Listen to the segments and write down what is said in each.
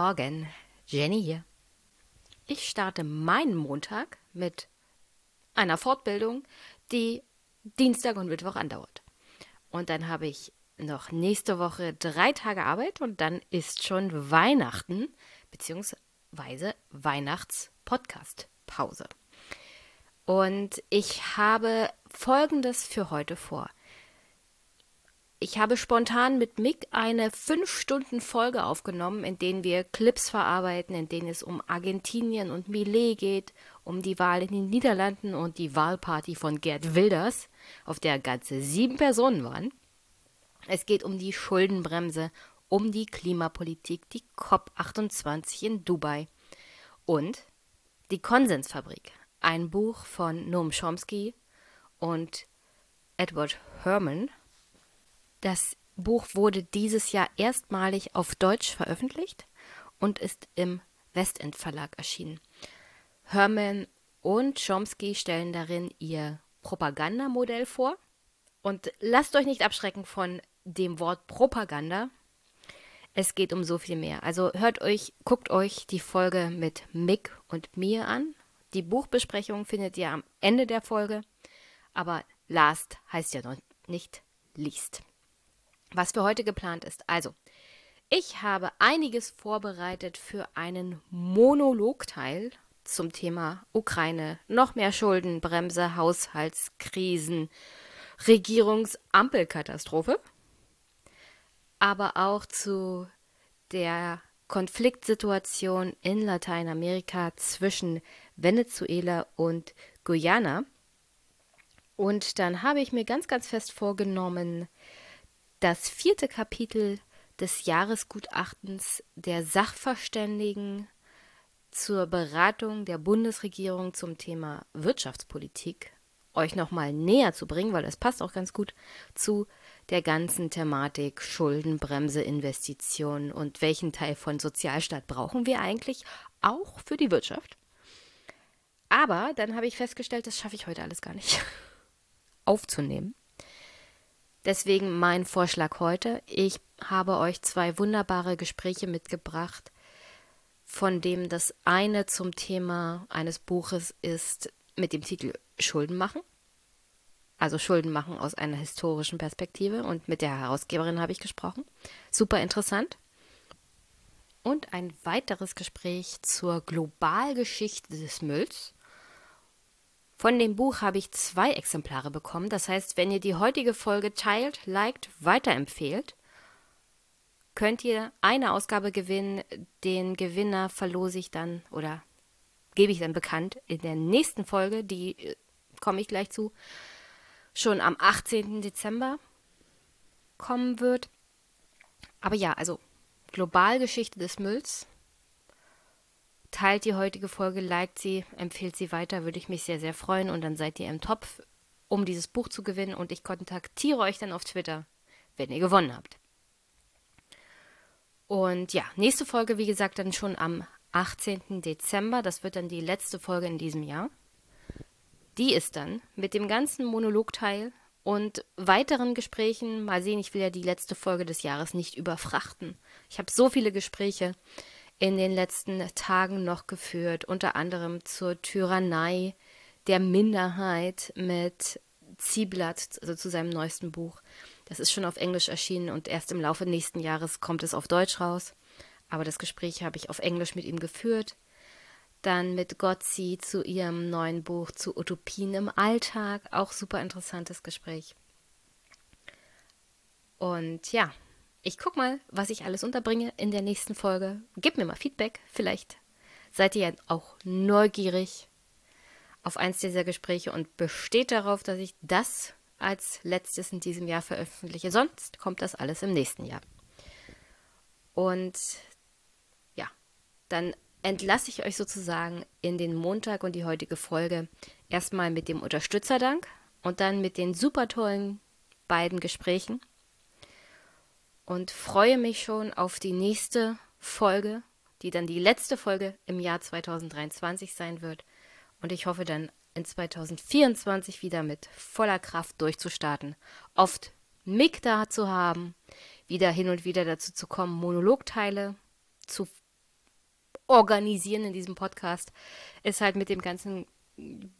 Morgen, Jenny hier. Ich starte meinen Montag mit einer Fortbildung, die Dienstag und Mittwoch andauert. Und dann habe ich noch nächste Woche drei Tage Arbeit und dann ist schon Weihnachten beziehungsweise Weihnachts-Podcast-Pause. Und ich habe Folgendes für heute vor. Ich habe spontan mit Mick eine 5-Stunden-Folge aufgenommen, in denen wir Clips verarbeiten, in denen es um Argentinien und Millet geht, um die Wahl in den Niederlanden und die Wahlparty von Gerd Wilders, auf der ganze sieben Personen waren. Es geht um die Schuldenbremse, um die Klimapolitik, die COP28 in Dubai und die Konsensfabrik, ein Buch von Noam Chomsky und Edward Herman das Buch wurde dieses Jahr erstmalig auf Deutsch veröffentlicht und ist im Westend Verlag erschienen. Herman und Chomsky stellen darin ihr Propagandamodell vor. Und lasst euch nicht abschrecken von dem Wort Propaganda. Es geht um so viel mehr. Also hört euch, guckt euch die Folge mit Mick und mir an. Die Buchbesprechung findet ihr am Ende der Folge. Aber last heißt ja noch nicht liest was für heute geplant ist. Also, ich habe einiges vorbereitet für einen Monologteil zum Thema Ukraine, noch mehr Schuldenbremse, Haushaltskrisen, Regierungsampelkatastrophe, aber auch zu der Konfliktsituation in Lateinamerika zwischen Venezuela und Guyana. Und dann habe ich mir ganz, ganz fest vorgenommen, das vierte Kapitel des Jahresgutachtens der Sachverständigen zur Beratung der Bundesregierung zum Thema Wirtschaftspolitik euch nochmal näher zu bringen, weil das passt auch ganz gut zu der ganzen Thematik Schuldenbremse, Investitionen und welchen Teil von Sozialstaat brauchen wir eigentlich auch für die Wirtschaft. Aber dann habe ich festgestellt, das schaffe ich heute alles gar nicht aufzunehmen. Deswegen mein Vorschlag heute. Ich habe euch zwei wunderbare Gespräche mitgebracht, von dem das eine zum Thema eines Buches ist mit dem Titel Schulden machen. Also Schulden machen aus einer historischen Perspektive und mit der Herausgeberin habe ich gesprochen. Super interessant. Und ein weiteres Gespräch zur Globalgeschichte des Mülls von dem Buch habe ich zwei Exemplare bekommen. Das heißt, wenn ihr die heutige Folge teilt, liked, weiterempfehlt, könnt ihr eine Ausgabe gewinnen. Den Gewinner verlose ich dann oder gebe ich dann bekannt in der nächsten Folge, die äh, komme ich gleich zu, schon am 18. Dezember kommen wird. Aber ja, also Globalgeschichte des Mülls Teilt die heutige Folge, liked sie, empfiehlt sie weiter, würde ich mich sehr, sehr freuen. Und dann seid ihr im Topf, um dieses Buch zu gewinnen. Und ich kontaktiere euch dann auf Twitter, wenn ihr gewonnen habt. Und ja, nächste Folge, wie gesagt, dann schon am 18. Dezember. Das wird dann die letzte Folge in diesem Jahr. Die ist dann mit dem ganzen Monologteil und weiteren Gesprächen. Mal sehen, ich will ja die letzte Folge des Jahres nicht überfrachten. Ich habe so viele Gespräche in den letzten Tagen noch geführt, unter anderem zur Tyrannei der Minderheit mit Zieblatt, also zu seinem neuesten Buch. Das ist schon auf Englisch erschienen und erst im Laufe nächsten Jahres kommt es auf Deutsch raus. Aber das Gespräch habe ich auf Englisch mit ihm geführt. Dann mit Gotzi zu ihrem neuen Buch zu Utopien im Alltag. Auch super interessantes Gespräch. Und ja, ich guck mal, was ich alles unterbringe in der nächsten Folge. Gebt mir mal Feedback. Vielleicht seid ihr ja auch neugierig auf eins dieser Gespräche und besteht darauf, dass ich das als letztes in diesem Jahr veröffentliche. Sonst kommt das alles im nächsten Jahr. Und ja, dann entlasse ich euch sozusagen in den Montag und die heutige Folge erstmal mit dem Unterstützerdank und dann mit den super tollen beiden Gesprächen und freue mich schon auf die nächste Folge, die dann die letzte Folge im Jahr 2023 sein wird. Und ich hoffe dann in 2024 wieder mit voller Kraft durchzustarten. Oft Mick da zu haben, wieder hin und wieder dazu zu kommen, Monologteile zu organisieren in diesem Podcast, ist halt mit dem ganzen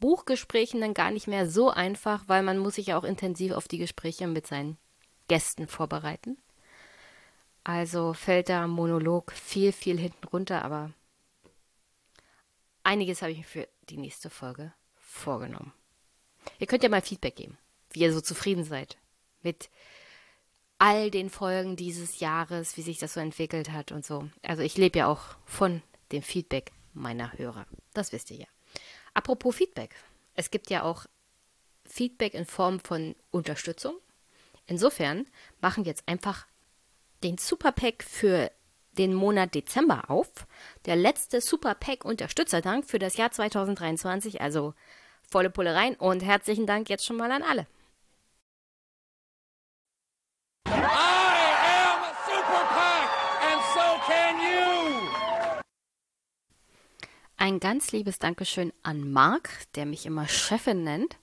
Buchgesprächen dann gar nicht mehr so einfach, weil man muss sich ja auch intensiv auf die Gespräche mit seinen Gästen vorbereiten. Also fällt der Monolog viel, viel hinten runter, aber einiges habe ich mir für die nächste Folge vorgenommen. Ihr könnt ja mal Feedback geben, wie ihr so zufrieden seid mit all den Folgen dieses Jahres, wie sich das so entwickelt hat und so. Also ich lebe ja auch von dem Feedback meiner Hörer. Das wisst ihr ja. Apropos Feedback. Es gibt ja auch Feedback in Form von Unterstützung. Insofern machen wir jetzt einfach den Superpack für den Monat Dezember auf. Der letzte Superpack Unterstützerdank für das Jahr 2023. Also volle Pulle rein und herzlichen Dank jetzt schon mal an alle. Ein ganz liebes Dankeschön an Marc, der mich immer Chefin nennt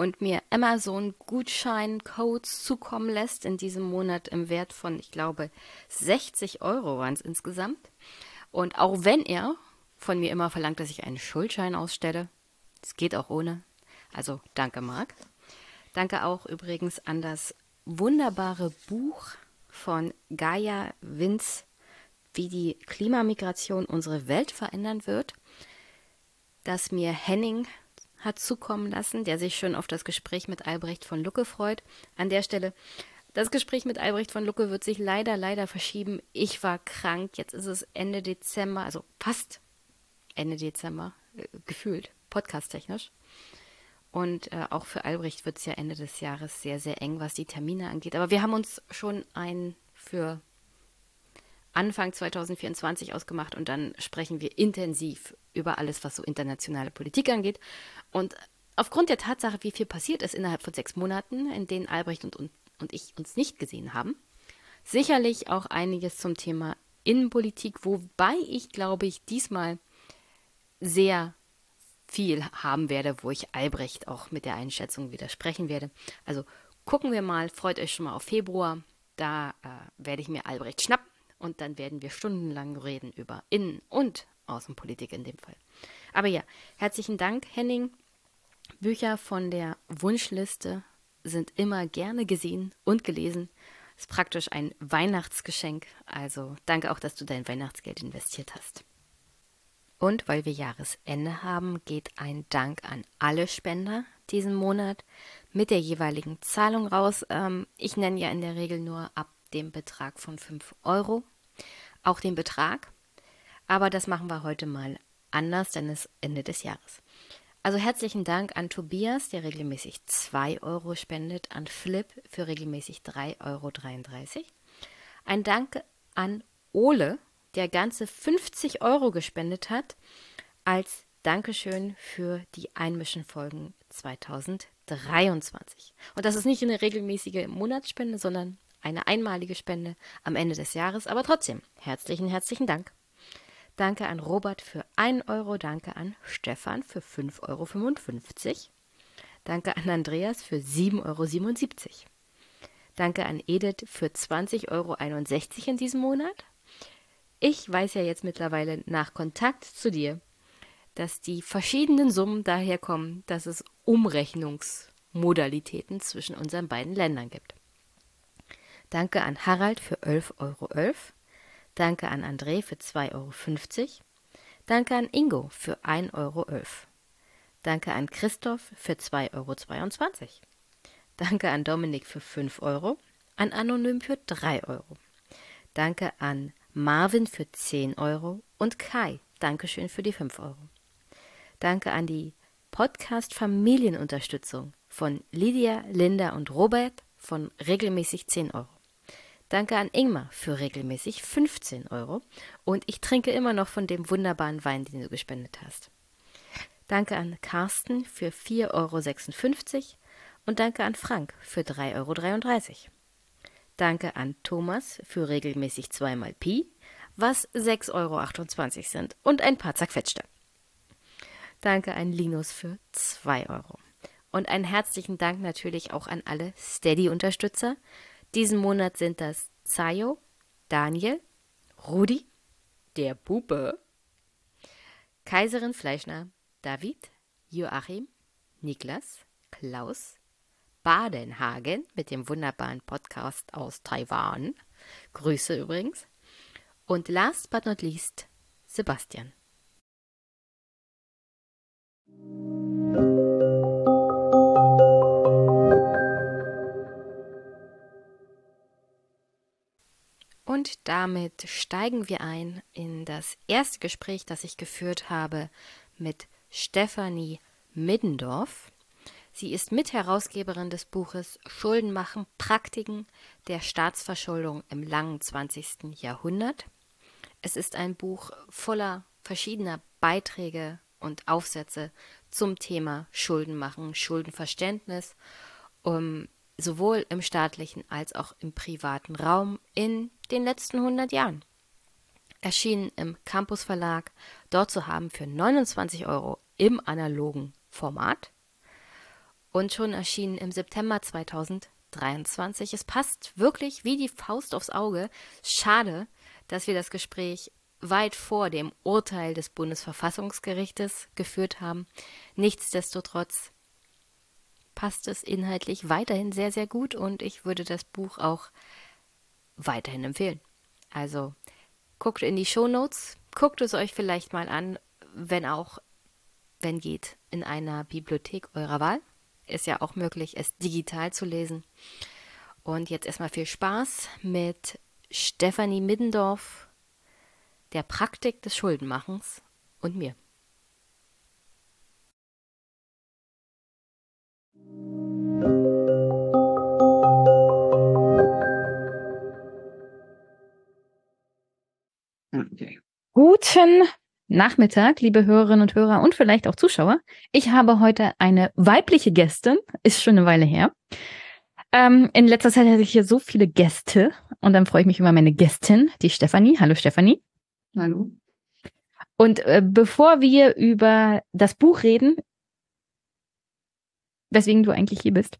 und mir Amazon Gutscheincodes zukommen lässt in diesem Monat im Wert von, ich glaube, 60 Euro waren es insgesamt. Und auch wenn er von mir immer verlangt, dass ich einen Schuldschein ausstelle, es geht auch ohne. Also danke, Marc. Danke auch übrigens an das wunderbare Buch von Gaia Vince, wie die Klimamigration unsere Welt verändern wird das mir Henning hat zukommen lassen, der sich schon auf das Gespräch mit Albrecht von Lucke freut. An der Stelle, das Gespräch mit Albrecht von Lucke wird sich leider, leider verschieben. Ich war krank, jetzt ist es Ende Dezember, also fast Ende Dezember, äh, gefühlt, podcasttechnisch. Und äh, auch für Albrecht wird es ja Ende des Jahres sehr, sehr eng, was die Termine angeht. Aber wir haben uns schon ein für Anfang 2024 ausgemacht und dann sprechen wir intensiv über alles, was so internationale Politik angeht. Und aufgrund der Tatsache, wie viel passiert ist innerhalb von sechs Monaten, in denen Albrecht und, und, und ich uns nicht gesehen haben, sicherlich auch einiges zum Thema Innenpolitik, wobei ich glaube ich diesmal sehr viel haben werde, wo ich Albrecht auch mit der Einschätzung widersprechen werde. Also gucken wir mal, freut euch schon mal auf Februar. Da äh, werde ich mir Albrecht schnappen und dann werden wir stundenlang reden über Innen- und Außenpolitik in dem Fall. Aber ja, herzlichen Dank, Henning. Bücher von der Wunschliste sind immer gerne gesehen und gelesen. Ist praktisch ein Weihnachtsgeschenk. Also danke auch, dass du dein Weihnachtsgeld investiert hast. Und weil wir Jahresende haben, geht ein Dank an alle Spender diesen Monat mit der jeweiligen Zahlung raus. Ähm, ich nenne ja in der Regel nur ab dem Betrag von 5 Euro. Auch den Betrag. Aber das machen wir heute mal anders, denn es ist Ende des Jahres. Also herzlichen Dank an Tobias, der regelmäßig 2 Euro spendet, an Flip für regelmäßig 3,33 Euro. Ein Dank an Ole, der ganze 50 Euro gespendet hat, als Dankeschön für die Einmischen-Folgen 2023. Und das ist nicht eine regelmäßige Monatsspende, sondern eine einmalige Spende am Ende des Jahres, aber trotzdem herzlichen, herzlichen Dank. Danke an Robert für 1 Euro, danke an Stefan für 5,55 Euro. Danke an Andreas für 7,77 Euro. Danke an Edith für 20,61 Euro in diesem Monat. Ich weiß ja jetzt mittlerweile nach Kontakt zu dir, dass die verschiedenen Summen daher kommen, dass es Umrechnungsmodalitäten zwischen unseren beiden Ländern gibt. Danke an Harald für 11,11 Euro. Danke an André für 2,50 Euro. Danke an Ingo für 1,11 Euro. Danke an Christoph für 2,22 Euro. Danke an Dominik für 5 Euro. An Anonym für 3 Euro. Danke an Marvin für 10 Euro und Kai, Dankeschön für die 5 Euro. Danke an die Podcast Familienunterstützung von Lydia, Linda und Robert von regelmäßig 10 Euro. Danke an Ingmar für regelmäßig 15 Euro und ich trinke immer noch von dem wunderbaren Wein, den du gespendet hast. Danke an Carsten für 4,56 Euro und danke an Frank für 3,33 Euro. Danke an Thomas für regelmäßig zweimal Pi, was 6,28 Euro sind und ein paar zerquetschte. Danke an Linus für 2 Euro. Und einen herzlichen Dank natürlich auch an alle Steady-Unterstützer, diesen Monat sind das Zayo, Daniel, Rudi, der Bube, Kaiserin Fleischner, David, Joachim, Niklas, Klaus, Badenhagen mit dem wunderbaren Podcast aus Taiwan. Grüße übrigens. Und last but not least, Sebastian. Und damit steigen wir ein in das erste Gespräch, das ich geführt habe mit Stefanie Middendorf. Sie ist Mitherausgeberin des Buches Schulden machen Praktiken der Staatsverschuldung im langen 20. Jahrhundert. Es ist ein Buch voller verschiedener Beiträge und Aufsätze zum Thema Schuldenmachen, Schuldenverständnis, um, sowohl im staatlichen als auch im privaten Raum in den letzten 100 Jahren. Erschienen im Campus Verlag, dort zu haben für 29 Euro im analogen Format und schon erschienen im September 2023. Es passt wirklich wie die Faust aufs Auge. Schade, dass wir das Gespräch weit vor dem Urteil des Bundesverfassungsgerichtes geführt haben. Nichtsdestotrotz passt es inhaltlich weiterhin sehr, sehr gut und ich würde das Buch auch weiterhin empfehlen. Also guckt in die Shownotes, guckt es euch vielleicht mal an, wenn auch, wenn geht, in einer Bibliothek eurer Wahl. Ist ja auch möglich, es digital zu lesen. Und jetzt erstmal viel Spaß mit Stefanie Middendorf, der Praktik des Schuldenmachens und mir. Okay. Guten Nachmittag, liebe Hörerinnen und Hörer und vielleicht auch Zuschauer. Ich habe heute eine weibliche Gästin, ist schon eine Weile her. Ähm, in letzter Zeit hatte ich hier so viele Gäste und dann freue ich mich über meine Gästin, die Stefanie. Hallo Stefanie. Hallo. Und äh, bevor wir über das Buch reden, weswegen du eigentlich hier bist,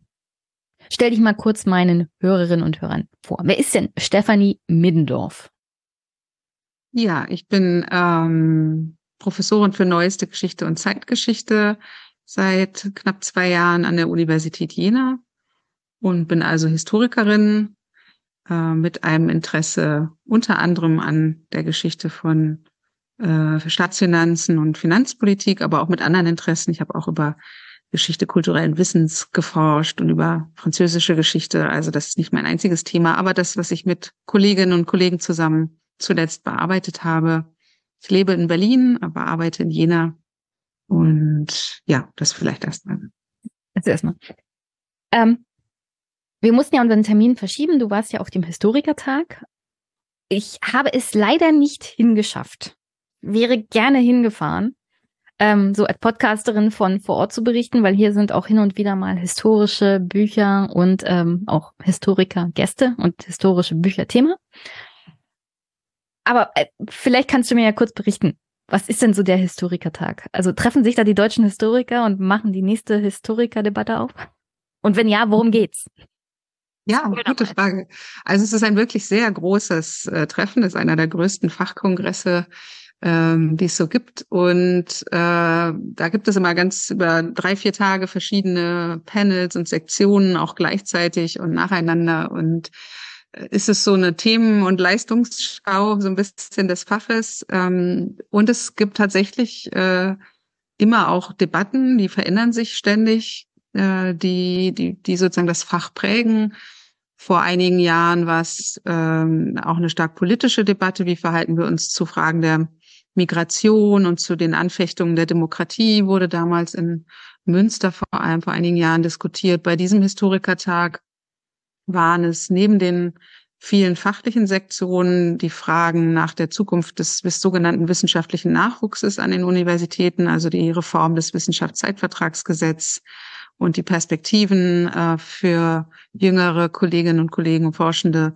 stell dich mal kurz meinen Hörerinnen und Hörern vor. Wer ist denn Stefanie Middendorf? Ja, ich bin ähm, Professorin für Neueste Geschichte und Zeitgeschichte seit knapp zwei Jahren an der Universität Jena und bin also Historikerin äh, mit einem Interesse unter anderem an der Geschichte von äh, Staatsfinanzen und Finanzpolitik, aber auch mit anderen Interessen. Ich habe auch über Geschichte kulturellen Wissens geforscht und über französische Geschichte. Also das ist nicht mein einziges Thema, aber das, was ich mit Kolleginnen und Kollegen zusammen zuletzt bearbeitet habe. Ich lebe in Berlin, aber arbeite in Jena. Und ja, das vielleicht erstmal. Das erstmal. Ähm, wir mussten ja unseren Termin verschieben. Du warst ja auf dem Historikertag. Ich habe es leider nicht hingeschafft. Wäre gerne hingefahren, ähm, so als Podcasterin von vor Ort zu berichten, weil hier sind auch hin und wieder mal historische Bücher und ähm, auch Historiker Gäste und historische Bücher Thema. Aber äh, vielleicht kannst du mir ja kurz berichten, was ist denn so der Historikertag? Also treffen sich da die deutschen Historiker und machen die nächste Historikerdebatte auf? Und wenn ja, worum geht's? Ja, gute Frage. Also es ist ein wirklich sehr großes äh, Treffen, es ist einer der größten Fachkongresse, ähm, die es so gibt. Und äh, da gibt es immer ganz über drei, vier Tage verschiedene Panels und Sektionen auch gleichzeitig und nacheinander. Und ist es so eine Themen- und Leistungsschau, so ein bisschen des Faches. Ähm, und es gibt tatsächlich äh, immer auch Debatten, die verändern sich ständig, äh, die, die, die sozusagen das Fach prägen. Vor einigen Jahren war es ähm, auch eine stark politische Debatte. Wie verhalten wir uns zu Fragen der Migration und zu den Anfechtungen der Demokratie wurde damals in Münster vor allem vor einigen Jahren diskutiert. Bei diesem Historikertag waren es neben den vielen fachlichen Sektionen die Fragen nach der Zukunft des, sogenannten wissenschaftlichen Nachwuchses an den Universitäten, also die Reform des Wissenschaftszeitvertragsgesetzes und die Perspektiven äh, für jüngere Kolleginnen und Kollegen und Forschende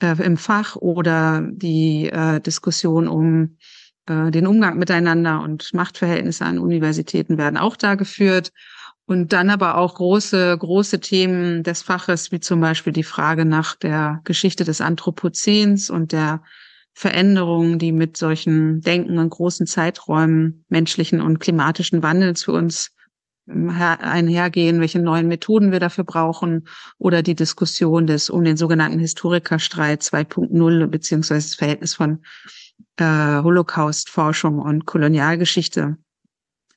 äh, im Fach oder die äh, Diskussion um äh, den Umgang miteinander und Machtverhältnisse an Universitäten werden auch da geführt. Und dann aber auch große, große Themen des Faches, wie zum Beispiel die Frage nach der Geschichte des Anthropozäns und der Veränderungen, die mit solchen Denken in großen Zeiträumen menschlichen und klimatischen Wandels für uns ähm, einhergehen, welche neuen Methoden wir dafür brauchen oder die Diskussion des um den sogenannten Historikerstreit 2.0 beziehungsweise das Verhältnis von äh, Holocaust-Forschung und Kolonialgeschichte.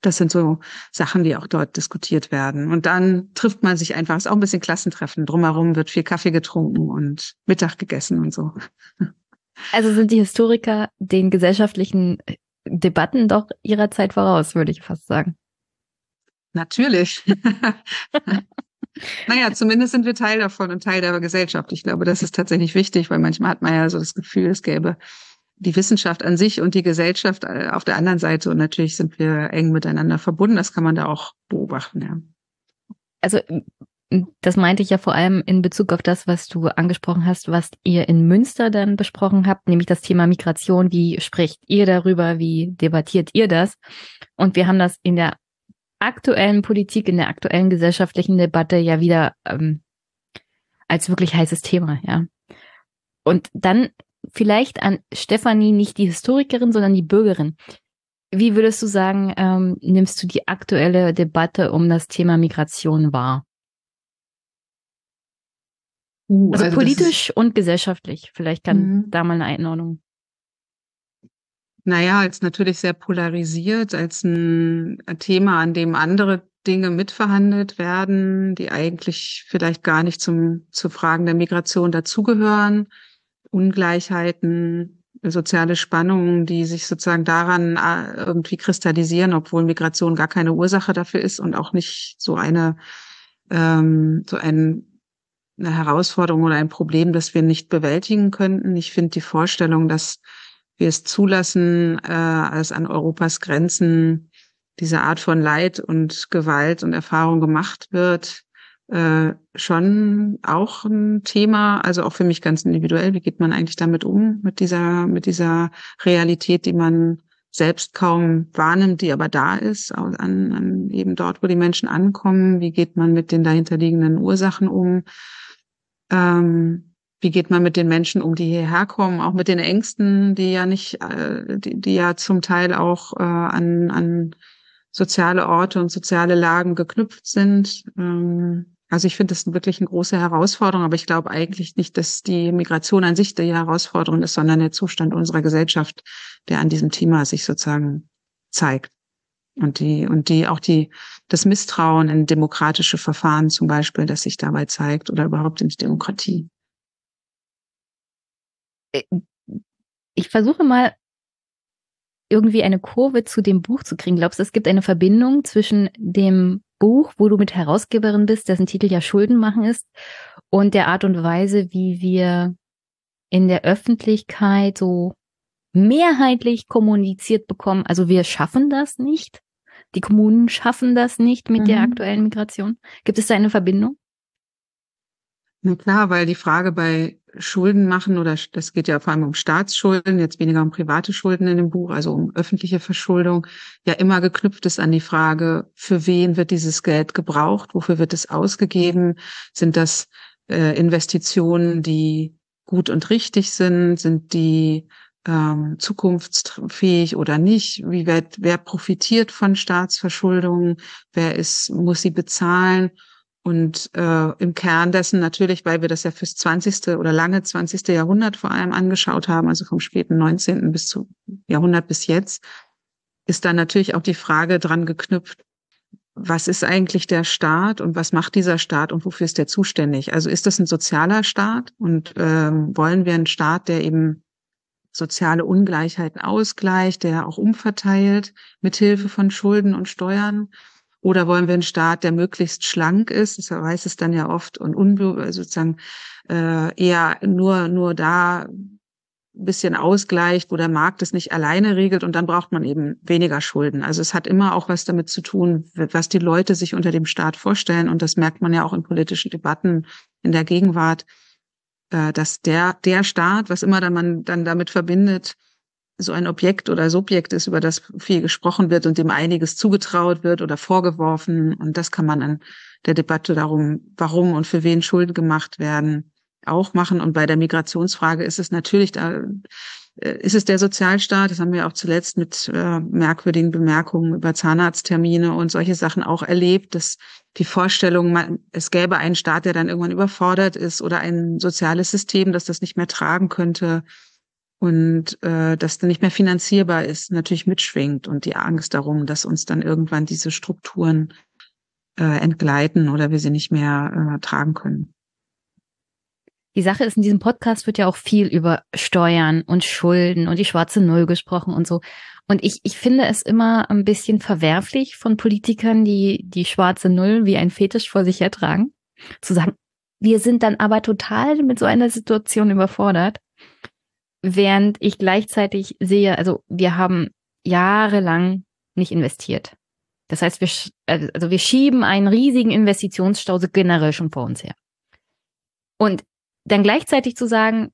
Das sind so Sachen, die auch dort diskutiert werden. Und dann trifft man sich einfach, ist auch ein bisschen Klassentreffen. Drumherum wird viel Kaffee getrunken und Mittag gegessen und so. Also sind die Historiker den gesellschaftlichen Debatten doch ihrer Zeit voraus, würde ich fast sagen. Natürlich. naja, zumindest sind wir Teil davon und Teil der Gesellschaft. Ich glaube, das ist tatsächlich wichtig, weil manchmal hat man ja so das Gefühl, es gäbe die Wissenschaft an sich und die Gesellschaft äh, auf der anderen Seite. Und natürlich sind wir eng miteinander verbunden. Das kann man da auch beobachten, ja. Also, das meinte ich ja vor allem in Bezug auf das, was du angesprochen hast, was ihr in Münster dann besprochen habt, nämlich das Thema Migration. Wie sprecht ihr darüber? Wie debattiert ihr das? Und wir haben das in der aktuellen Politik, in der aktuellen gesellschaftlichen Debatte ja wieder ähm, als wirklich heißes Thema, ja. Und dann vielleicht an Stefanie nicht die Historikerin, sondern die Bürgerin. Wie würdest du sagen, ähm, nimmst du die aktuelle Debatte um das Thema Migration wahr? Uh, also, also politisch und gesellschaftlich. Vielleicht kann mhm. da mal eine Einordnung. Naja, als natürlich sehr polarisiert, als ein Thema, an dem andere Dinge mitverhandelt werden, die eigentlich vielleicht gar nicht zum, zu Fragen der Migration dazugehören. Ungleichheiten, soziale Spannungen, die sich sozusagen daran äh, irgendwie kristallisieren, obwohl Migration gar keine Ursache dafür ist und auch nicht so eine ähm, so ein, eine Herausforderung oder ein Problem, das wir nicht bewältigen könnten. Ich finde die Vorstellung, dass wir es zulassen, äh, als an Europas Grenzen diese Art von Leid und Gewalt und Erfahrung gemacht wird, äh, schon auch ein Thema, also auch für mich ganz individuell. Wie geht man eigentlich damit um, mit dieser, mit dieser Realität, die man selbst kaum wahrnimmt, die aber da ist, an, an eben dort, wo die Menschen ankommen. Wie geht man mit den dahinterliegenden Ursachen um? Ähm, wie geht man mit den Menschen um, die hierher kommen, auch mit den Ängsten, die ja nicht, äh, die, die ja zum Teil auch äh, an, an soziale Orte und soziale Lagen geknüpft sind. Ähm, also ich finde das wirklich eine große Herausforderung, aber ich glaube eigentlich nicht, dass die Migration an sich die Herausforderung ist, sondern der Zustand unserer Gesellschaft, der an diesem Thema sich sozusagen zeigt. Und die, und die, auch die, das Misstrauen in demokratische Verfahren zum Beispiel, das sich dabei zeigt oder überhaupt in die Demokratie. Äh, ich versuche mal irgendwie eine Kurve zu dem Buch zu kriegen. Glaubst du, es gibt eine Verbindung zwischen dem Buch, wo du mit Herausgeberin bist, dessen Titel ja Schulden machen ist, und der Art und Weise, wie wir in der Öffentlichkeit so mehrheitlich kommuniziert bekommen. Also wir schaffen das nicht. Die Kommunen schaffen das nicht mit mhm. der aktuellen Migration. Gibt es da eine Verbindung? Na klar, weil die Frage bei Schulden machen oder das geht ja vor allem um Staatsschulden, jetzt weniger um private Schulden in dem Buch, also um öffentliche Verschuldung, ja immer geknüpft ist an die Frage, für wen wird dieses Geld gebraucht, wofür wird es ausgegeben? Sind das äh, Investitionen, die gut und richtig sind? Sind die ähm, zukunftsfähig oder nicht? Wie wird, wer profitiert von Staatsverschuldung? Wer ist, muss sie bezahlen? Und äh, im Kern dessen natürlich, weil wir das ja fürs 20. oder lange 20. Jahrhundert vor allem angeschaut haben, also vom späten 19. bis zu Jahrhundert bis jetzt, ist dann natürlich auch die Frage dran geknüpft, was ist eigentlich der Staat und was macht dieser Staat und wofür ist der zuständig? Also ist das ein sozialer Staat und ähm, wollen wir einen Staat, der eben soziale Ungleichheiten ausgleicht, der auch umverteilt mit Hilfe von Schulden und Steuern? Oder wollen wir einen Staat, der möglichst schlank ist? Das heißt es dann ja oft und unbe also sozusagen äh, eher nur nur da ein bisschen ausgleicht, wo der Markt es nicht alleine regelt und dann braucht man eben weniger Schulden. Also es hat immer auch was damit zu tun, was die Leute sich unter dem Staat vorstellen und das merkt man ja auch in politischen Debatten in der Gegenwart, äh, dass der der Staat, was immer dann man dann damit verbindet, so ein Objekt oder Subjekt ist, über das viel gesprochen wird und dem einiges zugetraut wird oder vorgeworfen. Und das kann man an der Debatte darum, warum und für wen Schulden gemacht werden, auch machen. Und bei der Migrationsfrage ist es natürlich, da äh, ist es der Sozialstaat? Das haben wir auch zuletzt mit äh, merkwürdigen Bemerkungen über Zahnarzttermine und solche Sachen auch erlebt, dass die Vorstellung, man, es gäbe einen Staat, der dann irgendwann überfordert ist oder ein soziales System, das das nicht mehr tragen könnte und äh, das dann nicht mehr finanzierbar ist, natürlich mitschwingt und die Angst darum, dass uns dann irgendwann diese Strukturen äh, entgleiten oder wir sie nicht mehr äh, tragen können. Die Sache ist, in diesem Podcast wird ja auch viel über Steuern und Schulden und die schwarze Null gesprochen und so. Und ich, ich finde es immer ein bisschen verwerflich von Politikern, die die schwarze Null wie ein Fetisch vor sich hertragen, zu sagen, wir sind dann aber total mit so einer Situation überfordert, während ich gleichzeitig sehe, also wir haben jahrelang nicht investiert. Das heißt, wir, also wir schieben einen riesigen Investitionsstau generell schon vor uns her. Und dann gleichzeitig zu sagen,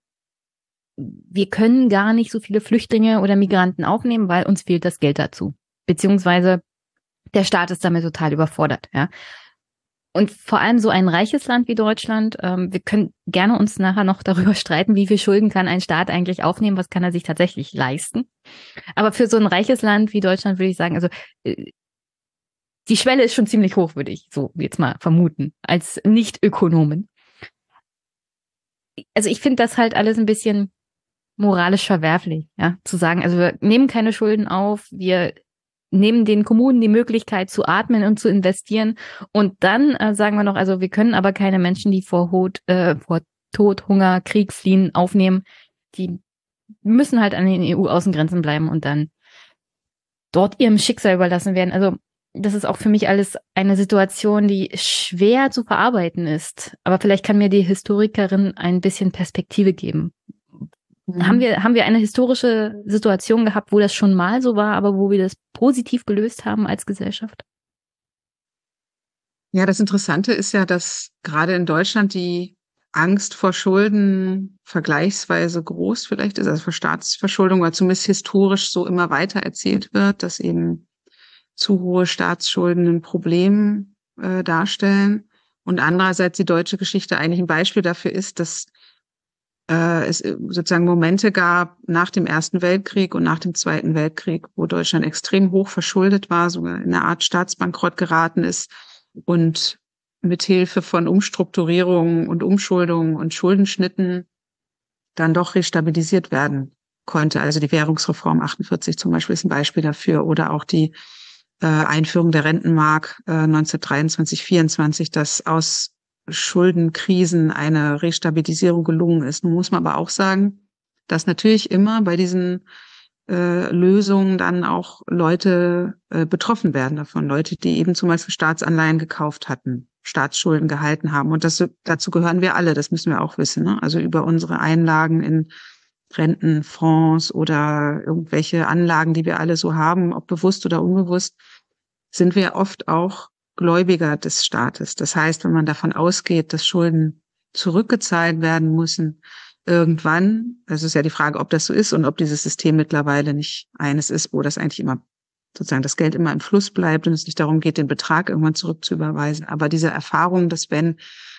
wir können gar nicht so viele Flüchtlinge oder Migranten aufnehmen, weil uns fehlt das Geld dazu. Beziehungsweise der Staat ist damit total überfordert, ja. Und vor allem so ein reiches Land wie Deutschland, ähm, wir können gerne uns nachher noch darüber streiten, wie viel Schulden kann ein Staat eigentlich aufnehmen, was kann er sich tatsächlich leisten. Aber für so ein reiches Land wie Deutschland würde ich sagen, also äh, die Schwelle ist schon ziemlich hoch, würde ich so jetzt mal vermuten, als Nicht-Ökonomen also ich finde das halt alles ein bisschen moralisch verwerflich, ja, zu sagen, also wir nehmen keine Schulden auf, wir nehmen den Kommunen die Möglichkeit zu atmen und zu investieren und dann äh, sagen wir noch, also wir können aber keine Menschen, die vor, Hot, äh, vor Tod, Hunger, Krieg fliehen, aufnehmen, die müssen halt an den EU-Außengrenzen bleiben und dann dort ihrem Schicksal überlassen werden. Also das ist auch für mich alles eine Situation, die schwer zu verarbeiten ist. Aber vielleicht kann mir die Historikerin ein bisschen Perspektive geben. Mhm. Haben wir, haben wir eine historische Situation gehabt, wo das schon mal so war, aber wo wir das positiv gelöst haben als Gesellschaft? Ja, das Interessante ist ja, dass gerade in Deutschland die Angst vor Schulden vergleichsweise groß vielleicht ist, also vor Staatsverschuldung, oder zumindest historisch so immer weiter erzählt wird, dass eben zu hohe Staatsschulden ein Problem äh, darstellen und andererseits die deutsche Geschichte eigentlich ein Beispiel dafür ist, dass äh, es äh, sozusagen Momente gab nach dem Ersten Weltkrieg und nach dem Zweiten Weltkrieg, wo Deutschland extrem hoch verschuldet war, sogar in eine Art Staatsbankrott geraten ist und mit Hilfe von Umstrukturierungen und Umschuldungen und Schuldenschnitten dann doch restabilisiert werden konnte. Also die Währungsreform 48 zum Beispiel ist ein Beispiel dafür oder auch die äh, Einführung der Rentenmark äh, 1923, 24, dass aus Schuldenkrisen eine Restabilisierung gelungen ist. Nun muss man aber auch sagen, dass natürlich immer bei diesen äh, Lösungen dann auch Leute äh, betroffen werden davon. Leute, die eben zum Beispiel Staatsanleihen gekauft hatten, Staatsschulden gehalten haben. Und das, dazu gehören wir alle, das müssen wir auch wissen. Ne? Also über unsere Einlagen in Rentenfonds oder irgendwelche Anlagen, die wir alle so haben, ob bewusst oder unbewusst, sind wir oft auch Gläubiger des Staates. Das heißt, wenn man davon ausgeht, dass Schulden zurückgezahlt werden müssen, irgendwann, das ist ja die Frage, ob das so ist und ob dieses System mittlerweile nicht eines ist, wo das eigentlich immer sozusagen das Geld immer im Fluss bleibt und es nicht darum geht, den Betrag irgendwann zurückzuüberweisen. Aber diese Erfahrung, dass wenn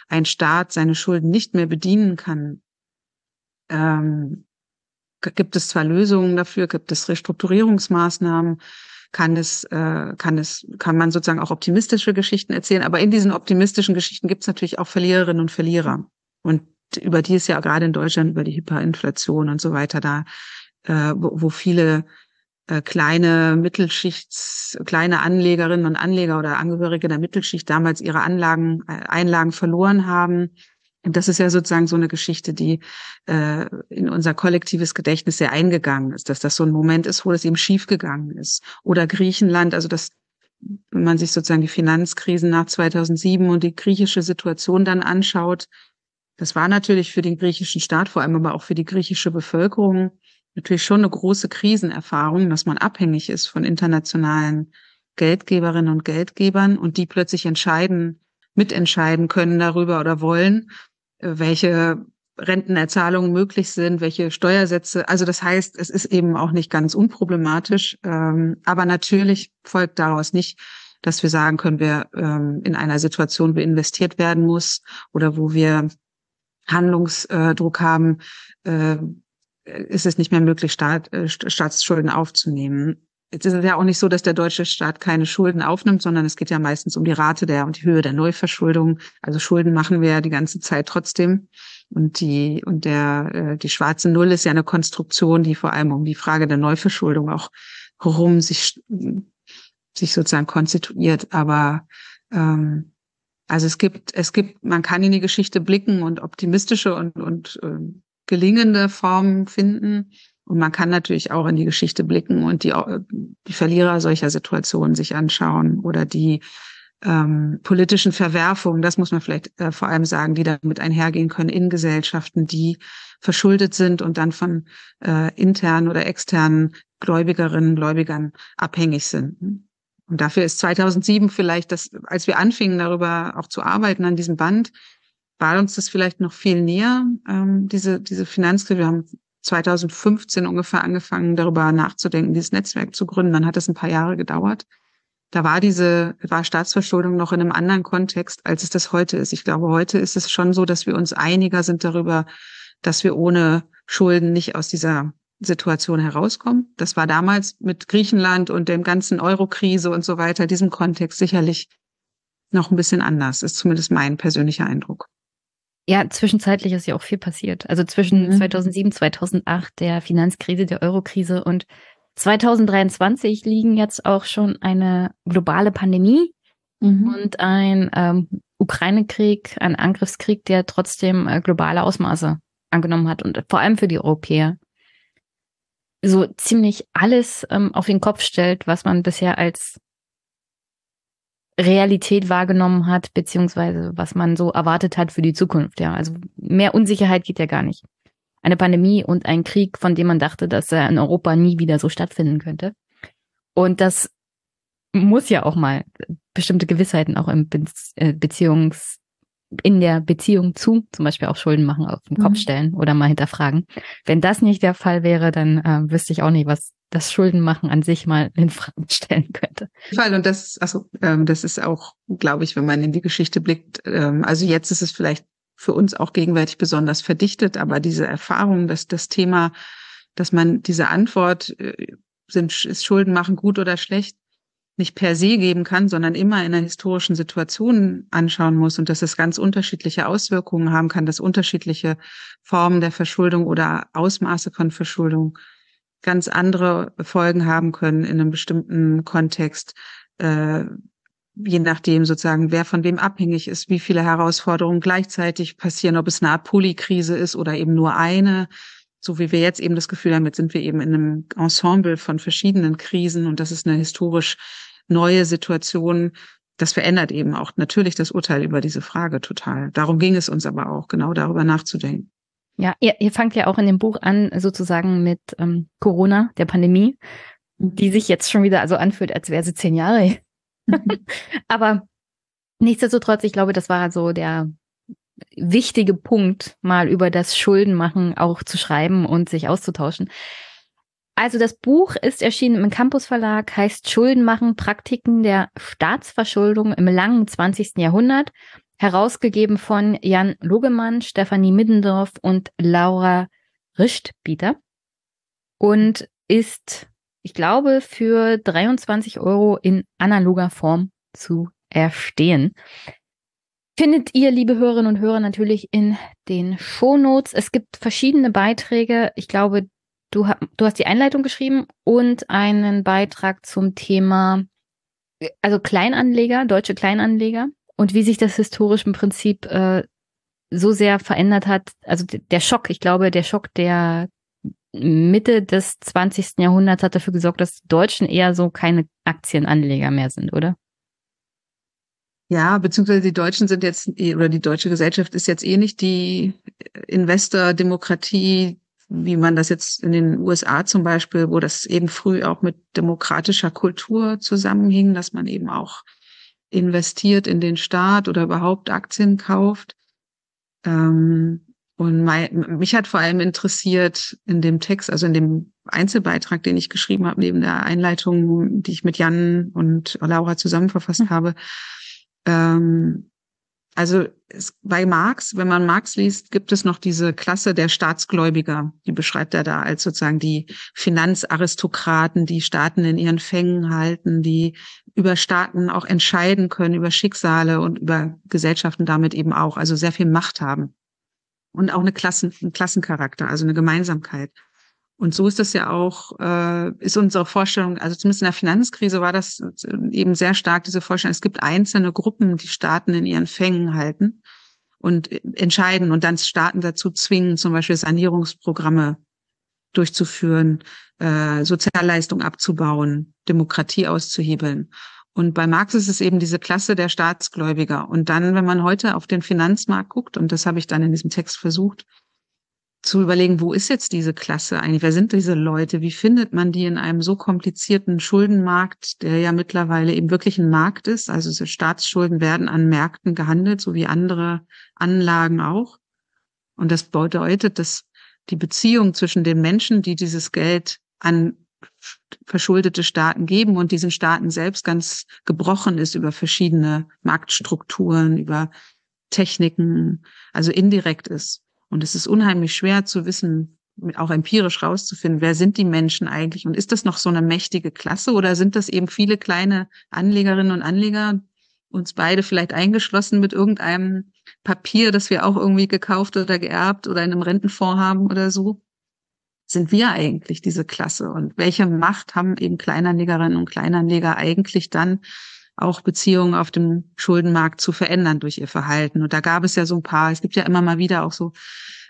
ein Staat seine Schulden nicht mehr bedienen kann, ähm, gibt es zwar Lösungen dafür, gibt es Restrukturierungsmaßnahmen, kann es, äh, kann es, kann man sozusagen auch optimistische Geschichten erzählen. Aber in diesen optimistischen Geschichten gibt es natürlich auch Verliererinnen und Verlierer. Und über die ist ja gerade in Deutschland über die Hyperinflation und so weiter da, äh, wo, wo viele äh, kleine Mittelschichts, kleine Anlegerinnen und Anleger oder Angehörige der Mittelschicht damals ihre Anlagen, äh, Einlagen verloren haben das ist ja sozusagen so eine Geschichte, die äh, in unser kollektives Gedächtnis sehr eingegangen ist, dass das so ein Moment ist, wo es eben schiefgegangen ist. Oder Griechenland, also das, wenn man sich sozusagen die Finanzkrisen nach 2007 und die griechische Situation dann anschaut, das war natürlich für den griechischen Staat, vor allem aber auch für die griechische Bevölkerung natürlich schon eine große Krisenerfahrung, dass man abhängig ist von internationalen Geldgeberinnen und Geldgebern und die plötzlich entscheiden, mitentscheiden können darüber oder wollen, welche Rentenerzahlungen möglich sind, welche Steuersätze. Also das heißt, es ist eben auch nicht ganz unproblematisch. Ähm, aber natürlich folgt daraus nicht, dass wir sagen können, wir ähm, in einer Situation, wo investiert werden muss oder wo wir Handlungsdruck haben, äh, ist es nicht mehr möglich, Staat, äh, Staatsschulden aufzunehmen. Jetzt ist es ja auch nicht so, dass der deutsche Staat keine Schulden aufnimmt, sondern es geht ja meistens um die Rate der und die Höhe der Neuverschuldung. Also Schulden machen wir ja die ganze Zeit trotzdem. Und die, und der, äh, die schwarze Null ist ja eine Konstruktion, die vor allem um die Frage der Neuverschuldung auch herum sich, sich sozusagen konstituiert. Aber ähm, also es gibt, es gibt, man kann in die Geschichte blicken und optimistische und, und äh, gelingende Formen finden. Und man kann natürlich auch in die Geschichte blicken und die, die Verlierer solcher Situationen sich anschauen oder die ähm, politischen Verwerfungen, das muss man vielleicht äh, vor allem sagen, die damit einhergehen können in Gesellschaften, die verschuldet sind und dann von äh, internen oder externen Gläubigerinnen, Gläubigern abhängig sind. Und dafür ist 2007 vielleicht das, als wir anfingen, darüber auch zu arbeiten an diesem Band, war uns das vielleicht noch viel näher, ähm, diese, diese Finanzkrise. Wir haben 2015 ungefähr angefangen, darüber nachzudenken, dieses Netzwerk zu gründen. Dann hat es ein paar Jahre gedauert. Da war diese, war Staatsverschuldung noch in einem anderen Kontext, als es das heute ist. Ich glaube, heute ist es schon so, dass wir uns einiger sind darüber, dass wir ohne Schulden nicht aus dieser Situation herauskommen. Das war damals mit Griechenland und dem ganzen Euro-Krise und so weiter, diesem Kontext sicherlich noch ein bisschen anders, ist zumindest mein persönlicher Eindruck. Ja, zwischenzeitlich ist ja auch viel passiert. Also zwischen mhm. 2007, 2008, der Finanzkrise, der Eurokrise und 2023 liegen jetzt auch schon eine globale Pandemie mhm. und ein ähm, Ukraine-Krieg, ein Angriffskrieg, der trotzdem äh, globale Ausmaße angenommen hat und vor allem für die Europäer so ziemlich alles ähm, auf den Kopf stellt, was man bisher als Realität wahrgenommen hat, beziehungsweise was man so erwartet hat für die Zukunft. Ja, also mehr Unsicherheit geht ja gar nicht. Eine Pandemie und ein Krieg, von dem man dachte, dass er in Europa nie wieder so stattfinden könnte. Und das muss ja auch mal bestimmte Gewissheiten auch im äh, Beziehungs in der Beziehung zu zum Beispiel auch Schulden machen auf den Kopf mhm. stellen oder mal hinterfragen. Wenn das nicht der Fall wäre, dann äh, wüsste ich auch nicht, was das Schuldenmachen an sich mal in Frage stellen könnte. Fall und das, also ähm, das ist auch, glaube ich, wenn man in die Geschichte blickt. Ähm, also jetzt ist es vielleicht für uns auch gegenwärtig besonders verdichtet, aber diese Erfahrung, dass das Thema, dass man diese Antwort äh, sind ist Schuldenmachen gut oder schlecht nicht per se geben kann, sondern immer in einer historischen Situation anschauen muss und dass es ganz unterschiedliche Auswirkungen haben kann, dass unterschiedliche Formen der Verschuldung oder Ausmaße von Verschuldung ganz andere Folgen haben können in einem bestimmten Kontext, äh, je nachdem sozusagen, wer von wem abhängig ist, wie viele Herausforderungen gleichzeitig passieren, ob es eine Polykrise ist oder eben nur eine. So wie wir jetzt eben das Gefühl haben, jetzt sind wir eben in einem Ensemble von verschiedenen Krisen und das ist eine historisch neue Situation. Das verändert eben auch natürlich das Urteil über diese Frage total. Darum ging es uns aber auch, genau darüber nachzudenken. Ja, ihr, ihr fangt ja auch in dem Buch an, sozusagen mit ähm, Corona, der Pandemie, die sich jetzt schon wieder also anfühlt, als wäre sie zehn Jahre. Aber nichtsdestotrotz, ich glaube, das war so der wichtige Punkt, mal über das Schuldenmachen auch zu schreiben und sich auszutauschen. Also das Buch ist erschienen im Campus Verlag, heißt Schuldenmachen, Praktiken der Staatsverschuldung im langen 20. Jahrhundert herausgegeben von Jan Logemann, Stefanie Middendorf und Laura Rischtbieter und ist, ich glaube, für 23 Euro in analoger Form zu erstehen. Findet ihr, liebe Hörerinnen und Hörer, natürlich in den Shownotes. Es gibt verschiedene Beiträge. Ich glaube, du, du hast die Einleitung geschrieben und einen Beitrag zum Thema, also Kleinanleger, deutsche Kleinanleger und wie sich das historisch im Prinzip äh, so sehr verändert hat. Also der Schock, ich glaube, der Schock der Mitte des 20. Jahrhunderts hat dafür gesorgt, dass die Deutschen eher so keine Aktienanleger mehr sind, oder? Ja, beziehungsweise die Deutschen sind jetzt, oder die deutsche Gesellschaft ist jetzt eh nicht die Investor-Demokratie, wie man das jetzt in den USA zum Beispiel, wo das eben früh auch mit demokratischer Kultur zusammenhing, dass man eben auch investiert in den Staat oder überhaupt Aktien kauft. Ähm, und mein, mich hat vor allem interessiert in dem Text, also in dem Einzelbeitrag, den ich geschrieben habe, neben der Einleitung, die ich mit Jan und Laura zusammen verfasst mhm. habe, ähm, also es, bei Marx, wenn man Marx liest, gibt es noch diese Klasse der Staatsgläubiger. Die beschreibt er da als sozusagen die Finanzaristokraten, die Staaten in ihren Fängen halten, die über Staaten auch entscheiden können, über Schicksale und über Gesellschaften damit eben auch, also sehr viel Macht haben. Und auch eine Klassen, einen Klassencharakter, also eine Gemeinsamkeit. Und so ist das ja auch, äh, ist unsere Vorstellung, also zumindest in der Finanzkrise war das eben sehr stark, diese Vorstellung, es gibt einzelne Gruppen, die Staaten in ihren Fängen halten und entscheiden und dann Staaten dazu zwingen, zum Beispiel Sanierungsprogramme durchzuführen, äh, Sozialleistung abzubauen, Demokratie auszuhebeln. Und bei Marx ist es eben diese Klasse der Staatsgläubiger. Und dann, wenn man heute auf den Finanzmarkt guckt, und das habe ich dann in diesem Text versucht, zu überlegen, wo ist jetzt diese Klasse eigentlich? Wer sind diese Leute? Wie findet man die in einem so komplizierten Schuldenmarkt, der ja mittlerweile eben wirklich ein Markt ist? Also so Staatsschulden werden an Märkten gehandelt, so wie andere Anlagen auch. Und das bedeutet, dass die Beziehung zwischen den Menschen, die dieses Geld an verschuldete Staaten geben und diesen Staaten selbst ganz gebrochen ist über verschiedene Marktstrukturen, über Techniken, also indirekt ist. Und es ist unheimlich schwer zu wissen, auch empirisch rauszufinden, wer sind die Menschen eigentlich und ist das noch so eine mächtige Klasse oder sind das eben viele kleine Anlegerinnen und Anleger, uns beide vielleicht eingeschlossen mit irgendeinem Papier, das wir auch irgendwie gekauft oder geerbt oder in einem Rentenfonds haben oder so? Sind wir eigentlich diese Klasse und welche Macht haben eben Kleinanlegerinnen und Kleinanleger eigentlich dann auch Beziehungen auf dem Schuldenmarkt zu verändern durch ihr Verhalten. Und da gab es ja so ein paar, es gibt ja immer mal wieder auch so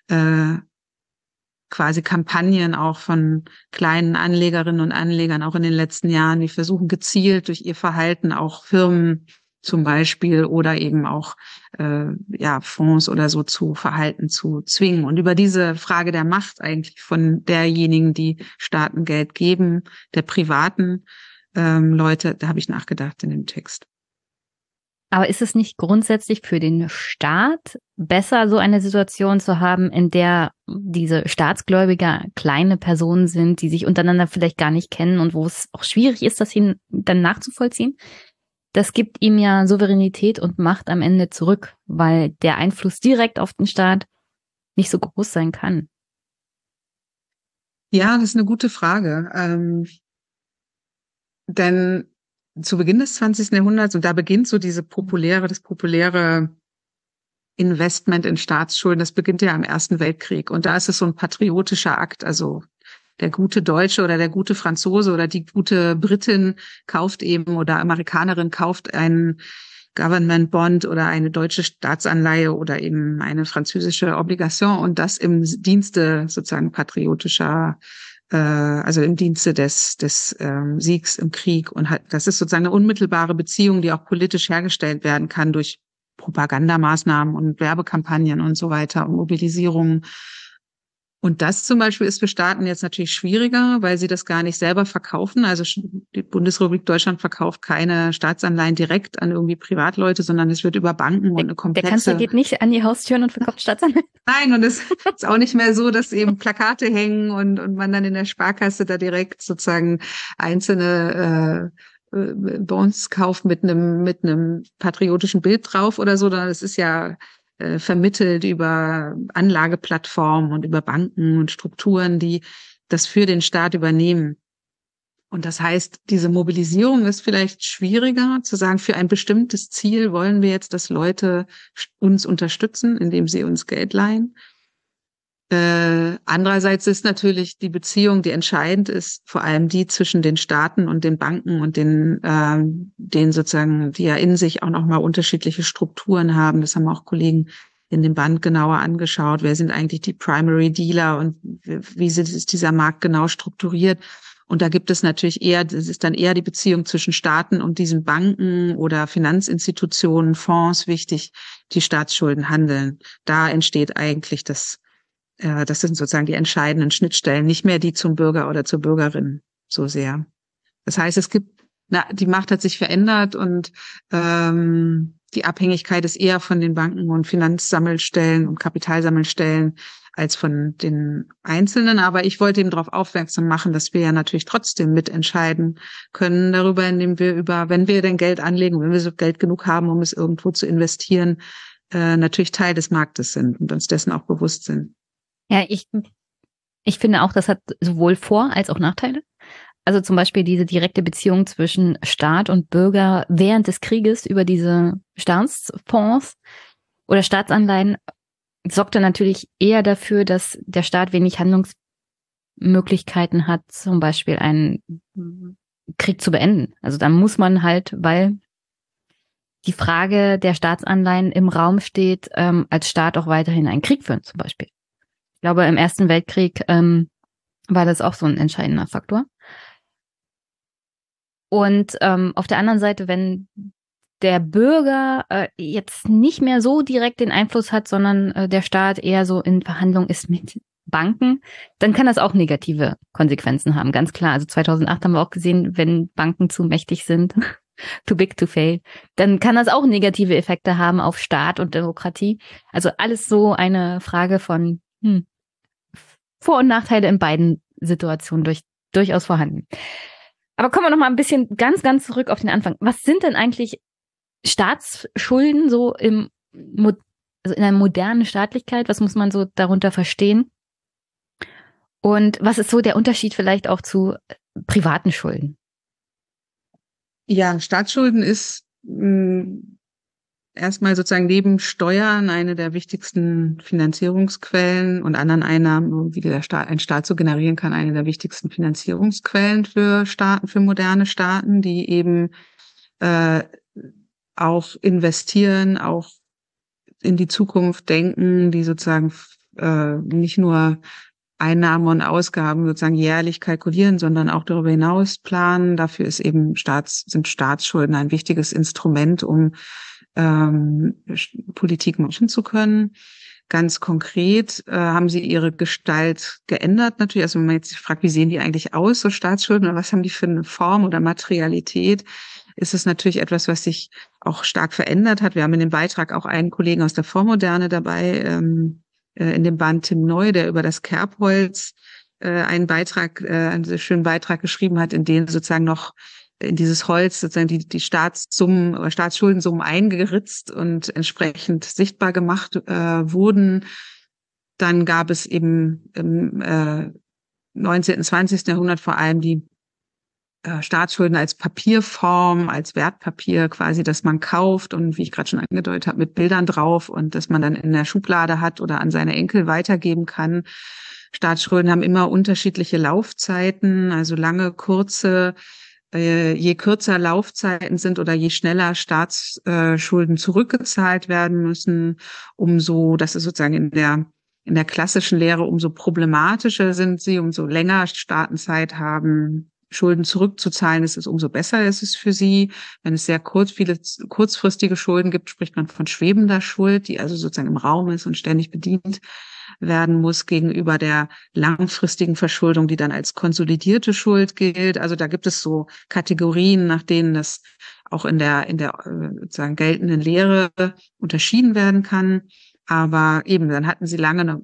äh, quasi Kampagnen auch von kleinen Anlegerinnen und Anlegern, auch in den letzten Jahren, die versuchen gezielt durch ihr Verhalten auch Firmen zum Beispiel oder eben auch äh, ja Fonds oder so zu Verhalten zu zwingen und über diese Frage der Macht eigentlich von derjenigen, die Staaten Geld geben, der privaten ähm, Leute, da habe ich nachgedacht in dem Text. Aber ist es nicht grundsätzlich für den Staat besser, so eine Situation zu haben, in der diese Staatsgläubiger kleine Personen sind, die sich untereinander vielleicht gar nicht kennen und wo es auch schwierig ist, das ihnen dann nachzuvollziehen? Das gibt ihm ja Souveränität und Macht am Ende zurück, weil der Einfluss direkt auf den Staat nicht so groß sein kann. Ja, das ist eine gute Frage. Ähm, denn zu Beginn des 20. Jahrhunderts, und da beginnt so diese populäre, das populäre Investment in Staatsschulden, das beginnt ja im Ersten Weltkrieg. Und da ist es so ein patriotischer Akt. Also der gute Deutsche oder der gute Franzose oder die gute Britin kauft eben oder Amerikanerin kauft einen Government Bond oder eine deutsche Staatsanleihe oder eben eine französische Obligation und das im Dienste sozusagen patriotischer äh, also im Dienste des, des ähm, Siegs im Krieg. Und halt, das ist sozusagen eine unmittelbare Beziehung, die auch politisch hergestellt werden kann durch Propagandamaßnahmen und Werbekampagnen und so weiter und Mobilisierungen. Und das zum Beispiel ist für Staaten jetzt natürlich schwieriger, weil sie das gar nicht selber verkaufen. Also die Bundesrepublik Deutschland verkauft keine Staatsanleihen direkt an irgendwie Privatleute, sondern es wird über Banken und eine komplexe... Der Kanzler geht nicht an die Haustüren und verkauft Staatsanleihen. Nein, und es ist auch nicht mehr so, dass eben Plakate hängen und, und man dann in der Sparkasse da direkt sozusagen einzelne äh, äh Bonds kauft mit einem mit einem patriotischen Bild drauf oder so, sondern es ist ja äh, vermittelt über Anlageplattformen und über Banken und Strukturen, die das für den Staat übernehmen. Und das heißt, diese Mobilisierung ist vielleicht schwieriger zu sagen, für ein bestimmtes Ziel wollen wir jetzt, dass Leute uns unterstützen, indem sie uns Geld leihen. Äh, andererseits ist natürlich die Beziehung, die entscheidend ist, vor allem die zwischen den Staaten und den Banken und den, äh, den sozusagen, die ja in sich auch nochmal unterschiedliche Strukturen haben. Das haben auch Kollegen in dem Band genauer angeschaut. Wer sind eigentlich die Primary Dealer und wie ist dieser Markt genau strukturiert? Und da gibt es natürlich eher, das ist dann eher die Beziehung zwischen Staaten und diesen Banken oder Finanzinstitutionen, Fonds wichtig, die Staatsschulden handeln. Da entsteht eigentlich das äh, das sind sozusagen die entscheidenden Schnittstellen, nicht mehr die zum Bürger oder zur Bürgerin so sehr. Das heißt, es gibt, na, die Macht hat sich verändert und ähm, die Abhängigkeit ist eher von den Banken und Finanzsammelstellen und Kapitalsammelstellen als von den Einzelnen. Aber ich wollte eben darauf aufmerksam machen, dass wir ja natürlich trotzdem mitentscheiden können darüber, indem wir über, wenn wir denn Geld anlegen, wenn wir so Geld genug haben, um es irgendwo zu investieren, äh, natürlich Teil des Marktes sind und uns dessen auch bewusst sind. Ja, ich, ich finde auch, das hat sowohl Vor- als auch Nachteile. Also zum Beispiel diese direkte Beziehung zwischen Staat und Bürger während des Krieges über diese Staatsfonds oder Staatsanleihen sorgte natürlich eher dafür, dass der Staat wenig Handlungsmöglichkeiten hat, zum Beispiel einen Krieg zu beenden. Also dann muss man halt, weil die Frage der Staatsanleihen im Raum steht, ähm, als Staat auch weiterhin einen Krieg führen zum Beispiel. Ich glaube, im Ersten Weltkrieg ähm, war das auch so ein entscheidender Faktor. Und ähm, auf der anderen Seite, wenn der Bürger äh, jetzt nicht mehr so direkt den Einfluss hat, sondern äh, der Staat eher so in Verhandlung ist mit Banken, dann kann das auch negative Konsequenzen haben, ganz klar. Also 2008 haben wir auch gesehen, wenn Banken zu mächtig sind, too big to fail, dann kann das auch negative Effekte haben auf Staat und Demokratie. Also alles so eine Frage von hm, Vor- und Nachteile in beiden Situationen durch, durchaus vorhanden. Aber kommen wir noch mal ein bisschen ganz, ganz zurück auf den Anfang. Was sind denn eigentlich Staatsschulden so im, also in einer modernen Staatlichkeit? Was muss man so darunter verstehen? Und was ist so der Unterschied vielleicht auch zu privaten Schulden? Ja, Staatsschulden ist mh, hm, erstmal sozusagen neben Steuern eine der wichtigsten Finanzierungsquellen und anderen Einnahmen, wie der Staat, ein Staat so generieren kann, eine der wichtigsten Finanzierungsquellen für Staaten, für moderne Staaten, die eben äh, auch investieren, auch in die Zukunft denken, die sozusagen äh, nicht nur Einnahmen und Ausgaben sozusagen jährlich kalkulieren, sondern auch darüber hinaus planen. Dafür ist eben Staats, sind Staatsschulden ein wichtiges Instrument, um ähm, Politik machen zu können. Ganz konkret äh, haben sie ihre Gestalt geändert natürlich. Also wenn man jetzt fragt, wie sehen die eigentlich aus, so Staatsschulden, oder was haben die für eine Form oder Materialität, ist es natürlich etwas, was sich auch stark verändert hat. Wir haben in dem Beitrag auch einen Kollegen aus der Vormoderne dabei, ähm, äh, in dem Band Tim Neu, der über das Kerbholz äh, einen Beitrag, äh, einen schönen Beitrag geschrieben hat, in dem sozusagen noch in dieses Holz sozusagen die, die Staatssummen oder Staatsschuldenssummen eingeritzt und entsprechend sichtbar gemacht äh, wurden. Dann gab es eben im äh, 19. 20. Jahrhundert vor allem die äh, Staatsschulden als Papierform, als Wertpapier quasi, das man kauft und wie ich gerade schon angedeutet habe, mit Bildern drauf und dass man dann in der Schublade hat oder an seine Enkel weitergeben kann. Staatsschulden haben immer unterschiedliche Laufzeiten, also lange, kurze, äh, je kürzer Laufzeiten sind oder je schneller Staatsschulden zurückgezahlt werden müssen, umso, das ist sozusagen in der in der klassischen Lehre, umso problematischer sind sie, umso länger Staatenzeit haben, Schulden zurückzuzahlen ist es, umso besser ist es für sie. Wenn es sehr kurz, viele kurzfristige Schulden gibt, spricht man von schwebender Schuld, die also sozusagen im Raum ist und ständig bedient werden muss gegenüber der langfristigen Verschuldung, die dann als konsolidierte Schuld gilt. Also da gibt es so Kategorien, nach denen das auch in der, in der äh, sozusagen geltenden Lehre unterschieden werden kann. Aber eben, dann hatten sie lange eine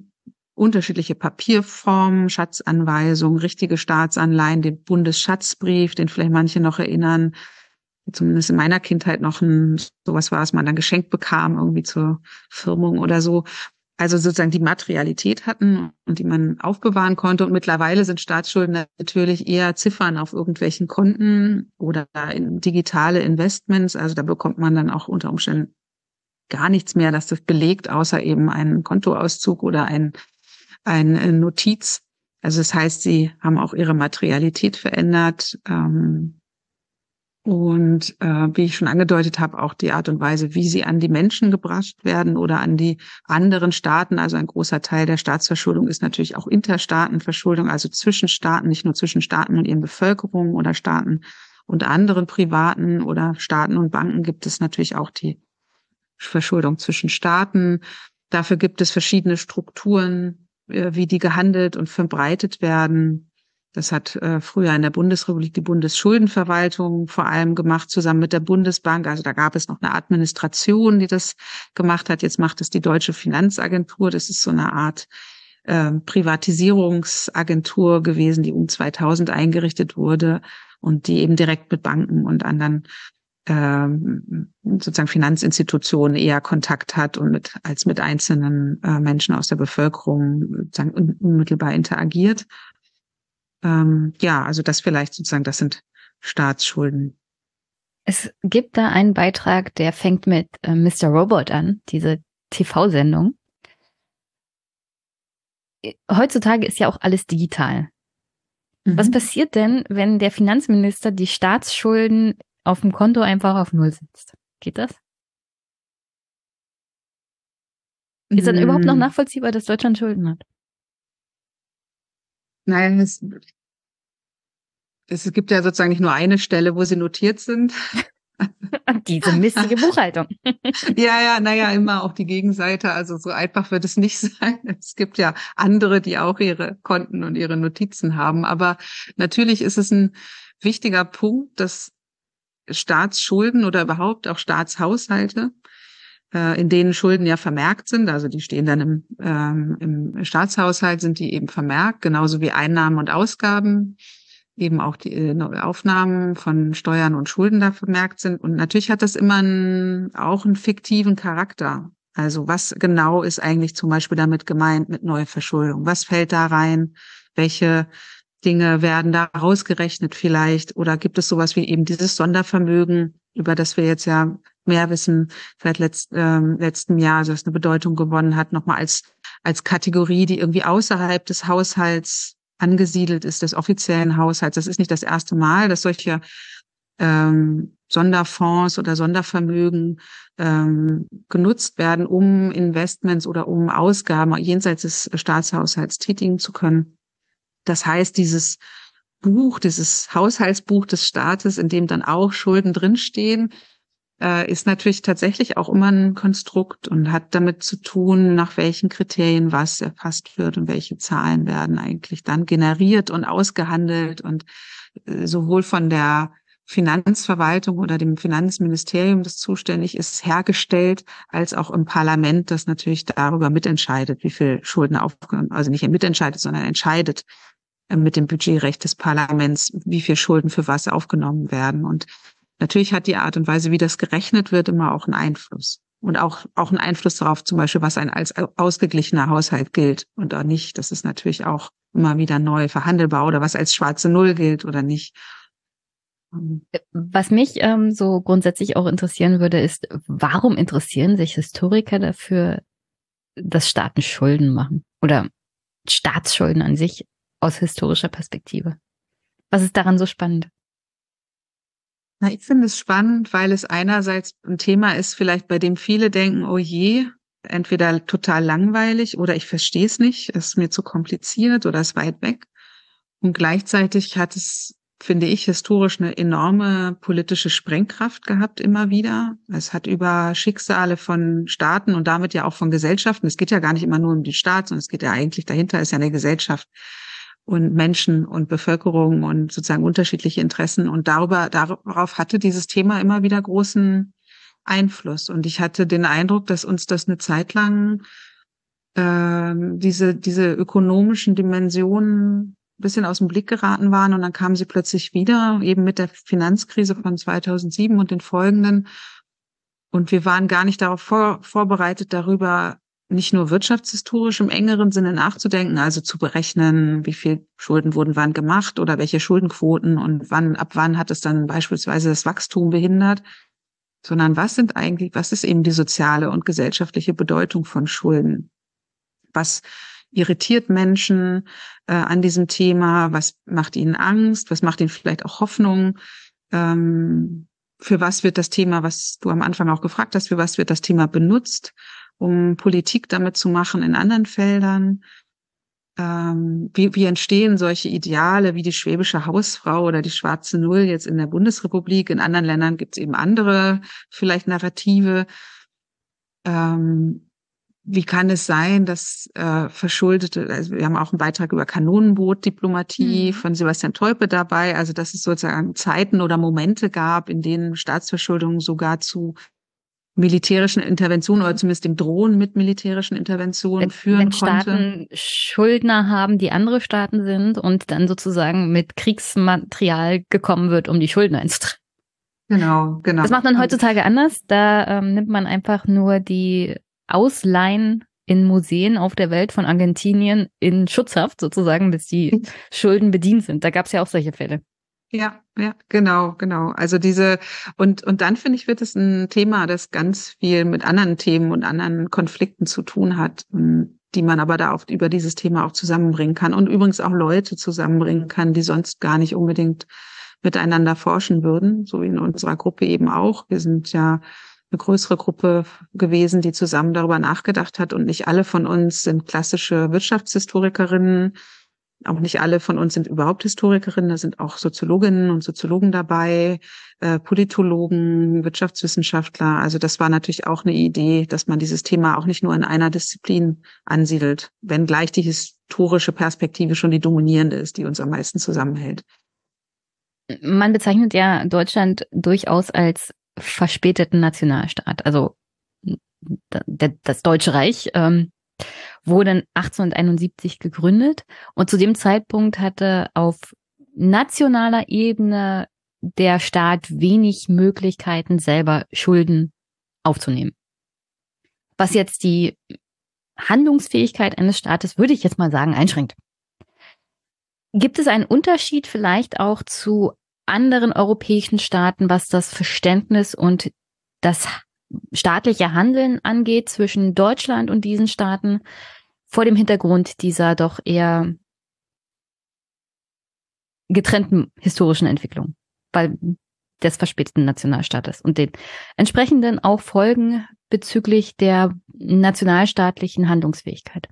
unterschiedliche Papierformen, Schatzanweisungen, richtige Staatsanleihen, den Bundesschatzbrief, den vielleicht manche noch erinnern, zumindest in meiner Kindheit noch ein, sowas war, was man dann geschenkt bekam, irgendwie zur Firmung oder so also sozusagen die Materialität hatten und die man aufbewahren konnte. Und mittlerweile sind Staatsschulden natürlich eher Ziffern auf irgendwelchen Konten oder in digitale Investments. Also da bekommt man dann auch unter Umständen gar nichts mehr, das das belegt, außer eben einen Kontoauszug oder ein, eine Notiz. Also das heißt, sie haben auch ihre Materialität verändert. Ähm, und äh, wie ich schon angedeutet habe, auch die Art und Weise, wie sie an die Menschen gebracht werden oder an die anderen Staaten. Also ein großer Teil der Staatsverschuldung ist natürlich auch Interstaatenverschuldung, also zwischen Staaten, nicht nur zwischen Staaten und ihren Bevölkerungen oder Staaten und anderen privaten oder Staaten und Banken gibt es natürlich auch die Verschuldung zwischen Staaten. Dafür gibt es verschiedene Strukturen, äh, wie die gehandelt und verbreitet werden. Das hat äh, früher in der Bundesrepublik die Bundesschuldenverwaltung vor allem gemacht, zusammen mit der Bundesbank. Also da gab es noch eine Administration, die das gemacht hat. Jetzt macht es die Deutsche Finanzagentur. Das ist so eine Art äh, Privatisierungsagentur gewesen, die um 2000 eingerichtet wurde und die eben direkt mit Banken und anderen ähm, sozusagen Finanzinstitutionen eher Kontakt hat und mit als mit einzelnen äh, Menschen aus der Bevölkerung sozusagen unmittelbar interagiert. Ähm, ja, also das vielleicht sozusagen, das sind Staatsschulden. Es gibt da einen Beitrag, der fängt mit äh, Mr. Robot an, diese TV-Sendung. Heutzutage ist ja auch alles digital. Mhm. Was passiert denn, wenn der Finanzminister die Staatsschulden auf dem Konto einfach auf Null setzt? Geht das? Ist dann überhaupt noch mm. nachvollziehbar, dass Deutschland Schulden hat? Nein, es, es gibt ja sozusagen nicht nur eine Stelle, wo sie notiert sind. Diese missige Buchhaltung. ja, ja, naja, immer auch die Gegenseite. Also so einfach wird es nicht sein. Es gibt ja andere, die auch ihre Konten und ihre Notizen haben. Aber natürlich ist es ein wichtiger Punkt, dass Staatsschulden oder überhaupt auch Staatshaushalte, äh, in denen Schulden ja vermerkt sind, also die stehen dann im, ähm, im Staatshaushalt, sind die eben vermerkt, genauso wie Einnahmen und Ausgaben eben auch die äh, Aufnahmen von Steuern und Schulden da vermerkt sind. Und natürlich hat das immer einen, auch einen fiktiven Charakter. Also was genau ist eigentlich zum Beispiel damit gemeint mit Neuverschuldung? Was fällt da rein? Welche Dinge werden da rausgerechnet vielleicht? Oder gibt es sowas wie eben dieses Sondervermögen, über das wir jetzt ja mehr wissen, seit letzt, ähm, letztem Jahr, also das eine Bedeutung gewonnen hat, nochmal als, als Kategorie, die irgendwie außerhalb des Haushalts angesiedelt ist des offiziellen Haushalts. Das ist nicht das erste Mal, dass solche ähm, Sonderfonds oder Sondervermögen ähm, genutzt werden, um Investments oder um Ausgaben jenseits des Staatshaushalts tätigen zu können. Das heißt, dieses Buch, dieses Haushaltsbuch des Staates, in dem dann auch Schulden drinstehen, äh, ist natürlich tatsächlich auch immer ein Konstrukt und hat damit zu tun, nach welchen Kriterien was erfasst wird und welche Zahlen werden eigentlich dann generiert und ausgehandelt und äh, sowohl von der Finanzverwaltung oder dem Finanzministerium, das zuständig ist, hergestellt, als auch im Parlament, das natürlich darüber mitentscheidet, wie viel Schulden aufgenommen, also nicht mitentscheidet, sondern entscheidet äh, mit dem Budgetrecht des Parlaments, wie viel Schulden für was aufgenommen werden. Und Natürlich hat die Art und Weise, wie das gerechnet wird, immer auch einen Einfluss. Und auch, auch einen Einfluss darauf, zum Beispiel, was ein als ausgeglichener Haushalt gilt und auch nicht. Das ist natürlich auch immer wieder neu verhandelbar oder was als schwarze Null gilt oder nicht. Was mich ähm, so grundsätzlich auch interessieren würde, ist, warum interessieren sich Historiker dafür, dass Staaten Schulden machen oder Staatsschulden an sich aus historischer Perspektive? Was ist daran so spannend? Na, ich finde es spannend, weil es einerseits ein Thema ist, vielleicht bei dem viele denken, oh je, entweder total langweilig oder ich verstehe es nicht, es ist mir zu kompliziert oder ist weit weg. Und gleichzeitig hat es, finde ich, historisch eine enorme politische Sprengkraft gehabt immer wieder. Es hat über Schicksale von Staaten und damit ja auch von Gesellschaften, es geht ja gar nicht immer nur um die Staat, sondern es geht ja eigentlich dahinter, ist ja eine Gesellschaft, und Menschen und Bevölkerung und sozusagen unterschiedliche Interessen. Und darüber, darauf hatte dieses Thema immer wieder großen Einfluss. Und ich hatte den Eindruck, dass uns das eine Zeit lang äh, diese, diese ökonomischen Dimensionen bisschen aus dem Blick geraten waren und dann kamen sie plötzlich wieder, eben mit der Finanzkrise von 2007 und den folgenden. Und wir waren gar nicht darauf vor, vorbereitet, darüber nicht nur wirtschaftshistorisch im engeren Sinne nachzudenken, also zu berechnen, wie viel Schulden wurden wann gemacht oder welche Schuldenquoten und wann, ab wann hat es dann beispielsweise das Wachstum behindert, sondern was sind eigentlich, was ist eben die soziale und gesellschaftliche Bedeutung von Schulden? Was irritiert Menschen äh, an diesem Thema? Was macht ihnen Angst? Was macht ihnen vielleicht auch Hoffnung? Ähm, für was wird das Thema, was du am Anfang auch gefragt hast, für was wird das Thema benutzt? Um Politik damit zu machen in anderen Feldern? Ähm, wie, wie entstehen solche Ideale wie die schwäbische Hausfrau oder die schwarze Null jetzt in der Bundesrepublik? In anderen Ländern gibt es eben andere, vielleicht Narrative. Ähm, wie kann es sein, dass äh, verschuldete, also wir haben auch einen Beitrag über Kanonenbootdiplomatie mhm. von Sebastian Teupe dabei, also dass es sozusagen Zeiten oder Momente gab, in denen Staatsverschuldung sogar zu militärischen Interventionen oder zumindest dem Drohen mit militärischen Interventionen wenn, führen wenn konnte. Staaten Schuldner haben, die andere Staaten sind und dann sozusagen mit Kriegsmaterial gekommen wird, um die Schulden einzutreiben. Genau, genau. Das macht man heutzutage anders. Da ähm, nimmt man einfach nur die Ausleihen in Museen auf der Welt von Argentinien in Schutzhaft sozusagen, bis die Schulden bedient sind. Da gab es ja auch solche Fälle. Ja, ja, genau, genau. Also diese und und dann finde ich wird es ein Thema, das ganz viel mit anderen Themen und anderen Konflikten zu tun hat, die man aber da oft über dieses Thema auch zusammenbringen kann und übrigens auch Leute zusammenbringen kann, die sonst gar nicht unbedingt miteinander forschen würden, so wie in unserer Gruppe eben auch. Wir sind ja eine größere Gruppe gewesen, die zusammen darüber nachgedacht hat und nicht alle von uns sind klassische Wirtschaftshistorikerinnen auch nicht alle von uns sind überhaupt Historikerinnen, da sind auch Soziologinnen und Soziologen dabei, äh, Politologen, Wirtschaftswissenschaftler. Also das war natürlich auch eine Idee, dass man dieses Thema auch nicht nur in einer Disziplin ansiedelt, wenngleich die historische Perspektive schon die dominierende ist, die uns am meisten zusammenhält. Man bezeichnet ja Deutschland durchaus als verspäteten Nationalstaat. Also das Deutsche Reich ähm, wurde 1871 gegründet und zu dem Zeitpunkt hatte auf nationaler Ebene der Staat wenig Möglichkeiten, selber Schulden aufzunehmen. Was jetzt die Handlungsfähigkeit eines Staates, würde ich jetzt mal sagen, einschränkt. Gibt es einen Unterschied vielleicht auch zu anderen europäischen Staaten, was das Verständnis und das staatliche Handeln angeht zwischen Deutschland und diesen Staaten vor dem Hintergrund dieser doch eher getrennten historischen Entwicklung, weil des verspäteten Nationalstaates und den entsprechenden auch Folgen bezüglich der nationalstaatlichen Handlungsfähigkeit.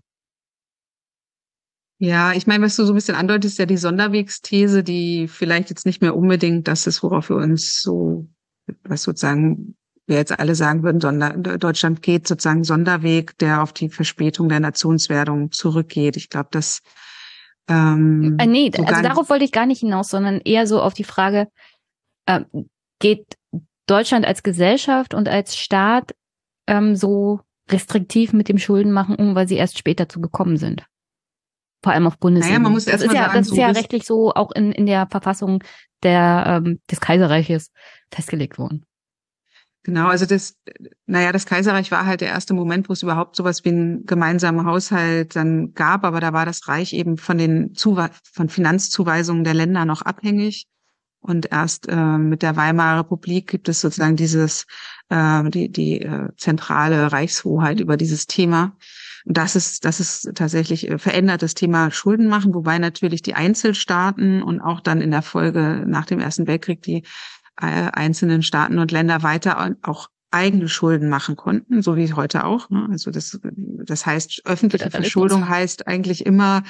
Ja, ich meine, was du so ein bisschen andeutest, ja die Sonderwegsthese, die vielleicht jetzt nicht mehr unbedingt das ist, worauf wir uns so, was sozusagen wir jetzt alle sagen würden, Sonder, Deutschland geht sozusagen Sonderweg, der auf die Verspätung der Nationswerdung zurückgeht. Ich glaube, dass ähm, äh, nee, so also darauf wollte ich gar nicht hinaus, sondern eher so auf die Frage, äh, geht Deutschland als Gesellschaft und als Staat ähm, so restriktiv mit dem Schuldenmachen um, weil sie erst später zu gekommen sind? Vor allem auf Bundesebene. Naja, man muss das ist ja, sagen, das ist ja rechtlich so auch in, in der Verfassung der, ähm, des Kaiserreiches festgelegt worden. Genau, also das, naja, das Kaiserreich war halt der erste Moment, wo es überhaupt sowas wie einen gemeinsamen Haushalt dann gab, aber da war das Reich eben von den Zuwe von Finanzzuweisungen der Länder noch abhängig. Und erst äh, mit der Weimarer Republik gibt es sozusagen dieses, äh, die, die äh, zentrale Reichshoheit über dieses Thema. Und das ist, das ist tatsächlich äh, verändert das Thema Schulden machen, wobei natürlich die Einzelstaaten und auch dann in der Folge nach dem Ersten Weltkrieg die einzelnen Staaten und Länder weiter auch eigene Schulden machen konnten, so wie heute auch. Ne? Also das, das heißt, öffentliche Verschuldung heißt eigentlich immer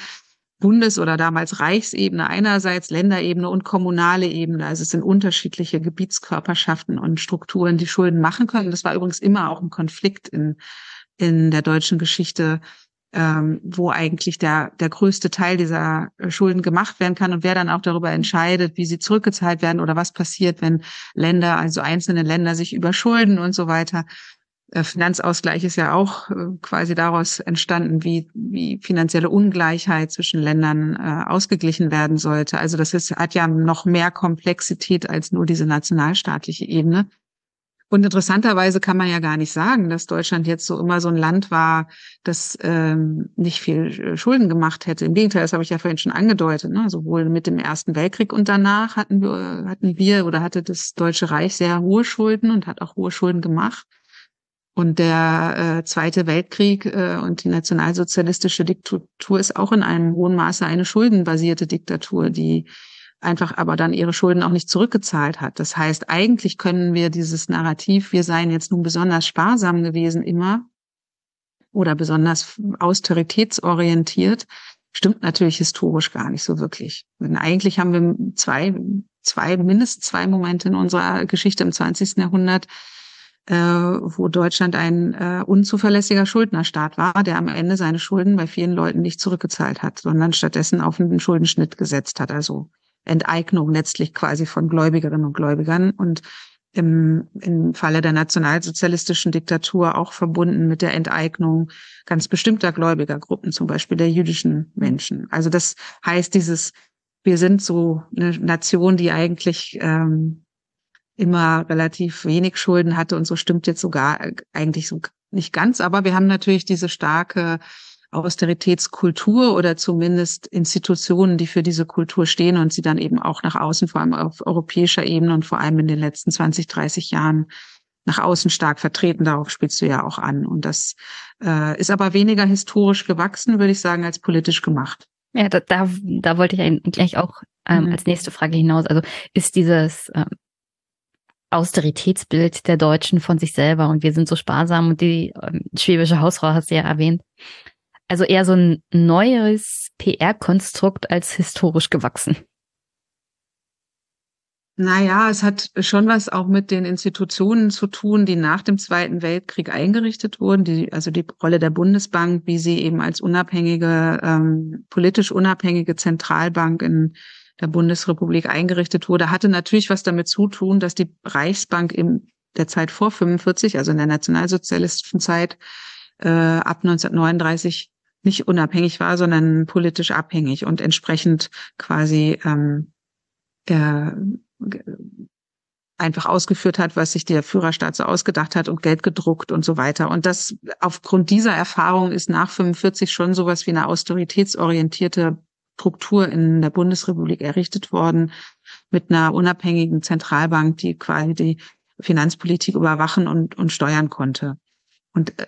Bundes- oder damals Reichsebene einerseits, Länderebene und kommunale Ebene. Also es sind unterschiedliche Gebietskörperschaften und Strukturen, die Schulden machen können. Das war übrigens immer auch ein Konflikt in, in der deutschen Geschichte ähm, wo eigentlich der, der größte Teil dieser äh, Schulden gemacht werden kann und wer dann auch darüber entscheidet, wie sie zurückgezahlt werden oder was passiert, wenn Länder, also einzelne Länder sich überschulden und so weiter. Der Finanzausgleich ist ja auch äh, quasi daraus entstanden, wie, wie finanzielle Ungleichheit zwischen Ländern äh, ausgeglichen werden sollte. Also das ist, hat ja noch mehr Komplexität als nur diese nationalstaatliche Ebene. Und interessanterweise kann man ja gar nicht sagen, dass Deutschland jetzt so immer so ein Land war, das ähm, nicht viel äh, Schulden gemacht hätte. Im Gegenteil, das habe ich ja vorhin schon angedeutet. Ne? Sowohl mit dem Ersten Weltkrieg und danach hatten wir, hatten wir oder hatte das Deutsche Reich sehr hohe Schulden und hat auch hohe Schulden gemacht. Und der äh, Zweite Weltkrieg äh, und die nationalsozialistische Diktatur ist auch in einem hohen Maße eine schuldenbasierte Diktatur, die einfach aber dann ihre Schulden auch nicht zurückgezahlt hat. Das heißt, eigentlich können wir dieses Narrativ, wir seien jetzt nun besonders sparsam gewesen immer oder besonders austeritätsorientiert, stimmt natürlich historisch gar nicht so wirklich. Denn eigentlich haben wir zwei, zwei, mindestens zwei Momente in unserer Geschichte im 20. Jahrhundert, äh, wo Deutschland ein äh, unzuverlässiger Schuldnerstaat war, der am Ende seine Schulden bei vielen Leuten nicht zurückgezahlt hat, sondern stattdessen auf einen Schuldenschnitt gesetzt hat. Also Enteignung letztlich quasi von Gläubigerinnen und Gläubigern und im, im Falle der nationalsozialistischen Diktatur auch verbunden mit der Enteignung ganz bestimmter Gläubigergruppen, zum Beispiel der jüdischen Menschen. Also das heißt, dieses, wir sind so eine Nation, die eigentlich ähm, immer relativ wenig Schulden hatte und so stimmt jetzt sogar eigentlich so nicht ganz, aber wir haben natürlich diese starke Austeritätskultur oder zumindest Institutionen, die für diese Kultur stehen und sie dann eben auch nach außen, vor allem auf europäischer Ebene und vor allem in den letzten 20, 30 Jahren nach außen stark vertreten. Darauf spielst du ja auch an. Und das äh, ist aber weniger historisch gewachsen, würde ich sagen, als politisch gemacht. Ja, da, da, da wollte ich eigentlich auch ähm, mhm. als nächste Frage hinaus. Also ist dieses ähm, Austeritätsbild der Deutschen von sich selber und wir sind so sparsam und die ähm, schwäbische Hausfrau hast du ja erwähnt. Also eher so ein neues PR-Konstrukt als historisch gewachsen. Naja, es hat schon was auch mit den Institutionen zu tun, die nach dem Zweiten Weltkrieg eingerichtet wurden. Die, also die Rolle der Bundesbank, wie sie eben als unabhängige, ähm, politisch unabhängige Zentralbank in der Bundesrepublik eingerichtet wurde, hatte natürlich was damit zu tun, dass die Reichsbank in der Zeit vor 45, also in der nationalsozialistischen Zeit, äh, ab 1939 nicht unabhängig war, sondern politisch abhängig und entsprechend quasi ähm, äh, einfach ausgeführt hat, was sich der Führerstaat so ausgedacht hat und Geld gedruckt und so weiter. Und das aufgrund dieser Erfahrung ist nach 45 schon sowas wie eine austeritätsorientierte Struktur in der Bundesrepublik errichtet worden mit einer unabhängigen Zentralbank, die quasi die Finanzpolitik überwachen und, und steuern konnte. Und äh,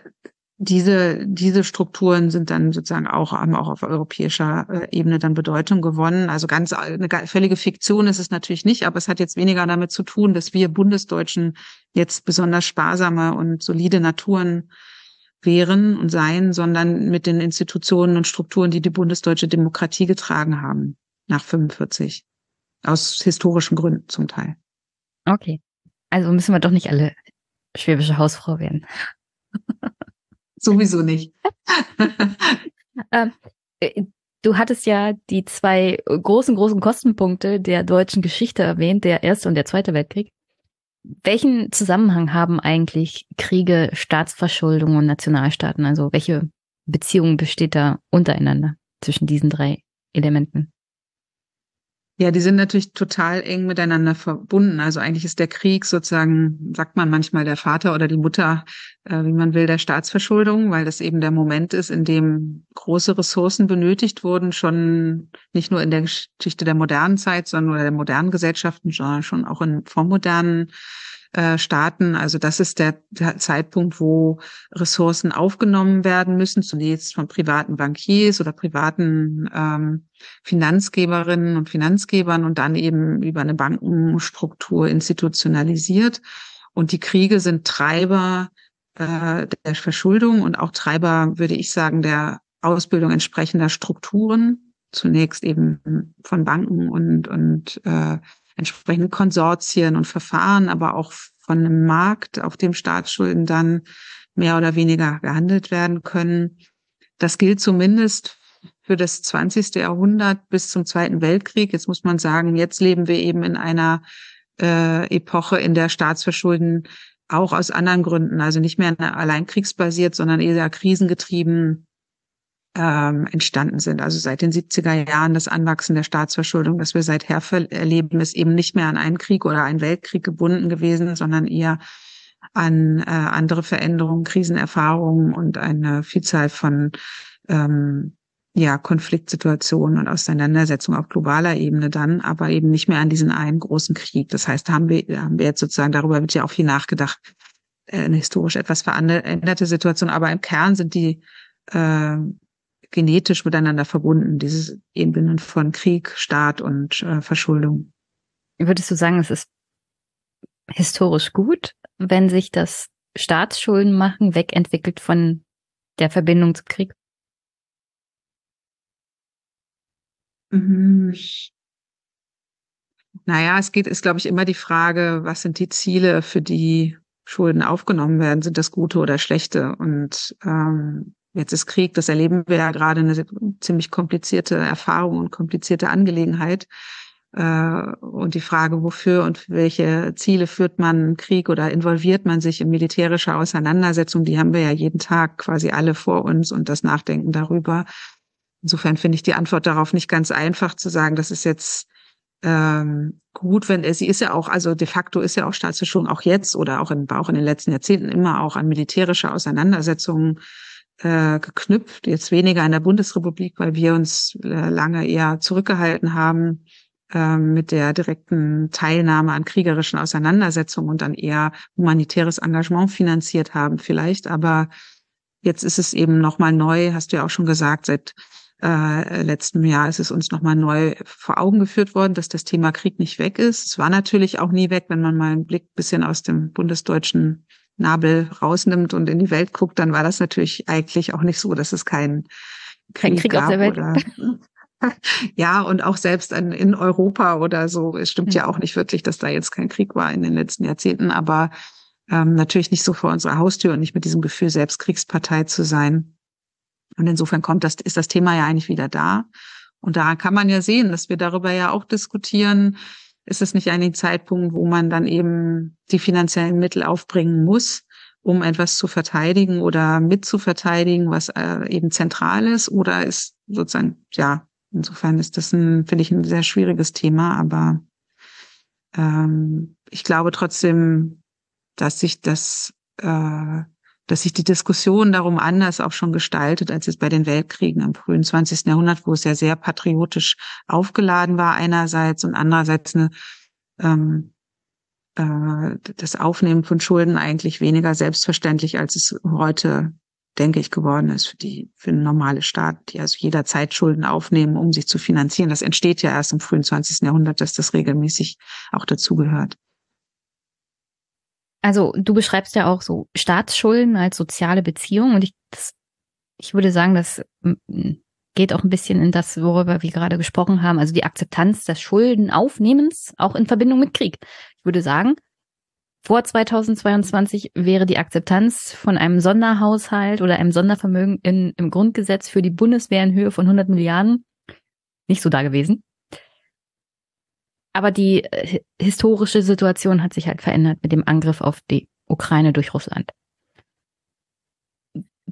diese, diese Strukturen sind dann sozusagen auch, haben auch auf europäischer äh, Ebene dann Bedeutung gewonnen. Also ganz eine völlige Fiktion ist es natürlich nicht, aber es hat jetzt weniger damit zu tun, dass wir Bundesdeutschen jetzt besonders sparsame und solide Naturen wären und seien, sondern mit den Institutionen und Strukturen, die die bundesdeutsche Demokratie getragen haben nach 45. Aus historischen Gründen zum Teil. Okay. Also müssen wir doch nicht alle schwäbische Hausfrau werden. Sowieso nicht. ähm, äh, du hattest ja die zwei großen, großen Kostenpunkte der deutschen Geschichte erwähnt, der Erste und der Zweite Weltkrieg. Welchen Zusammenhang haben eigentlich Kriege, Staatsverschuldung und Nationalstaaten? Also welche Beziehung besteht da untereinander zwischen diesen drei Elementen? Ja, die sind natürlich total eng miteinander verbunden. Also eigentlich ist der Krieg sozusagen, sagt man manchmal, der Vater oder die Mutter, äh, wie man will, der Staatsverschuldung, weil das eben der Moment ist, in dem große Ressourcen benötigt wurden, schon nicht nur in der Geschichte der modernen Zeit, sondern oder der modernen Gesellschaften, sondern schon auch in vormodernen äh, Staaten. Also das ist der, der, Zeitpunkt, wo Ressourcen aufgenommen werden müssen, zunächst von privaten Bankiers oder privaten ähm, Finanzgeberinnen und Finanzgebern und dann eben über eine Bankenstruktur institutionalisiert. Und die Kriege sind Treiber äh, der Verschuldung und auch Treiber, würde ich sagen, der Ausbildung entsprechender Strukturen. Zunächst eben von Banken und, und äh, entsprechende Konsortien und Verfahren, aber auch von einem Markt, auf dem Staatsschulden dann mehr oder weniger gehandelt werden können. Das gilt zumindest für das 20. Jahrhundert bis zum Zweiten Weltkrieg. Jetzt muss man sagen, jetzt leben wir eben in einer äh, Epoche, in der Staatsverschulden auch aus anderen Gründen, also nicht mehr allein kriegsbasiert, sondern eher krisengetrieben ähm, entstanden sind. Also seit den 70er Jahren das Anwachsen der Staatsverschuldung, das wir seither erleben, ist eben nicht mehr an einen Krieg oder einen Weltkrieg gebunden gewesen, sondern eher an äh, andere Veränderungen, Krisenerfahrungen und eine Vielzahl von ähm, ja, Konfliktsituationen und Auseinandersetzungen auf globaler Ebene dann, aber eben nicht mehr an diesen einen großen Krieg. Das heißt, haben wir, haben wir jetzt sozusagen, darüber wird ja auch viel nachgedacht, äh, eine historisch etwas veränderte Situation, aber im Kern sind die äh, genetisch miteinander verbunden, dieses Ebenen von Krieg, Staat und äh, Verschuldung. Würdest du sagen, es ist historisch gut, wenn sich das Staatsschulden machen wegentwickelt von der Verbindung zum Krieg? Mhm. Naja, es geht, ist, glaube ich, immer die Frage, was sind die Ziele, für die Schulden aufgenommen werden? Sind das gute oder schlechte? Und ähm, Jetzt ist Krieg, das erleben wir ja gerade eine ziemlich komplizierte Erfahrung und komplizierte Angelegenheit. Äh, und die Frage, wofür und welche Ziele führt man Krieg oder involviert man sich in militärische Auseinandersetzungen, die haben wir ja jeden Tag quasi alle vor uns und das Nachdenken darüber. Insofern finde ich die Antwort darauf nicht ganz einfach zu sagen, das ist jetzt ähm, gut, wenn sie ist ja auch, also de facto ist ja auch Staatsverschuldung auch jetzt oder auch in, auch in den letzten Jahrzehnten immer auch an militärische Auseinandersetzungen äh, geknüpft. Jetzt weniger in der Bundesrepublik, weil wir uns äh, lange eher zurückgehalten haben äh, mit der direkten Teilnahme an kriegerischen Auseinandersetzungen und dann eher humanitäres Engagement finanziert haben vielleicht. Aber jetzt ist es eben nochmal neu, hast du ja auch schon gesagt, seit äh, letzten Jahr ist es uns nochmal neu vor Augen geführt worden, dass das Thema Krieg nicht weg ist. Es war natürlich auch nie weg, wenn man mal einen Blick bisschen aus dem bundesdeutschen Nabel rausnimmt und in die Welt guckt, dann war das natürlich eigentlich auch nicht so, dass es keinen Krieg, Kein Krieg gab auf der Welt. Oder, ja, und auch selbst in, in Europa oder so. Es stimmt mhm. ja auch nicht wirklich, dass da jetzt kein Krieg war in den letzten Jahrzehnten, aber ähm, natürlich nicht so vor unserer Haustür und nicht mit diesem Gefühl, selbst Kriegspartei zu sein. Und insofern kommt das, ist das Thema ja eigentlich wieder da. Und da kann man ja sehen, dass wir darüber ja auch diskutieren. Ist es nicht ein Zeitpunkt, wo man dann eben die finanziellen Mittel aufbringen muss, um etwas zu verteidigen oder mit zu verteidigen, was äh, eben zentral ist? Oder ist sozusagen, ja, insofern ist das ein, finde ich, ein sehr schwieriges Thema, aber ähm, ich glaube trotzdem, dass sich das äh, dass sich die Diskussion darum anders auch schon gestaltet als jetzt bei den Weltkriegen im frühen 20. Jahrhundert, wo es ja sehr patriotisch aufgeladen war einerseits und andererseits eine, ähm, äh, das Aufnehmen von Schulden eigentlich weniger selbstverständlich, als es heute, denke ich, geworden ist für die für normale Staat, die also jederzeit Schulden aufnehmen, um sich zu finanzieren. Das entsteht ja erst im frühen 20. Jahrhundert, dass das regelmäßig auch dazugehört. Also du beschreibst ja auch so Staatsschulden als soziale Beziehung und ich, das, ich würde sagen, das geht auch ein bisschen in das, worüber wir gerade gesprochen haben, also die Akzeptanz des Schuldenaufnehmens, auch in Verbindung mit Krieg. Ich würde sagen, vor 2022 wäre die Akzeptanz von einem Sonderhaushalt oder einem Sondervermögen in, im Grundgesetz für die Bundeswehr in Höhe von 100 Milliarden nicht so da gewesen. Aber die äh, historische Situation hat sich halt verändert mit dem Angriff auf die Ukraine durch Russland.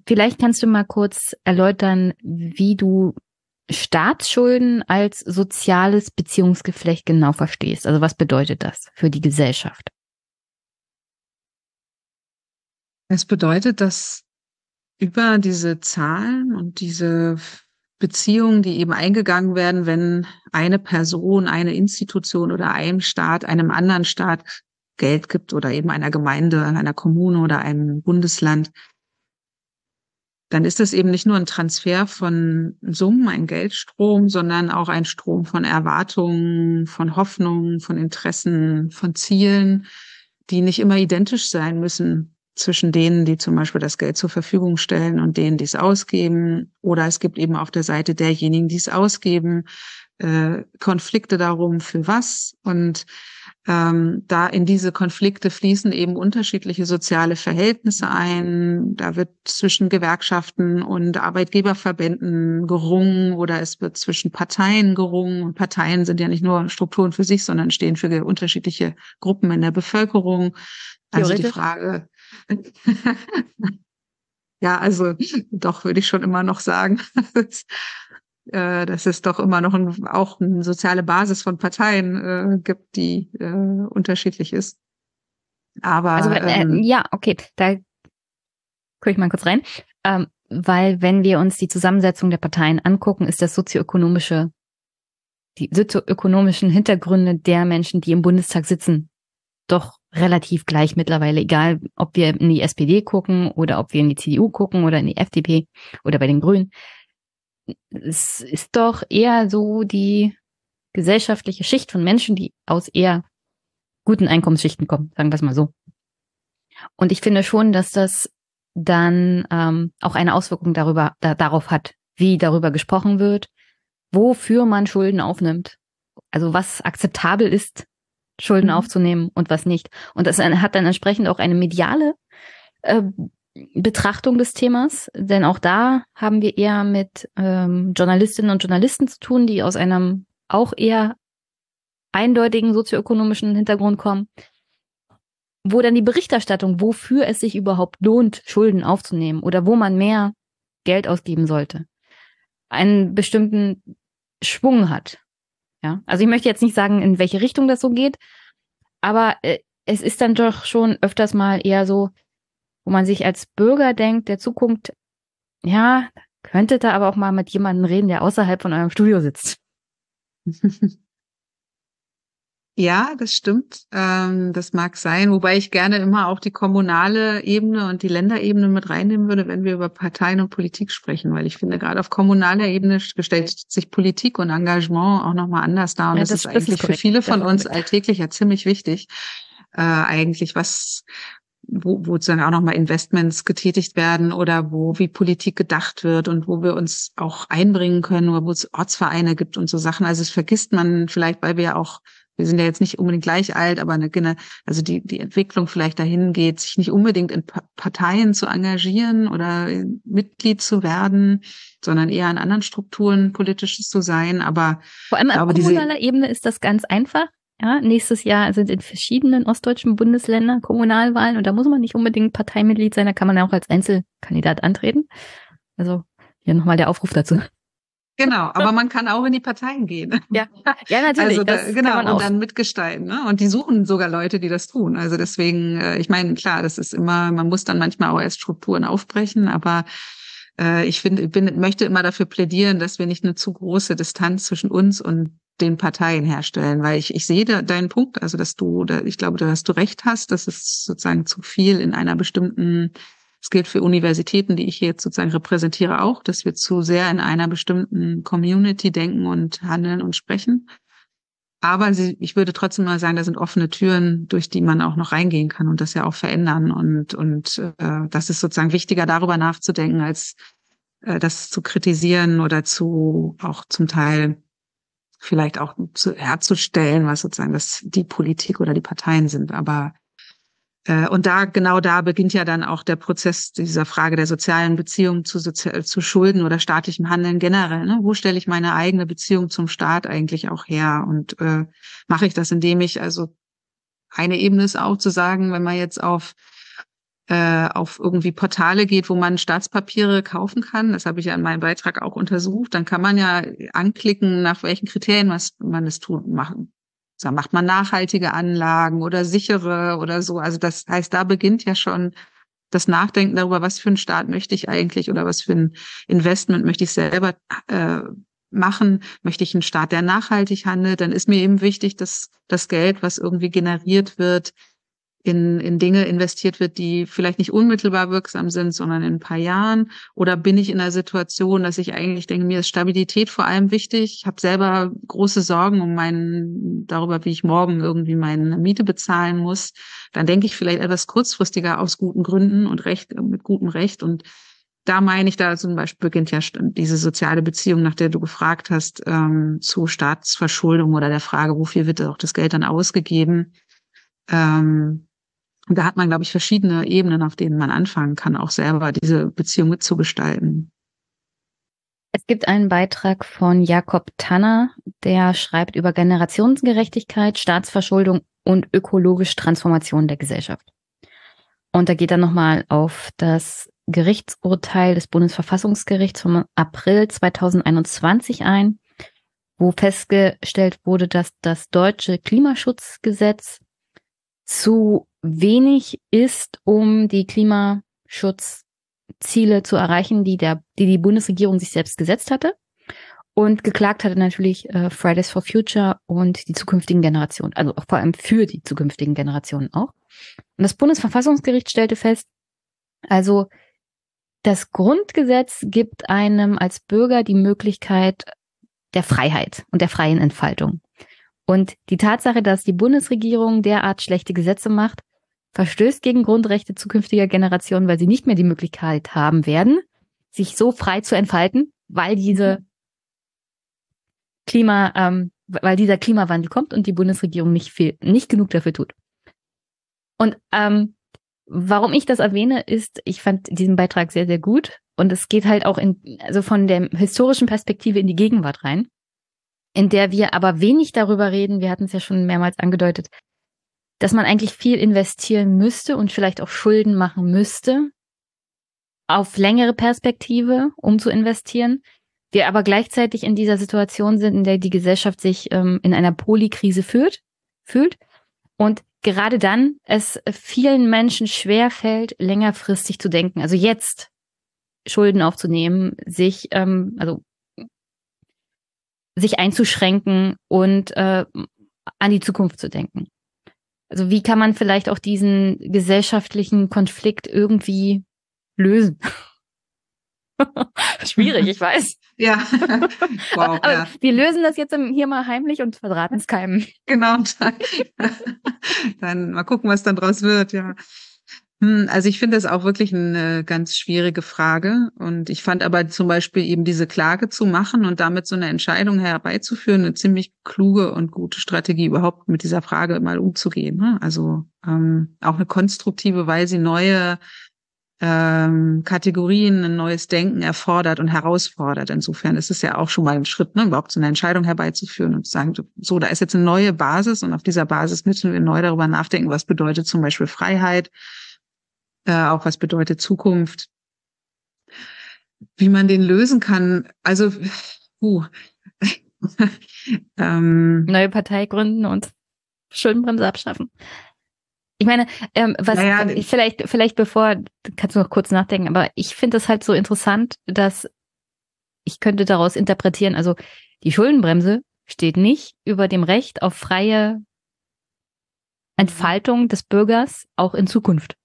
Vielleicht kannst du mal kurz erläutern, wie du Staatsschulden als soziales Beziehungsgeflecht genau verstehst. Also was bedeutet das für die Gesellschaft? Es bedeutet, dass über diese Zahlen und diese Beziehungen, die eben eingegangen werden, wenn eine Person, eine Institution oder ein Staat einem anderen Staat Geld gibt oder eben einer Gemeinde, einer Kommune oder einem Bundesland, dann ist es eben nicht nur ein Transfer von Summen, ein Geldstrom, sondern auch ein Strom von Erwartungen, von Hoffnungen, von Interessen, von Zielen, die nicht immer identisch sein müssen zwischen denen, die zum Beispiel das Geld zur Verfügung stellen und denen, die es ausgeben. Oder es gibt eben auf der Seite derjenigen, die es ausgeben, äh, Konflikte darum, für was. Und ähm, da in diese Konflikte fließen eben unterschiedliche soziale Verhältnisse ein. Da wird zwischen Gewerkschaften und Arbeitgeberverbänden gerungen oder es wird zwischen Parteien gerungen. Und Parteien sind ja nicht nur Strukturen für sich, sondern stehen für unterschiedliche Gruppen in der Bevölkerung. Also die Frage, ja, also doch würde ich schon immer noch sagen, äh, dass es doch immer noch ein, auch eine soziale Basis von Parteien äh, gibt, die äh, unterschiedlich ist. Aber also, äh, ähm, ja, okay, da gucke ich mal kurz rein. Ähm, weil wenn wir uns die Zusammensetzung der Parteien angucken, ist das sozioökonomische, die sozioökonomischen Hintergründe der Menschen, die im Bundestag sitzen, doch relativ gleich mittlerweile, egal ob wir in die SPD gucken oder ob wir in die CDU gucken oder in die FDP oder bei den Grünen. Es ist doch eher so die gesellschaftliche Schicht von Menschen, die aus eher guten Einkommensschichten kommen, sagen wir es mal so. Und ich finde schon, dass das dann ähm, auch eine Auswirkung darüber da, darauf hat, wie darüber gesprochen wird, wofür man Schulden aufnimmt, also was akzeptabel ist Schulden mhm. aufzunehmen und was nicht. Und das hat dann entsprechend auch eine mediale äh, Betrachtung des Themas, denn auch da haben wir eher mit ähm, Journalistinnen und Journalisten zu tun, die aus einem auch eher eindeutigen sozioökonomischen Hintergrund kommen, wo dann die Berichterstattung, wofür es sich überhaupt lohnt, Schulden aufzunehmen oder wo man mehr Geld ausgeben sollte, einen bestimmten Schwung hat. Ja, also ich möchte jetzt nicht sagen, in welche Richtung das so geht, aber äh, es ist dann doch schon öfters mal eher so, wo man sich als Bürger denkt, der Zukunft, ja, könnte da aber auch mal mit jemandem reden, der außerhalb von eurem Studio sitzt. Ja, das stimmt. Ähm, das mag sein, wobei ich gerne immer auch die kommunale Ebene und die Länderebene mit reinnehmen würde, wenn wir über Parteien und Politik sprechen, weil ich finde, gerade auf kommunaler Ebene gestellt sich Politik und Engagement auch nochmal anders dar. Und ja, das, das, ist eigentlich für viele von uns alltäglich ja ziemlich wichtig. Äh, eigentlich, was wo, wo dann auch nochmal Investments getätigt werden oder wo wie Politik gedacht wird und wo wir uns auch einbringen können oder wo es Ortsvereine gibt und so Sachen. Also es vergisst man vielleicht, weil wir ja auch wir sind ja jetzt nicht unbedingt gleich alt, aber eine, also die, die Entwicklung vielleicht dahin geht, sich nicht unbedingt in Parteien zu engagieren oder Mitglied zu werden, sondern eher an anderen Strukturen politisches zu sein. Aber vor allem auf kommunaler Ebene ist das ganz einfach. Ja, nächstes Jahr sind in verschiedenen ostdeutschen Bundesländern Kommunalwahlen und da muss man nicht unbedingt Parteimitglied sein, da kann man ja auch als Einzelkandidat antreten. Also hier nochmal der Aufruf dazu. Genau, aber man kann auch in die Parteien gehen. Ja, ja natürlich. Also da, genau und dann mitgestalten. Ne? Und die suchen sogar Leute, die das tun. Also deswegen, äh, ich meine, klar, das ist immer, man muss dann manchmal auch erst Strukturen aufbrechen, aber äh, ich finde, bin, möchte immer dafür plädieren, dass wir nicht eine zu große Distanz zwischen uns und den Parteien herstellen, weil ich, ich sehe da deinen Punkt, also dass du, da, ich glaube, dass du recht hast, dass es sozusagen zu viel in einer bestimmten es gilt für Universitäten, die ich hier jetzt sozusagen repräsentiere, auch, dass wir zu sehr in einer bestimmten Community denken und handeln und sprechen. Aber sie, ich würde trotzdem mal sagen, da sind offene Türen, durch die man auch noch reingehen kann und das ja auch verändern. Und, und äh, das ist sozusagen wichtiger, darüber nachzudenken, als äh, das zu kritisieren oder zu auch zum Teil vielleicht auch zu, herzustellen, was sozusagen das die Politik oder die Parteien sind. Aber und da, genau da beginnt ja dann auch der Prozess dieser Frage der sozialen Beziehung zu, Sozi zu Schulden oder staatlichem Handeln generell. Ne? Wo stelle ich meine eigene Beziehung zum Staat eigentlich auch her? Und äh, mache ich das, indem ich, also eine Ebene ist auch zu sagen, wenn man jetzt auf äh, auf irgendwie Portale geht, wo man Staatspapiere kaufen kann, das habe ich ja in meinem Beitrag auch untersucht, dann kann man ja anklicken, nach welchen Kriterien man es tun machen so, macht man nachhaltige Anlagen oder sichere oder so. Also das heißt, da beginnt ja schon das Nachdenken darüber, was für einen Staat möchte ich eigentlich oder was für ein Investment möchte ich selber äh, machen. Möchte ich einen Staat, der nachhaltig handelt, dann ist mir eben wichtig, dass das Geld, was irgendwie generiert wird, in, in Dinge investiert wird, die vielleicht nicht unmittelbar wirksam sind, sondern in ein paar Jahren? Oder bin ich in einer Situation, dass ich eigentlich denke, mir ist Stabilität vor allem wichtig. Ich habe selber große Sorgen um meinen, darüber, wie ich morgen irgendwie meine Miete bezahlen muss. Dann denke ich vielleicht etwas kurzfristiger aus guten Gründen und Recht, mit gutem Recht. Und da meine ich, da zum Beispiel beginnt ja diese soziale Beziehung, nach der du gefragt hast, ähm, zu Staatsverschuldung oder der Frage, wofür wird auch das Geld dann ausgegeben? Ähm, und da hat man, glaube ich, verschiedene Ebenen, auf denen man anfangen kann, auch selber diese Beziehung mitzugestalten. Es gibt einen Beitrag von Jakob Tanner, der schreibt über Generationsgerechtigkeit, Staatsverschuldung und ökologische Transformation der Gesellschaft. Und da geht er nochmal auf das Gerichtsurteil des Bundesverfassungsgerichts vom April 2021 ein, wo festgestellt wurde, dass das deutsche Klimaschutzgesetz zu wenig ist, um die Klimaschutzziele zu erreichen, die der, die die Bundesregierung sich selbst gesetzt hatte. Und geklagt hatte natürlich äh, Fridays for Future und die zukünftigen Generationen, also vor allem für die zukünftigen Generationen auch. Und das Bundesverfassungsgericht stellte fest, also das Grundgesetz gibt einem als Bürger die Möglichkeit der Freiheit und der freien Entfaltung. Und die Tatsache, dass die Bundesregierung derart schlechte Gesetze macht, verstößt gegen Grundrechte zukünftiger Generationen, weil sie nicht mehr die Möglichkeit haben werden, sich so frei zu entfalten, weil diese Klima, ähm, weil dieser Klimawandel kommt und die Bundesregierung nicht viel, nicht genug dafür tut. Und ähm, warum ich das erwähne, ist, ich fand diesen Beitrag sehr, sehr gut. Und es geht halt auch in, also von der historischen Perspektive in die Gegenwart rein, in der wir aber wenig darüber reden. Wir hatten es ja schon mehrmals angedeutet, dass man eigentlich viel investieren müsste und vielleicht auch Schulden machen müsste auf längere Perspektive, um zu investieren, wir aber gleichzeitig in dieser Situation sind, in der die Gesellschaft sich ähm, in einer Polykrise fühlt, fühlt und gerade dann es vielen Menschen schwer fällt, längerfristig zu denken. Also jetzt Schulden aufzunehmen, sich ähm, also sich einzuschränken und äh, an die Zukunft zu denken. Also wie kann man vielleicht auch diesen gesellschaftlichen Konflikt irgendwie lösen? Schwierig, ich weiß. Ja. wow, Aber ja. wir lösen das jetzt hier mal heimlich und verraten es keinem. Genau. Dann mal gucken, was dann draus wird, ja. Hm, also ich finde das auch wirklich eine ganz schwierige Frage. Und ich fand aber zum Beispiel eben diese Klage zu machen und damit so eine Entscheidung herbeizuführen, eine ziemlich kluge und gute Strategie, überhaupt mit dieser Frage mal umzugehen. Ne? Also ähm, auch eine konstruktive, weil sie neue ähm, Kategorien, ein neues Denken erfordert und herausfordert. Insofern ist es ja auch schon mal ein Schritt, ne, überhaupt so eine Entscheidung herbeizuführen und zu sagen, so, da ist jetzt eine neue Basis und auf dieser Basis müssen wir neu darüber nachdenken, was bedeutet zum Beispiel Freiheit, äh, auch was bedeutet Zukunft, wie man den lösen kann. Also, uh, ähm, neue Partei gründen und Schuldenbremse abschaffen. Ich meine, ähm, was naja, vielleicht, vielleicht bevor, kannst du noch kurz nachdenken, aber ich finde es halt so interessant, dass ich könnte daraus interpretieren, also die Schuldenbremse steht nicht über dem Recht auf freie Entfaltung des Bürgers auch in Zukunft.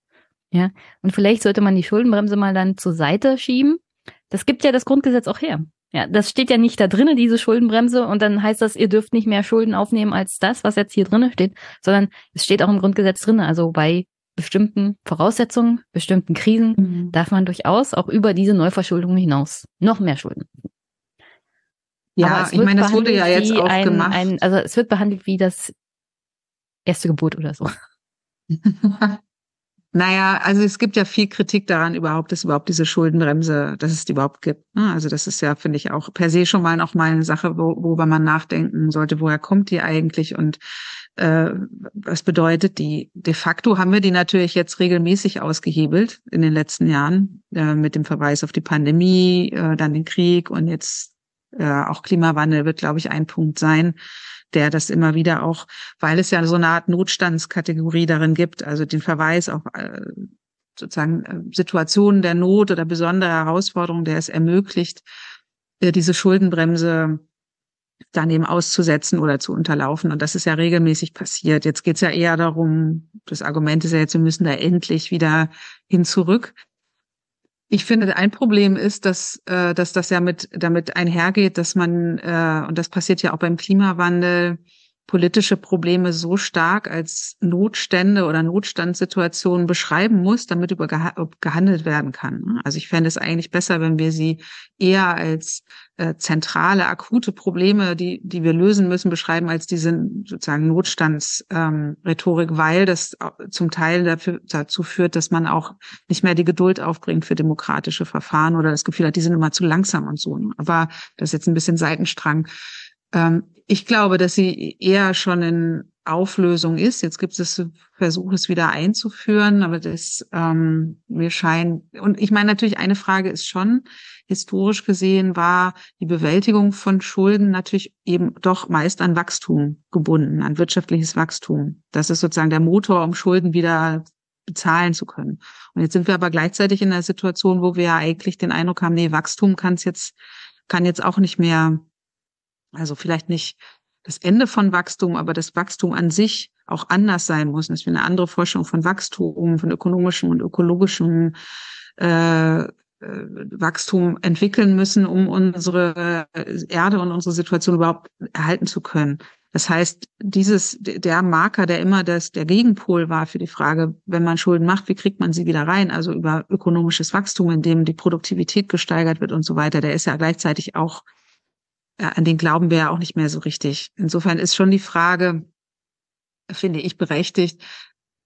Ja, und vielleicht sollte man die Schuldenbremse mal dann zur Seite schieben. Das gibt ja das Grundgesetz auch her. Ja, das steht ja nicht da drinnen, diese Schuldenbremse, und dann heißt das, ihr dürft nicht mehr Schulden aufnehmen als das, was jetzt hier drinnen steht, sondern es steht auch im Grundgesetz drin. Also bei bestimmten Voraussetzungen, bestimmten Krisen mhm. darf man durchaus auch über diese Neuverschuldung hinaus noch mehr Schulden. Ja, ich meine, das wurde ja jetzt auch ein, gemacht. Ein, also es wird behandelt wie das erste Gebot oder so. Naja, also es gibt ja viel Kritik daran überhaupt, dass überhaupt diese Schuldenbremse, dass es die überhaupt gibt. Ne? Also das ist ja, finde ich, auch per se schon mal noch mal eine Sache, wo, worüber man nachdenken sollte, woher kommt die eigentlich und äh, was bedeutet die? De facto haben wir die natürlich jetzt regelmäßig ausgehebelt in den letzten Jahren äh, mit dem Verweis auf die Pandemie, äh, dann den Krieg und jetzt äh, auch Klimawandel wird, glaube ich, ein Punkt sein der das immer wieder auch, weil es ja so eine Art Notstandskategorie darin gibt, also den Verweis auf äh, sozusagen äh, Situationen der Not oder besondere Herausforderungen, der es ermöglicht, äh, diese Schuldenbremse dann eben auszusetzen oder zu unterlaufen. Und das ist ja regelmäßig passiert. Jetzt geht es ja eher darum, das Argument ist ja jetzt, wir müssen da endlich wieder hin zurück. Ich finde, ein Problem ist, dass, äh, dass das ja mit damit einhergeht, dass man, äh, und das passiert ja auch beim Klimawandel, politische Probleme so stark als Notstände oder Notstandssituationen beschreiben muss, damit über gehandelt werden kann. Also ich fände es eigentlich besser, wenn wir sie eher als äh, zentrale, akute Probleme, die, die wir lösen müssen, beschreiben, als diese sozusagen Notstandsrhetorik, ähm, weil das zum Teil dafür, dazu führt, dass man auch nicht mehr die Geduld aufbringt für demokratische Verfahren oder das Gefühl hat, die sind immer zu langsam und so. Aber das ist jetzt ein bisschen Seitenstrang. Ähm, ich glaube, dass sie eher schon in Auflösung ist. Jetzt gibt es Versuche, es wieder einzuführen, aber das ähm, mir scheint, und ich meine natürlich, eine Frage ist schon, historisch gesehen war die Bewältigung von Schulden natürlich eben doch meist an Wachstum gebunden, an wirtschaftliches Wachstum. Das ist sozusagen der Motor, um Schulden wieder bezahlen zu können. Und jetzt sind wir aber gleichzeitig in einer Situation, wo wir ja eigentlich den Eindruck haben, nee, Wachstum kann es jetzt, kann jetzt auch nicht mehr also vielleicht nicht das Ende von Wachstum, aber das Wachstum an sich auch anders sein muss, dass wir eine andere Forschung von Wachstum, von ökonomischem und ökologischem äh, äh, Wachstum entwickeln müssen, um unsere Erde und unsere Situation überhaupt erhalten zu können. Das heißt, dieses, der Marker, der immer das, der Gegenpol war für die Frage, wenn man Schulden macht, wie kriegt man sie wieder rein? Also über ökonomisches Wachstum, in dem die Produktivität gesteigert wird und so weiter, der ist ja gleichzeitig auch an den glauben wir ja auch nicht mehr so richtig. Insofern ist schon die Frage, finde ich, berechtigt,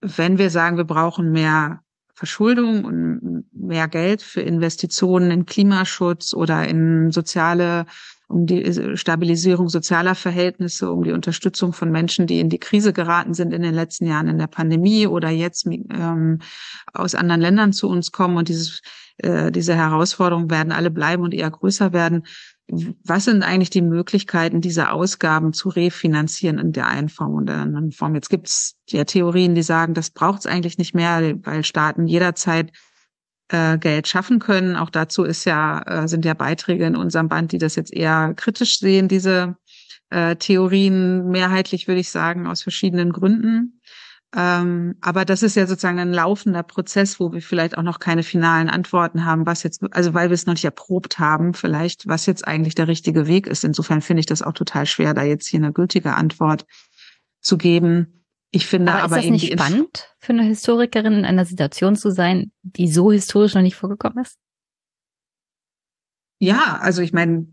wenn wir sagen, wir brauchen mehr Verschuldung und mehr Geld für Investitionen in Klimaschutz oder in soziale, um die Stabilisierung sozialer Verhältnisse, um die Unterstützung von Menschen, die in die Krise geraten sind in den letzten Jahren in der Pandemie oder jetzt ähm, aus anderen Ländern zu uns kommen und dieses, äh, diese Herausforderungen werden alle bleiben und eher größer werden was sind eigentlich die Möglichkeiten, diese Ausgaben zu refinanzieren in der einen Form und der anderen Form? Jetzt gibt es ja Theorien, die sagen, das braucht es eigentlich nicht mehr, weil Staaten jederzeit äh, Geld schaffen können. Auch dazu ist ja, äh, sind ja Beiträge in unserem Band, die das jetzt eher kritisch sehen, diese äh, Theorien, mehrheitlich würde ich sagen, aus verschiedenen Gründen. Ähm, aber das ist ja sozusagen ein laufender Prozess, wo wir vielleicht auch noch keine finalen Antworten haben, was jetzt, also weil wir es noch nicht erprobt haben, vielleicht, was jetzt eigentlich der richtige Weg ist. Insofern finde ich das auch total schwer, da jetzt hier eine gültige Antwort zu geben. Ich finde aber, aber ist das nicht spannend für eine Historikerin in einer Situation zu sein, die so historisch noch nicht vorgekommen ist? Ja, also ich meine,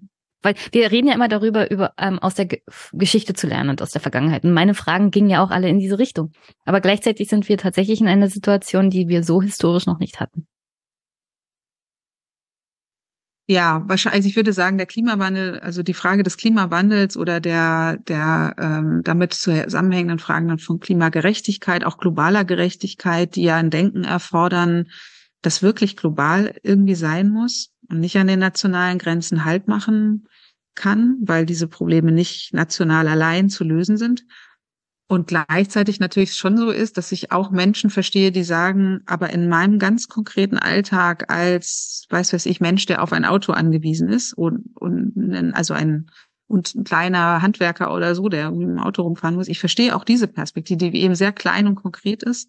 weil wir reden ja immer darüber, über ähm, aus der G Geschichte zu lernen und aus der Vergangenheit. Und meine Fragen gingen ja auch alle in diese Richtung. Aber gleichzeitig sind wir tatsächlich in einer Situation, die wir so historisch noch nicht hatten. Ja, wahrscheinlich, also ich würde sagen, der Klimawandel, also die Frage des Klimawandels oder der, der ähm, damit zusammenhängenden Fragen von Klimagerechtigkeit, auch globaler Gerechtigkeit, die ja ein Denken erfordern, das wirklich global irgendwie sein muss und nicht an den nationalen Grenzen Halt machen kann, weil diese Probleme nicht national allein zu lösen sind. Und gleichzeitig natürlich schon so ist, dass ich auch Menschen verstehe, die sagen, aber in meinem ganz konkreten Alltag als, weiß was ich, Mensch, der auf ein Auto angewiesen ist und, und also ein, und ein kleiner Handwerker oder so, der mit dem Auto rumfahren muss. Ich verstehe auch diese Perspektive, die eben sehr klein und konkret ist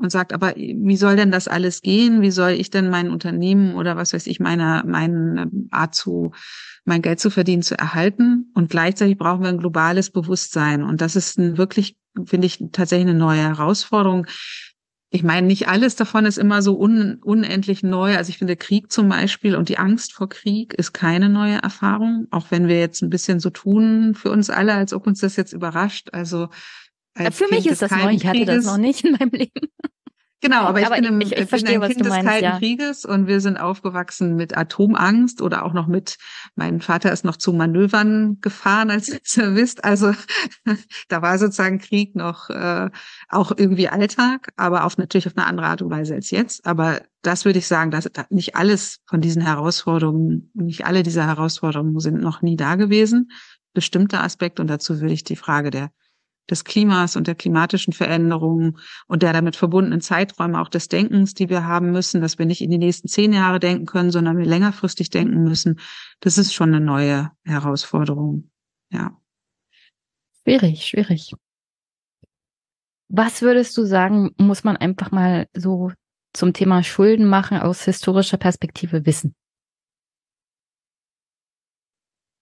und sagt, aber wie soll denn das alles gehen? Wie soll ich denn mein Unternehmen oder was weiß ich, meine, meine Art zu, mein Geld zu verdienen, zu erhalten? Und gleichzeitig brauchen wir ein globales Bewusstsein. Und das ist ein wirklich, finde ich, tatsächlich eine neue Herausforderung. Ich meine, nicht alles davon ist immer so un, unendlich neu. Also ich finde, Krieg zum Beispiel und die Angst vor Krieg ist keine neue Erfahrung, auch wenn wir jetzt ein bisschen so tun für uns alle, als ob uns das jetzt überrascht. Also als Für mich ist das neu, ich hatte das noch nicht in meinem Leben. Genau, aber ich aber bin, im, ich, ich verstehe, bin ein Kind des meinst, Kalten ja. Krieges und wir sind aufgewachsen mit Atomangst oder auch noch mit, mein Vater ist noch zu Manövern gefahren als Reservist. Also da war sozusagen Krieg noch äh, auch irgendwie Alltag, aber auf natürlich auf eine andere Art und Weise als jetzt. Aber das würde ich sagen, dass nicht alles von diesen Herausforderungen, nicht alle dieser Herausforderungen sind noch nie da gewesen. Bestimmte Aspekte und dazu würde ich die Frage der des Klimas und der klimatischen Veränderungen und der damit verbundenen Zeiträume auch des Denkens, die wir haben müssen, dass wir nicht in die nächsten zehn Jahre denken können, sondern wir längerfristig denken müssen. Das ist schon eine neue Herausforderung. Ja. Schwierig, schwierig. Was würdest du sagen, muss man einfach mal so zum Thema Schulden machen aus historischer Perspektive wissen?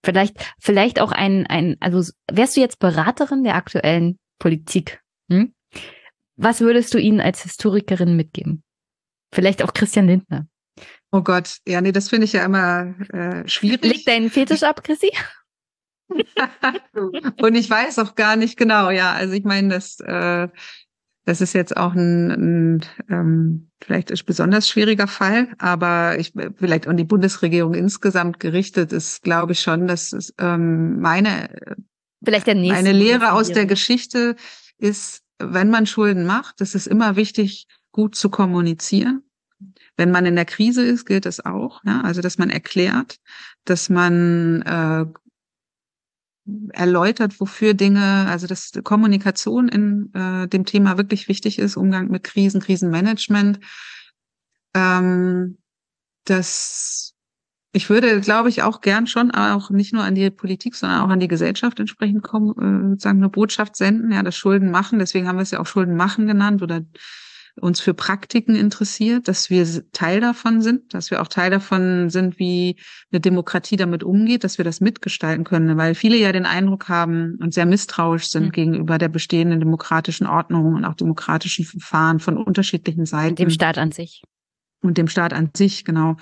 Vielleicht, vielleicht auch ein, ein, also wärst du jetzt Beraterin der aktuellen Politik? Hm? Was würdest du ihnen als Historikerin mitgeben? Vielleicht auch Christian Lindner. Oh Gott, ja, nee, das finde ich ja immer äh, schwierig. Legt deinen Fetisch ab, Chrissy? Und ich weiß auch gar nicht genau, ja. Also ich meine, das äh, das ist jetzt auch ein, ein ähm, vielleicht ein besonders schwieriger Fall, aber ich vielleicht an die Bundesregierung insgesamt gerichtet ist, glaube ich schon, dass es, ähm, meine vielleicht der nächste meine Lehre aus der Geschichte ist, wenn man Schulden macht, es ist immer wichtig, gut zu kommunizieren. Wenn man in der Krise ist, gilt das auch. Ja? Also, dass man erklärt, dass man äh, erläutert, wofür Dinge, also dass Kommunikation in äh, dem Thema wirklich wichtig ist, Umgang mit Krisen, Krisenmanagement. Ähm, das ich würde, glaube ich, auch gern schon auch nicht nur an die Politik, sondern auch an die Gesellschaft entsprechend kommen, äh, sagen eine Botschaft senden, ja, das Schulden machen. Deswegen haben wir es ja auch Schulden machen genannt oder uns für Praktiken interessiert, dass wir Teil davon sind, dass wir auch Teil davon sind, wie eine Demokratie damit umgeht, dass wir das mitgestalten können, weil viele ja den Eindruck haben und sehr misstrauisch sind mhm. gegenüber der bestehenden demokratischen Ordnung und auch demokratischen Verfahren von unterschiedlichen Seiten. Dem Staat an sich. Und dem Staat an sich, genau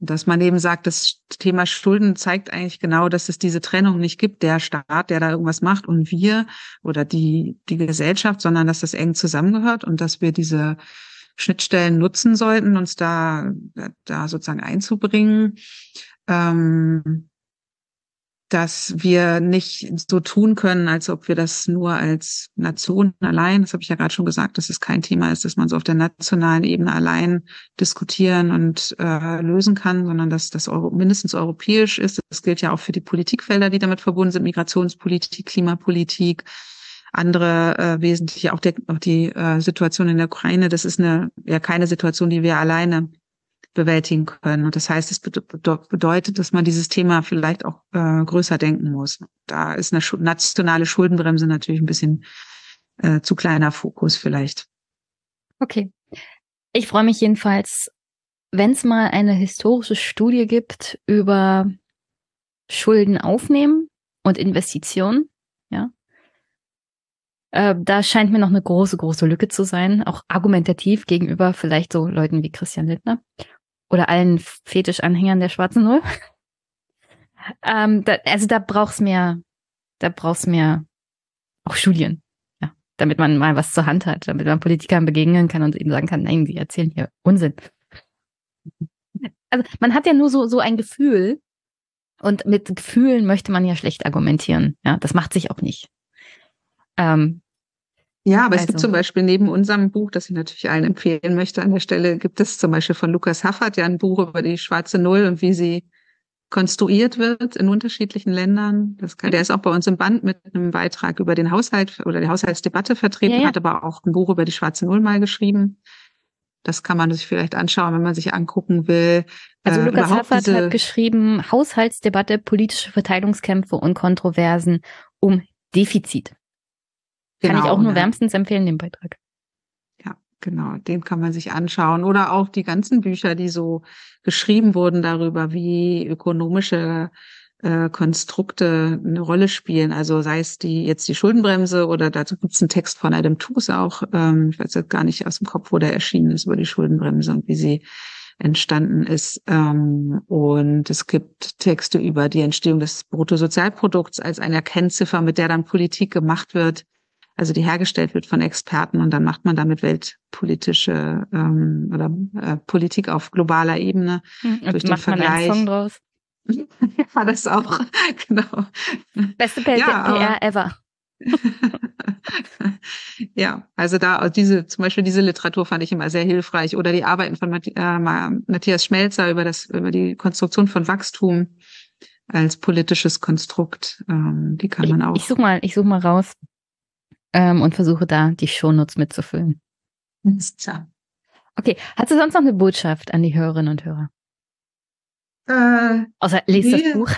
dass man eben sagt, das Thema Schulden zeigt eigentlich genau, dass es diese Trennung nicht gibt, der Staat, der da irgendwas macht und wir oder die, die Gesellschaft, sondern dass das eng zusammengehört und dass wir diese Schnittstellen nutzen sollten, uns da, da sozusagen einzubringen. Ähm, dass wir nicht so tun können, als ob wir das nur als Nation allein, das habe ich ja gerade schon gesagt, dass es kein Thema ist, dass man so auf der nationalen Ebene allein diskutieren und äh, lösen kann, sondern dass das Euro, mindestens europäisch ist. Das gilt ja auch für die Politikfelder, die damit verbunden sind, Migrationspolitik, Klimapolitik, andere äh, wesentliche, auch, der, auch die äh, Situation in der Ukraine. Das ist eine ja keine Situation, die wir alleine bewältigen können. Und das heißt, es bedeutet, dass man dieses Thema vielleicht auch äh, größer denken muss. Da ist eine nationale Schuldenbremse natürlich ein bisschen äh, zu kleiner Fokus vielleicht. Okay. Ich freue mich jedenfalls, wenn es mal eine historische Studie gibt über Schulden aufnehmen und Investitionen, ja. Äh, da scheint mir noch eine große, große Lücke zu sein, auch argumentativ gegenüber vielleicht so Leuten wie Christian Littner oder allen Fetischanhängern der schwarzen Null. ähm, da, also da braucht's mehr, da braucht's mehr auch Studien, ja, damit man mal was zur Hand hat, damit man Politikern begegnen kann und ihnen sagen kann, nein, sie erzählen hier Unsinn. Also man hat ja nur so so ein Gefühl und mit Gefühlen möchte man ja schlecht argumentieren, ja, das macht sich auch nicht. Ähm, ja, aber also. es gibt zum Beispiel neben unserem Buch, das ich natürlich allen empfehlen möchte an der Stelle, gibt es zum Beispiel von Lukas Haffert ja ein Buch über die schwarze Null und wie sie konstruiert wird in unterschiedlichen Ländern. Kann, der ist auch bei uns im Band mit einem Beitrag über den Haushalt oder die Haushaltsdebatte vertreten, ja, ja. hat aber auch ein Buch über die schwarze Null mal geschrieben. Das kann man sich vielleicht anschauen, wenn man sich angucken will. Also äh, Lukas Haffert hat geschrieben, Haushaltsdebatte, politische Verteilungskämpfe und Kontroversen um Defizit. Genau, kann ich auch nur ja. wärmstens empfehlen, den Beitrag. Ja, genau, den kann man sich anschauen. Oder auch die ganzen Bücher, die so geschrieben wurden darüber, wie ökonomische äh, Konstrukte eine Rolle spielen. Also sei es die jetzt die Schuldenbremse oder dazu gibt es einen Text von Adam Tooze auch. Ähm, ich weiß jetzt gar nicht aus dem Kopf, wo der erschienen ist über die Schuldenbremse und wie sie entstanden ist. Ähm, und es gibt Texte über die Entstehung des Bruttosozialprodukts als eine Kennziffer, mit der dann Politik gemacht wird also die hergestellt wird von Experten und dann macht man damit weltpolitische ähm, oder äh, Politik auf globaler Ebene hm, durch den Vergleich. Man einen Song draus. ja, das auch, genau. Beste PR, ja, PR ever. ja, also da diese zum Beispiel diese Literatur fand ich immer sehr hilfreich oder die Arbeiten von äh, Matthias Schmelzer über das über die Konstruktion von Wachstum als politisches Konstrukt, ähm, die kann man auch. Ich, ich such mal, ich such mal raus ähm, und versuche da die Shownotes mitzufüllen. Tja. Okay, hast du sonst noch eine Botschaft an die Hörerinnen und Hörer? Äh, Außer lest nee. das Buch.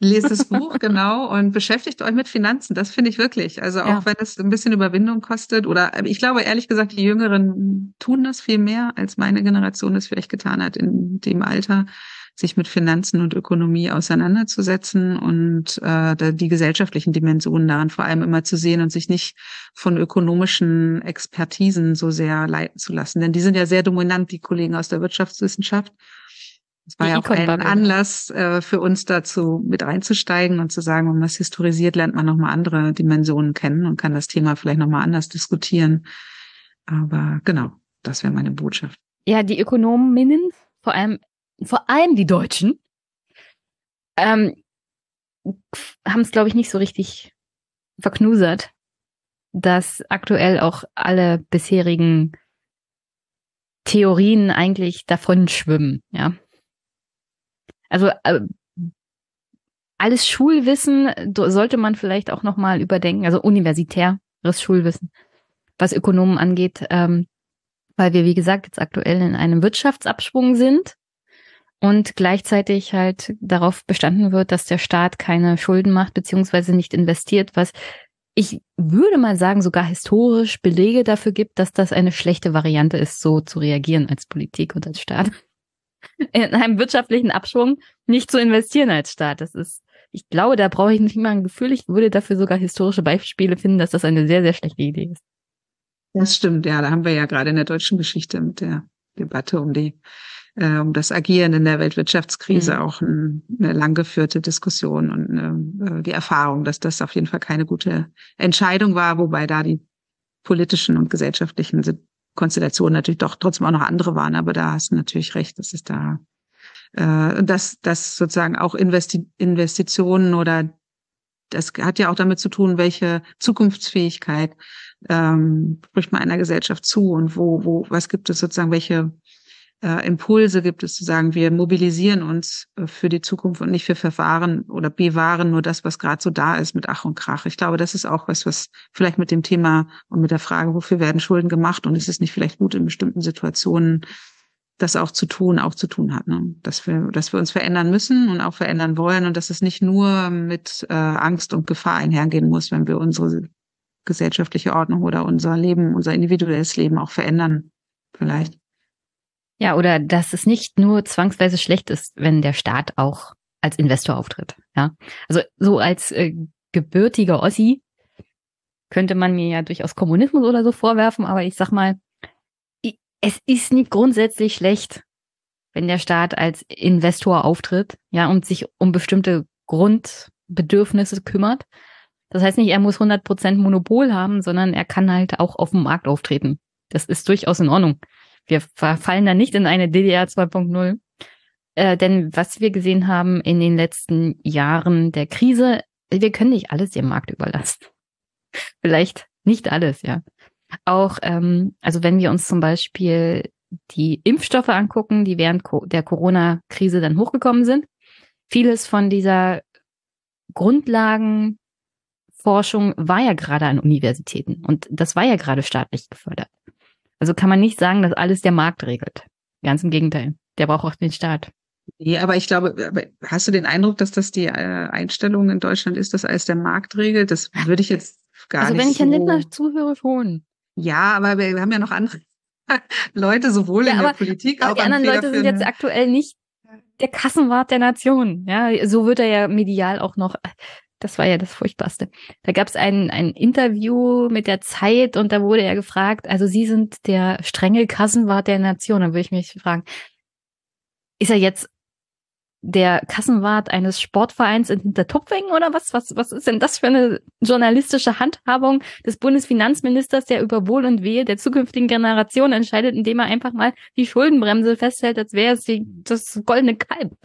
Lest das Buch, genau, und beschäftigt euch mit Finanzen. Das finde ich wirklich. Also auch ja. wenn es ein bisschen Überwindung kostet oder ich glaube ehrlich gesagt, die Jüngeren tun das viel mehr, als meine Generation es vielleicht getan hat in dem Alter sich mit Finanzen und Ökonomie auseinanderzusetzen und äh, die gesellschaftlichen Dimensionen daran vor allem immer zu sehen und sich nicht von ökonomischen Expertisen so sehr leiten zu lassen. Denn die sind ja sehr dominant, die Kollegen aus der Wirtschaftswissenschaft. Das war die ja auch ein Anlass äh, für uns dazu mit einzusteigen und zu sagen, wenn man es historisiert, lernt man nochmal andere Dimensionen kennen und kann das Thema vielleicht nochmal anders diskutieren. Aber genau, das wäre meine Botschaft. Ja, die Ökonominnen, vor allem vor allem die Deutschen, ähm, haben es, glaube ich, nicht so richtig verknusert, dass aktuell auch alle bisherigen Theorien eigentlich davon schwimmen, ja. Also äh, alles Schulwissen sollte man vielleicht auch nochmal überdenken, also universitäres Schulwissen, was Ökonomen angeht, ähm, weil wir, wie gesagt, jetzt aktuell in einem Wirtschaftsabschwung sind und gleichzeitig halt darauf bestanden wird, dass der Staat keine Schulden macht beziehungsweise nicht investiert, was ich würde mal sagen, sogar historisch Belege dafür gibt, dass das eine schlechte Variante ist, so zu reagieren als Politik und als Staat. In einem wirtschaftlichen Abschwung nicht zu investieren als Staat. Das ist, ich glaube, da brauche ich nicht mal ein Gefühl. Ich würde dafür sogar historische Beispiele finden, dass das eine sehr, sehr schlechte Idee ist. Das stimmt, ja. Da haben wir ja gerade in der deutschen Geschichte mit der Debatte um die äh, um das Agieren in der Weltwirtschaftskrise mhm. auch ein, eine lang geführte Diskussion und äh, die Erfahrung, dass das auf jeden Fall keine gute Entscheidung war, wobei da die politischen und gesellschaftlichen Konstellationen natürlich doch trotzdem auch noch andere waren. Aber da hast du natürlich recht, dass es da äh, dass, dass sozusagen auch Investi Investitionen oder das hat ja auch damit zu tun, welche Zukunftsfähigkeit ähm, spricht man einer Gesellschaft zu und wo, wo, was gibt es sozusagen, welche äh, Impulse gibt es zu sagen, wir mobilisieren uns äh, für die Zukunft und nicht für Verfahren oder bewahren nur das, was gerade so da ist mit Ach und Krach. Ich glaube, das ist auch was, was vielleicht mit dem Thema und mit der Frage, wofür werden Schulden gemacht und ist es nicht vielleicht gut in bestimmten Situationen, das auch zu tun, auch zu tun hat, ne? dass wir, dass wir uns verändern müssen und auch verändern wollen und dass es nicht nur mit äh, Angst und Gefahr einhergehen muss, wenn wir unsere gesellschaftliche Ordnung oder unser Leben, unser individuelles Leben auch verändern, vielleicht. Ja, oder dass es nicht nur zwangsweise schlecht ist, wenn der Staat auch als Investor auftritt. Ja, also so als äh, gebürtiger Ossi könnte man mir ja durchaus Kommunismus oder so vorwerfen, aber ich sag mal, es ist nicht grundsätzlich schlecht, wenn der Staat als Investor auftritt, ja, und sich um bestimmte Grundbedürfnisse kümmert. Das heißt nicht, er muss 100% Monopol haben, sondern er kann halt auch auf dem Markt auftreten. Das ist durchaus in Ordnung. Wir verfallen da nicht in eine DDR 2.0. Äh, denn was wir gesehen haben in den letzten Jahren der Krise, wir können nicht alles dem Markt überlassen. Vielleicht nicht alles, ja. Auch, ähm, also wenn wir uns zum Beispiel die Impfstoffe angucken, die während der Corona-Krise dann hochgekommen sind, vieles von dieser Grundlagenforschung war ja gerade an Universitäten und das war ja gerade staatlich gefördert. Also kann man nicht sagen, dass alles der Markt regelt. Ganz im Gegenteil. Der braucht auch den Staat. Nee, aber ich glaube, hast du den Eindruck, dass das die äh, Einstellung in Deutschland ist, dass alles der Markt regelt? Das würde ich jetzt gar also nicht. Also wenn ich so Herrn Lindner zuhöre, schon. Ja, aber wir haben ja noch andere Leute, sowohl ja, in der Politik auch die anderen Leute sind jetzt aktuell nicht der Kassenwart der Nation. Ja, so wird er ja medial auch noch. Das war ja das Furchtbarste. Da gab es ein, ein Interview mit der Zeit und da wurde er gefragt, also Sie sind der strenge Kassenwart der Nation. Dann würde ich mich fragen, ist er jetzt der Kassenwart eines Sportvereins in Hintertupfingen oder was? Was, was ist denn das für eine journalistische Handhabung des Bundesfinanzministers, der über Wohl und Wehe der zukünftigen Generation entscheidet, indem er einfach mal die Schuldenbremse festhält, als wäre es die, das goldene Kalb?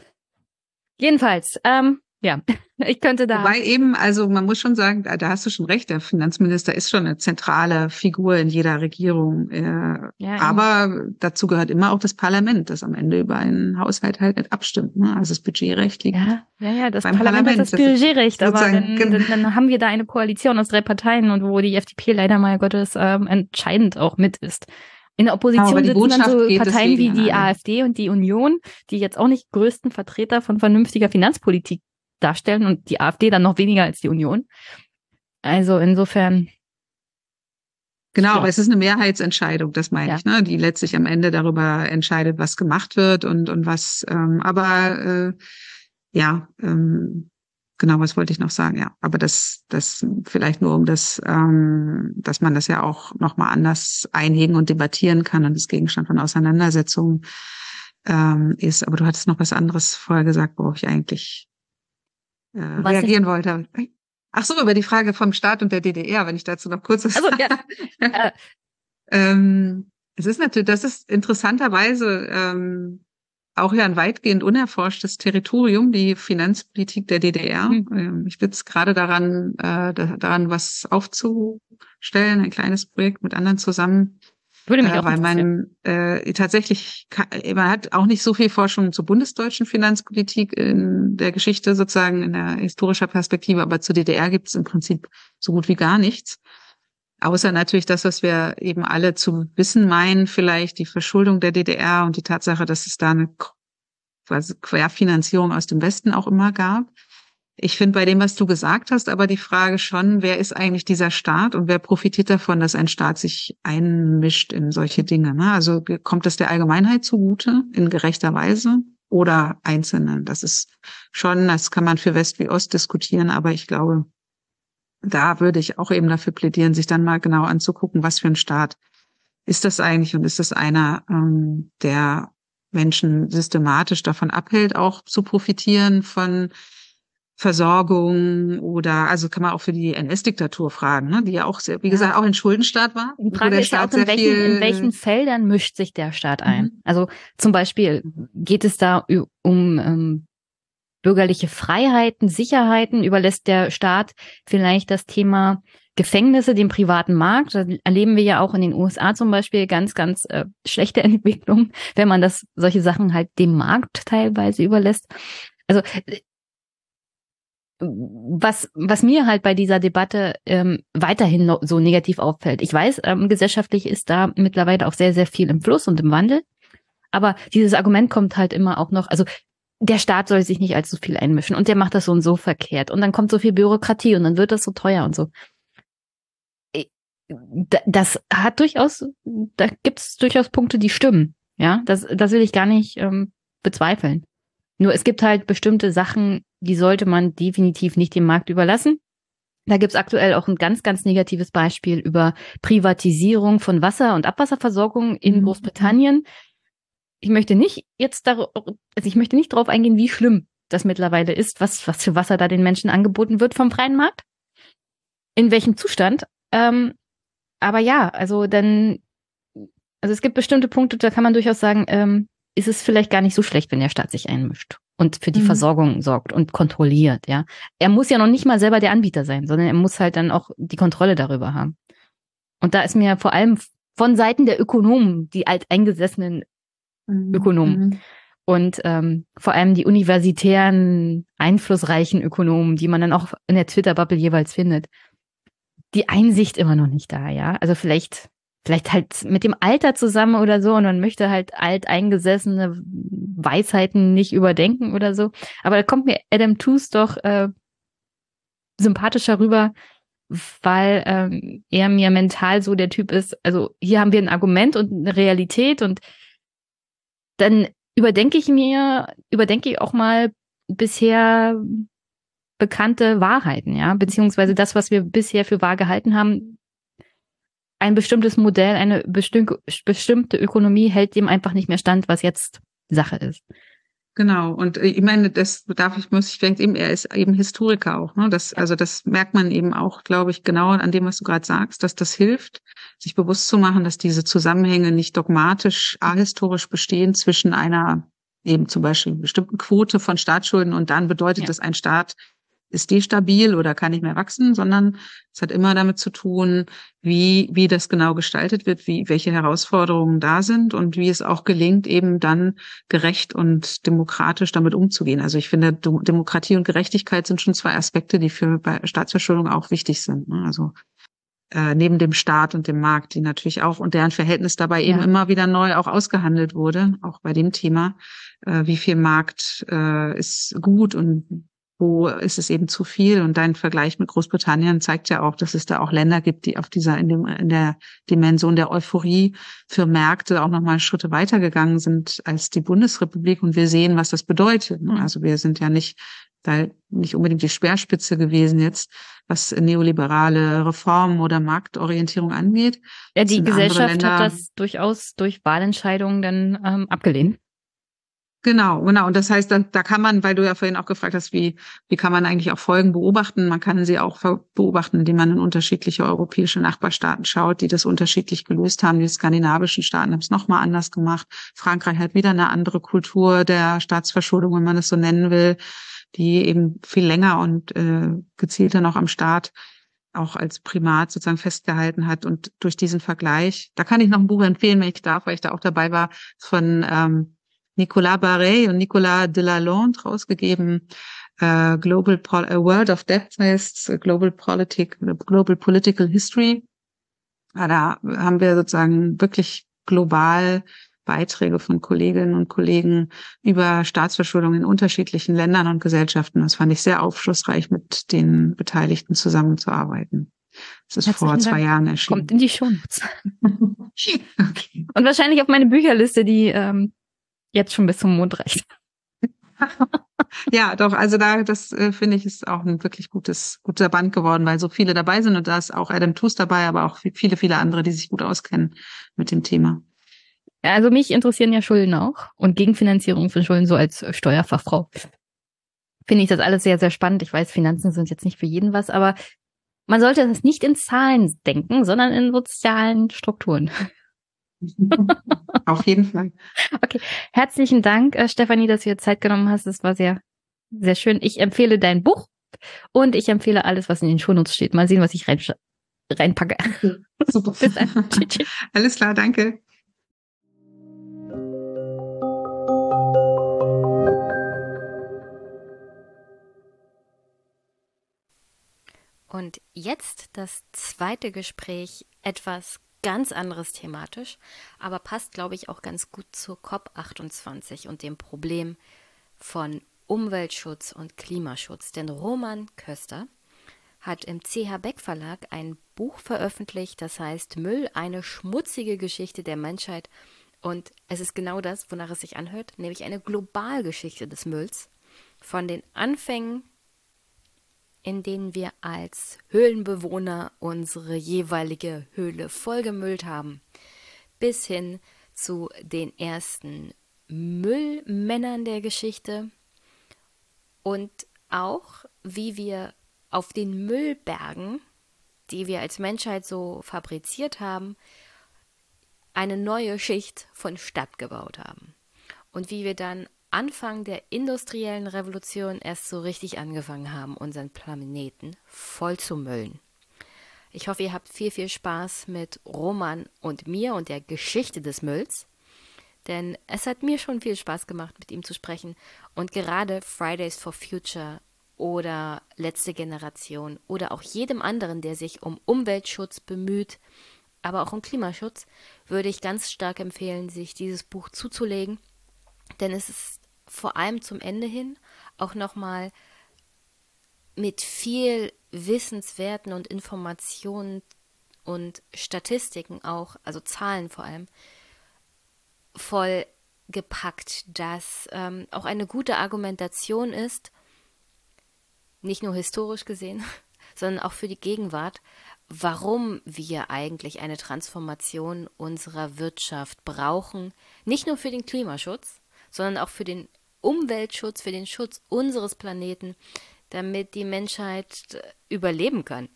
Jedenfalls, ähm, ja, ich könnte da. Wobei eben, also man muss schon sagen, da, hast du schon recht, der Finanzminister ist schon eine zentrale Figur in jeder Regierung. Äh, ja, aber dazu gehört immer auch das Parlament, das am Ende über einen Haushalt halt nicht abstimmt. Ne? Also das Budgetrecht liegt. Ja, ja, ja das Parlament, Parlament hat das Budgetrecht, aber dann, dann, dann, haben wir da eine Koalition aus drei Parteien und wo die FDP leider mal Gottes ähm, entscheidend auch mit ist. In der Opposition sitzen dann so Parteien wie die AfD und die Union, die jetzt auch nicht größten Vertreter von vernünftiger Finanzpolitik darstellen und die AfD dann noch weniger als die Union. Also insofern. Genau, ja. aber es ist eine Mehrheitsentscheidung, das meine ja. ich, ne, die letztlich am Ende darüber entscheidet, was gemacht wird und und was. Ähm, aber äh, ja, ähm, genau, was wollte ich noch sagen? Ja, aber das, das vielleicht nur um das, ähm, dass man das ja auch noch mal anders einhegen und debattieren kann und das Gegenstand von Auseinandersetzungen ähm, ist. Aber du hattest noch was anderes vorher gesagt, worauf ich eigentlich äh, reagieren wollte. Ach so, über die Frage vom Staat und der DDR, wenn ich dazu noch kurz was also, ja. ähm, es ist natürlich, das ist interessanterweise ähm, auch ja ein weitgehend unerforschtes Territorium, die Finanzpolitik der DDR. Mhm. Ich bin gerade daran, äh, daran was aufzustellen, ein kleines Projekt mit anderen zusammen, würde mich äh, auch weil man äh, tatsächlich, man hat auch nicht so viel Forschung zur bundesdeutschen Finanzpolitik in der Geschichte sozusagen in der historischer Perspektive, aber zur DDR gibt es im Prinzip so gut wie gar nichts. Außer natürlich das, was wir eben alle zu wissen meinen, vielleicht die Verschuldung der DDR und die Tatsache, dass es da eine quasi Querfinanzierung aus dem Westen auch immer gab. Ich finde bei dem, was du gesagt hast, aber die Frage schon, wer ist eigentlich dieser Staat und wer profitiert davon, dass ein Staat sich einmischt in solche Dinge? Ne? Also kommt das der Allgemeinheit zugute in gerechter Weise oder Einzelnen? Das ist schon, das kann man für West wie Ost diskutieren, aber ich glaube, da würde ich auch eben dafür plädieren, sich dann mal genau anzugucken, was für ein Staat ist das eigentlich und ist das einer, ähm, der Menschen systematisch davon abhält, auch zu profitieren von Versorgung oder also kann man auch für die NS-Diktatur fragen, ne? die ja auch sehr, wie ja. gesagt auch ein Schuldenstaat war. Die Frage ist ja auch, in welchen, in welchen Feldern mischt sich der Staat ein? Mhm. Also zum Beispiel geht es da um ähm, bürgerliche Freiheiten, Sicherheiten, überlässt der Staat vielleicht das Thema Gefängnisse dem privaten Markt. Da erleben wir ja auch in den USA zum Beispiel ganz, ganz äh, schlechte Entwicklung, wenn man das solche Sachen halt dem Markt teilweise überlässt. Also was, was mir halt bei dieser Debatte ähm, weiterhin so negativ auffällt. Ich weiß, ähm, gesellschaftlich ist da mittlerweile auch sehr, sehr viel im Fluss und im Wandel. Aber dieses Argument kommt halt immer auch noch, also der Staat soll sich nicht allzu viel einmischen und der macht das so und so verkehrt und dann kommt so viel Bürokratie und dann wird das so teuer und so. Das hat durchaus, da gibt es durchaus Punkte, die stimmen. Ja, das, das will ich gar nicht ähm, bezweifeln. Nur es gibt halt bestimmte Sachen, die sollte man definitiv nicht dem Markt überlassen. Da gibt's aktuell auch ein ganz, ganz negatives Beispiel über Privatisierung von Wasser- und Abwasserversorgung in mhm. Großbritannien. Ich möchte nicht jetzt darauf, also ich möchte nicht darauf eingehen, wie schlimm das mittlerweile ist, was, was für Wasser da den Menschen angeboten wird vom freien Markt. In welchem Zustand. Ähm, aber ja, also dann, also es gibt bestimmte Punkte, da kann man durchaus sagen, ähm, ist es vielleicht gar nicht so schlecht, wenn der Staat sich einmischt und für die mhm. Versorgung sorgt und kontrolliert, ja. Er muss ja noch nicht mal selber der Anbieter sein, sondern er muss halt dann auch die Kontrolle darüber haben. Und da ist mir vor allem von Seiten der Ökonomen, die alteingesessenen mhm. Ökonomen mhm. und ähm, vor allem die universitären, einflussreichen Ökonomen, die man dann auch in der Twitter-Bubble jeweils findet, die Einsicht immer noch nicht da, ja. Also vielleicht vielleicht halt mit dem Alter zusammen oder so und man möchte halt alteingesessene Weisheiten nicht überdenken oder so. Aber da kommt mir Adam Tooze doch äh, sympathischer rüber, weil ähm, er mir mental so der Typ ist. Also hier haben wir ein Argument und eine Realität und dann überdenke ich mir, überdenke ich auch mal bisher bekannte Wahrheiten, ja, beziehungsweise das, was wir bisher für wahr gehalten haben, ein bestimmtes Modell, eine bestimmte Ökonomie hält dem einfach nicht mehr stand, was jetzt Sache ist. Genau. Und äh, ich meine, das darf ich, muss ich denke eben, er ist eben Historiker auch. Ne? Das, also das merkt man eben auch, glaube ich, genau an dem, was du gerade sagst, dass das hilft, sich bewusst zu machen, dass diese Zusammenhänge nicht dogmatisch, ahistorisch bestehen zwischen einer eben zum Beispiel bestimmten Quote von Staatsschulden und dann bedeutet ja. das ein Staat ist die stabil oder kann nicht mehr wachsen, sondern es hat immer damit zu tun, wie, wie das genau gestaltet wird, wie, welche Herausforderungen da sind und wie es auch gelingt, eben dann gerecht und demokratisch damit umzugehen. Also ich finde, Demokratie und Gerechtigkeit sind schon zwei Aspekte, die für bei Staatsverschuldung auch wichtig sind. Ne? Also äh, neben dem Staat und dem Markt, die natürlich auch und deren Verhältnis dabei ja. eben immer wieder neu auch ausgehandelt wurde, auch bei dem Thema, äh, wie viel Markt äh, ist gut und wo ist es eben zu viel. Und dein Vergleich mit Großbritannien zeigt ja auch, dass es da auch Länder gibt, die auf dieser, in, dem, in der Dimension der Euphorie für Märkte auch nochmal Schritte weitergegangen sind als die Bundesrepublik. Und wir sehen, was das bedeutet. Ne? Also wir sind ja nicht da nicht unbedingt die Speerspitze gewesen jetzt, was neoliberale Reformen oder Marktorientierung angeht. Ja, die Gesellschaft hat das durchaus durch Wahlentscheidungen dann ähm, abgelehnt. Genau, genau. Und das heißt, da, da kann man, weil du ja vorhin auch gefragt hast, wie, wie kann man eigentlich auch Folgen beobachten? Man kann sie auch beobachten, indem man in unterschiedliche europäische Nachbarstaaten schaut, die das unterschiedlich gelöst haben. Die skandinavischen Staaten haben es nochmal anders gemacht. Frankreich hat wieder eine andere Kultur der Staatsverschuldung, wenn man es so nennen will, die eben viel länger und äh, gezielter noch am Staat auch als Primat sozusagen festgehalten hat. Und durch diesen Vergleich, da kann ich noch ein Buch empfehlen, wenn ich darf, weil ich da auch dabei war, von ähm, Nicolas Barret und Nicolas Delalande rausgegeben. Uh, Global Pol A World of Depth heißt Global Politic, Global Political History. Ja, da haben wir sozusagen wirklich global Beiträge von Kolleginnen und Kollegen über Staatsverschuldung in unterschiedlichen Ländern und Gesellschaften. Das fand ich sehr aufschlussreich, mit den Beteiligten zusammenzuarbeiten. Das ist Herzlichen vor zwei Dank. Jahren erschienen. Kommt in die Shownotes. okay. Und wahrscheinlich auf meine Bücherliste, die ähm, jetzt schon bis zum Mond reicht. ja, doch, also da, das äh, finde ich, ist auch ein wirklich gutes, guter Band geworden, weil so viele dabei sind und da ist auch Adam Toos dabei, aber auch viele, viele andere, die sich gut auskennen mit dem Thema. Also mich interessieren ja Schulden auch und Gegenfinanzierung von Schulden so als Steuerfachfrau. finde ich das alles sehr, sehr spannend. Ich weiß, Finanzen sind jetzt nicht für jeden was, aber man sollte das nicht in Zahlen denken, sondern in sozialen Strukturen. Auf jeden Fall. Okay, herzlichen Dank, äh, Stefanie, dass du dir Zeit genommen hast. Das war sehr, sehr schön. Ich empfehle dein Buch und ich empfehle alles, was in den Shownotes steht. Mal sehen, was ich rein, reinpacke. Super. Bis dann. Alles klar, danke. Und jetzt das zweite Gespräch, etwas ganz anderes thematisch, aber passt, glaube ich, auch ganz gut zur COP28 und dem Problem von Umweltschutz und Klimaschutz. Denn Roman Köster hat im CH Beck Verlag ein Buch veröffentlicht, das heißt Müll, eine schmutzige Geschichte der Menschheit. Und es ist genau das, wonach es sich anhört, nämlich eine Globalgeschichte des Mülls. Von den Anfängen in denen wir als Höhlenbewohner unsere jeweilige Höhle vollgemüllt haben, bis hin zu den ersten Müllmännern der Geschichte und auch wie wir auf den Müllbergen, die wir als Menschheit so fabriziert haben, eine neue Schicht von Stadt gebaut haben. Und wie wir dann Anfang der industriellen Revolution erst so richtig angefangen haben, unseren Planeten voll zu müllen. Ich hoffe, ihr habt viel, viel Spaß mit Roman und mir und der Geschichte des Mülls. Denn es hat mir schon viel Spaß gemacht, mit ihm zu sprechen. Und gerade Fridays for Future oder Letzte Generation oder auch jedem anderen, der sich um Umweltschutz bemüht, aber auch um Klimaschutz, würde ich ganz stark empfehlen, sich dieses Buch zuzulegen denn es ist vor allem zum Ende hin auch nochmal mit viel Wissenswerten und Informationen und Statistiken auch, also Zahlen vor allem, voll gepackt, dass ähm, auch eine gute Argumentation ist, nicht nur historisch gesehen, sondern auch für die Gegenwart, warum wir eigentlich eine Transformation unserer Wirtschaft brauchen, nicht nur für den Klimaschutz, sondern auch für den Umweltschutz, für den Schutz unseres Planeten, damit die Menschheit überleben kann.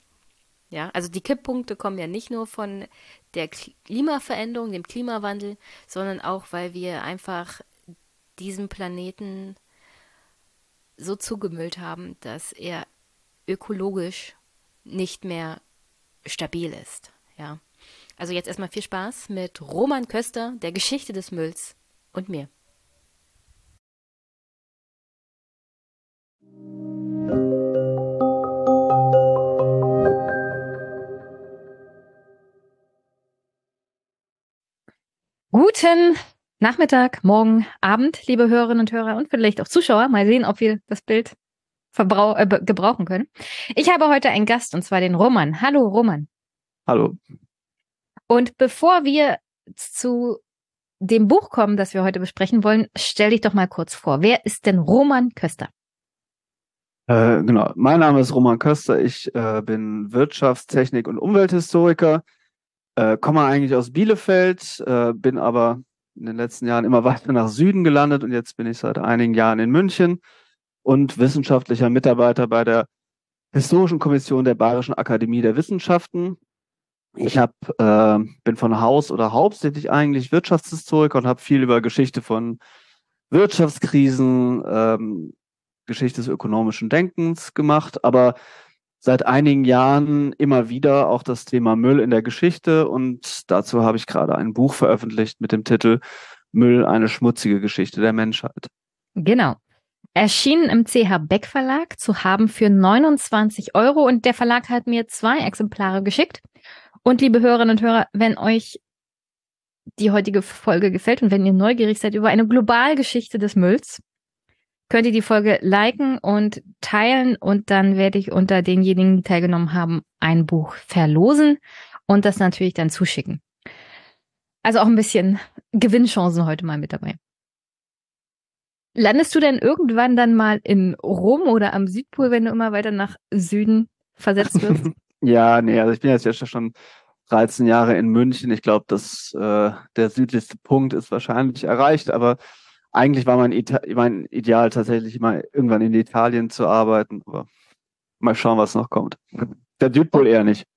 Ja, also die Kipppunkte kommen ja nicht nur von der Klimaveränderung, dem Klimawandel, sondern auch, weil wir einfach diesen Planeten so zugemüllt haben, dass er ökologisch nicht mehr stabil ist. Ja. Also jetzt erstmal viel Spaß mit Roman Köster, der Geschichte des Mülls und mir. Guten Nachmittag, Morgen, Abend, liebe Hörerinnen und Hörer und vielleicht auch Zuschauer. Mal sehen, ob wir das Bild verbrau äh, gebrauchen können. Ich habe heute einen Gast und zwar den Roman. Hallo Roman. Hallo. Und bevor wir zu dem Buch kommen, das wir heute besprechen wollen, stell dich doch mal kurz vor. Wer ist denn Roman Köster? Äh, genau, mein Name ist Roman Köster. Ich äh, bin Wirtschaftstechnik- und Umwelthistoriker äh, komme eigentlich aus Bielefeld, äh, bin aber in den letzten Jahren immer weiter nach Süden gelandet und jetzt bin ich seit einigen Jahren in München und wissenschaftlicher Mitarbeiter bei der Historischen Kommission der Bayerischen Akademie der Wissenschaften. Ich hab, äh, bin von Haus oder hauptsächlich eigentlich Wirtschaftshistoriker und habe viel über Geschichte von Wirtschaftskrisen, ähm, Geschichte des ökonomischen Denkens gemacht, aber seit einigen Jahren immer wieder auch das Thema Müll in der Geschichte und dazu habe ich gerade ein Buch veröffentlicht mit dem Titel Müll, eine schmutzige Geschichte der Menschheit. Genau. Erschienen im CH Beck Verlag zu haben für 29 Euro und der Verlag hat mir zwei Exemplare geschickt. Und liebe Hörerinnen und Hörer, wenn euch die heutige Folge gefällt und wenn ihr neugierig seid über eine Globalgeschichte des Mülls, könnt ihr die Folge liken und teilen und dann werde ich unter denjenigen, die teilgenommen haben, ein Buch verlosen und das natürlich dann zuschicken. Also auch ein bisschen Gewinnchancen heute mal mit dabei. Landest du denn irgendwann dann mal in Rom oder am Südpol, wenn du immer weiter nach Süden versetzt wirst? ja, nee, also ich bin jetzt ja schon 13 Jahre in München. Ich glaube, dass äh, der südlichste Punkt ist wahrscheinlich erreicht, aber eigentlich war mein, Ita mein Ideal tatsächlich mal irgendwann in Italien zu arbeiten, aber mal schauen, was noch kommt. Der Südpol eher nicht.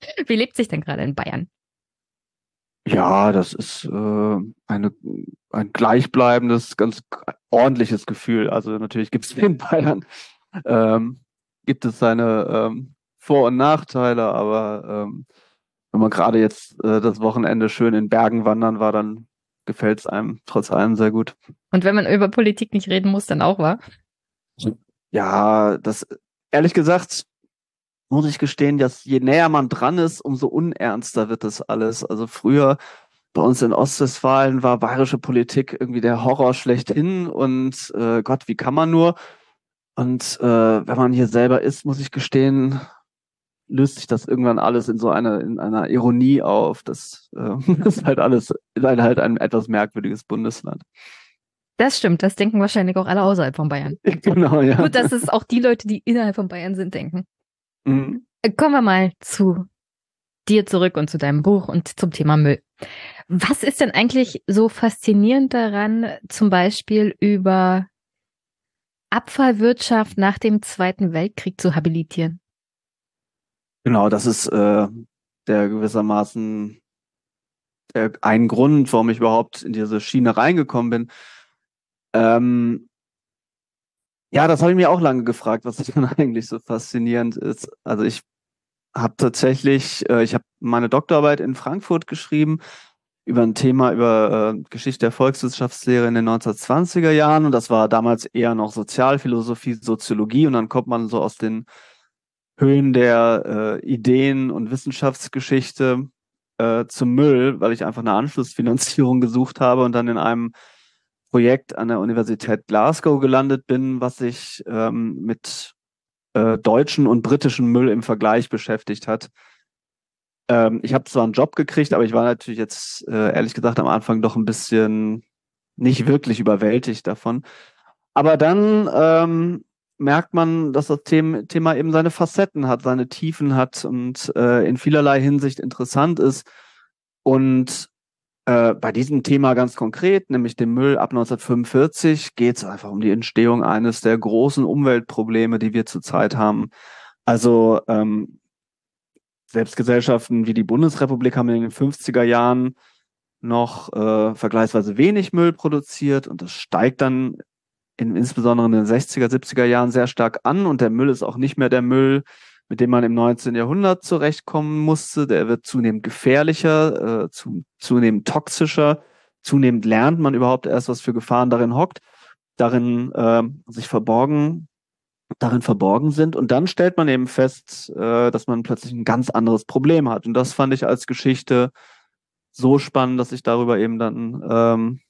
Ja. Wie lebt sich denn gerade in Bayern? Ja, das ist äh, eine, ein gleichbleibendes, ganz ordentliches Gefühl. Also natürlich gibt es in Bayern, ähm, gibt es seine ähm, Vor- und Nachteile, aber ähm, wenn man gerade jetzt äh, das Wochenende schön in Bergen wandern war, dann gefällt es einem trotz allem sehr gut. Und wenn man über Politik nicht reden muss, dann auch, wa? Ja, das ehrlich gesagt muss ich gestehen, dass je näher man dran ist, umso unernster wird das alles. Also früher bei uns in Ostwestfalen war bayerische Politik irgendwie der Horror schlechthin und äh, Gott, wie kann man nur? Und äh, wenn man hier selber ist, muss ich gestehen, löst sich das irgendwann alles in so einer in einer Ironie auf. Das, äh, ist halt alles ist halt ein etwas merkwürdiges Bundesland. Das stimmt, das denken wahrscheinlich auch alle außerhalb von Bayern. Genau, ja. Gut, dass es auch die Leute, die innerhalb von Bayern sind, denken. Mhm. Kommen wir mal zu dir zurück und zu deinem Buch und zum Thema Müll. Was ist denn eigentlich so faszinierend daran, zum Beispiel über Abfallwirtschaft nach dem Zweiten Weltkrieg zu habilitieren? Genau, das ist äh, der gewissermaßen der, ein Grund, warum ich überhaupt in diese Schiene reingekommen bin. Ähm, ja, das habe ich mir auch lange gefragt, was dann eigentlich so faszinierend ist. Also ich habe tatsächlich, äh, ich habe meine Doktorarbeit in Frankfurt geschrieben über ein Thema über äh, Geschichte der Volkswirtschaftslehre in den 1920er Jahren und das war damals eher noch Sozialphilosophie, Soziologie und dann kommt man so aus den Höhen der äh, Ideen und Wissenschaftsgeschichte äh, zum Müll, weil ich einfach eine Anschlussfinanzierung gesucht habe und dann in einem Projekt an der Universität Glasgow gelandet bin, was sich ähm, mit äh, deutschen und britischen Müll im Vergleich beschäftigt hat. Ähm, ich habe zwar einen Job gekriegt, aber ich war natürlich jetzt äh, ehrlich gesagt am Anfang doch ein bisschen nicht wirklich überwältigt davon. Aber dann ähm, merkt man, dass das Thema eben seine Facetten hat, seine Tiefen hat und äh, in vielerlei Hinsicht interessant ist. Und äh, bei diesem Thema ganz konkret, nämlich dem Müll ab 1945, geht es einfach um die Entstehung eines der großen Umweltprobleme, die wir zurzeit haben. Also ähm, selbst Gesellschaften wie die Bundesrepublik haben in den 50er Jahren noch äh, vergleichsweise wenig Müll produziert und das steigt dann in, insbesondere in den 60er, 70er Jahren sehr stark an und der Müll ist auch nicht mehr der Müll, mit dem man im 19. Jahrhundert zurechtkommen musste. Der wird zunehmend gefährlicher, äh, zu, zunehmend toxischer. Zunehmend lernt man überhaupt erst, was für Gefahren darin hockt, darin äh, sich verborgen, darin verborgen sind. Und dann stellt man eben fest, äh, dass man plötzlich ein ganz anderes Problem hat. Und das fand ich als Geschichte so spannend, dass ich darüber eben dann, ähm,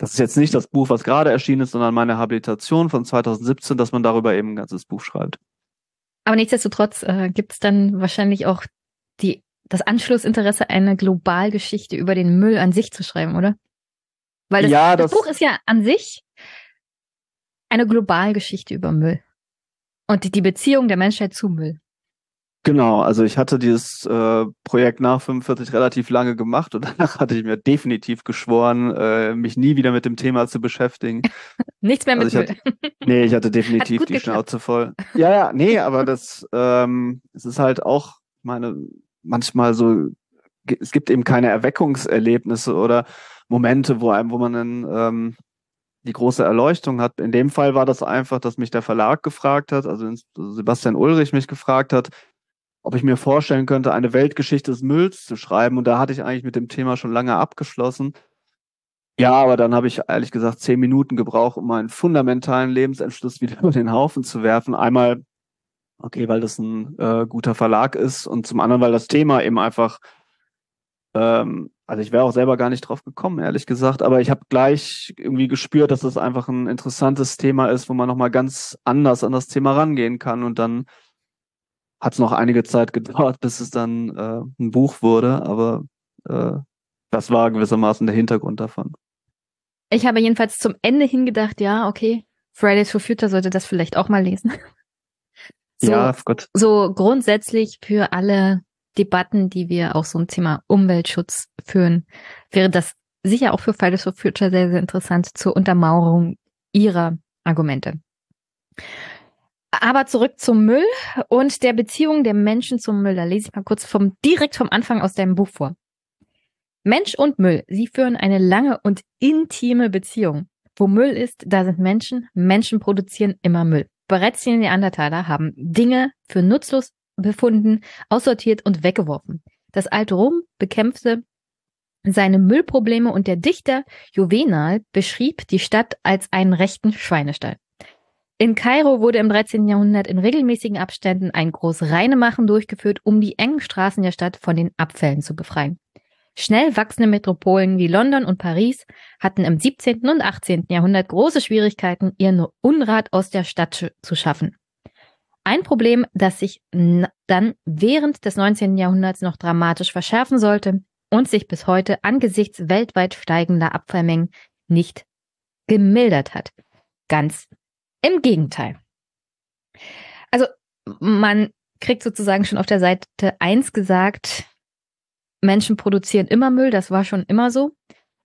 das ist jetzt nicht das Buch, was gerade erschienen ist, sondern meine Habilitation von 2017, dass man darüber eben ein ganzes Buch schreibt. Aber nichtsdestotrotz äh, gibt es dann wahrscheinlich auch die, das Anschlussinteresse, eine Globalgeschichte über den Müll an sich zu schreiben, oder? Weil das, ja, das, das Buch ist ja an sich eine Globalgeschichte über Müll. Und die, die Beziehung der Menschheit zu Müll. Genau, also ich hatte dieses äh, Projekt nach 45 relativ lange gemacht und danach hatte ich mir definitiv geschworen, äh, mich nie wieder mit dem Thema zu beschäftigen. Nichts mehr also mit Müll. Hatte, nee, ich hatte definitiv die geklappt. Schnauze voll. Ja, ja, nee, aber das ähm, es ist halt auch meine manchmal so es gibt eben keine Erweckungserlebnisse oder Momente, wo einem, wo man dann ähm, die große Erleuchtung hat. In dem Fall war das einfach, dass mich der Verlag gefragt hat, also Sebastian Ulrich mich gefragt hat, ob ich mir vorstellen könnte, eine Weltgeschichte des Mülls zu schreiben. Und da hatte ich eigentlich mit dem Thema schon lange abgeschlossen. Ja, aber dann habe ich ehrlich gesagt zehn Minuten gebraucht, um meinen fundamentalen Lebensentschluss wieder über den Haufen zu werfen. Einmal, okay, weil das ein äh, guter Verlag ist und zum anderen, weil das Thema eben einfach, ähm, also ich wäre auch selber gar nicht drauf gekommen, ehrlich gesagt, aber ich habe gleich irgendwie gespürt, dass das einfach ein interessantes Thema ist, wo man nochmal ganz anders an das Thema rangehen kann und dann hat es noch einige Zeit gedauert, bis es dann äh, ein Buch wurde, aber äh, das war gewissermaßen der Hintergrund davon. Ich habe jedenfalls zum Ende hingedacht, ja, okay, Fridays for Future sollte das vielleicht auch mal lesen. So, ja, Gott. So grundsätzlich für alle Debatten, die wir auch so ein Thema Umweltschutz führen, wäre das sicher auch für Fridays for Future sehr, sehr interessant zur Untermauerung ihrer Argumente. Aber zurück zum Müll und der Beziehung der Menschen zum Müll. Da lese ich mal kurz vom, direkt vom Anfang aus deinem Buch vor. Mensch und Müll, sie führen eine lange und intime Beziehung. Wo Müll ist, da sind Menschen. Menschen produzieren immer Müll. Bereits die Neandertaler haben Dinge für nutzlos befunden, aussortiert und weggeworfen. Das alte Rom bekämpfte seine Müllprobleme und der Dichter Juvenal beschrieb die Stadt als einen rechten Schweinestall. In Kairo wurde im 13. Jahrhundert in regelmäßigen Abständen ein Großreinemachen durchgeführt, um die engen Straßen der Stadt von den Abfällen zu befreien. Schnell wachsende Metropolen wie London und Paris hatten im 17. und 18. Jahrhundert große Schwierigkeiten, ihren Unrat aus der Stadt zu schaffen. Ein Problem, das sich dann während des 19. Jahrhunderts noch dramatisch verschärfen sollte und sich bis heute angesichts weltweit steigender Abfallmengen nicht gemildert hat. Ganz im Gegenteil. Also man kriegt sozusagen schon auf der Seite eins gesagt, Menschen produzieren immer Müll, das war schon immer so.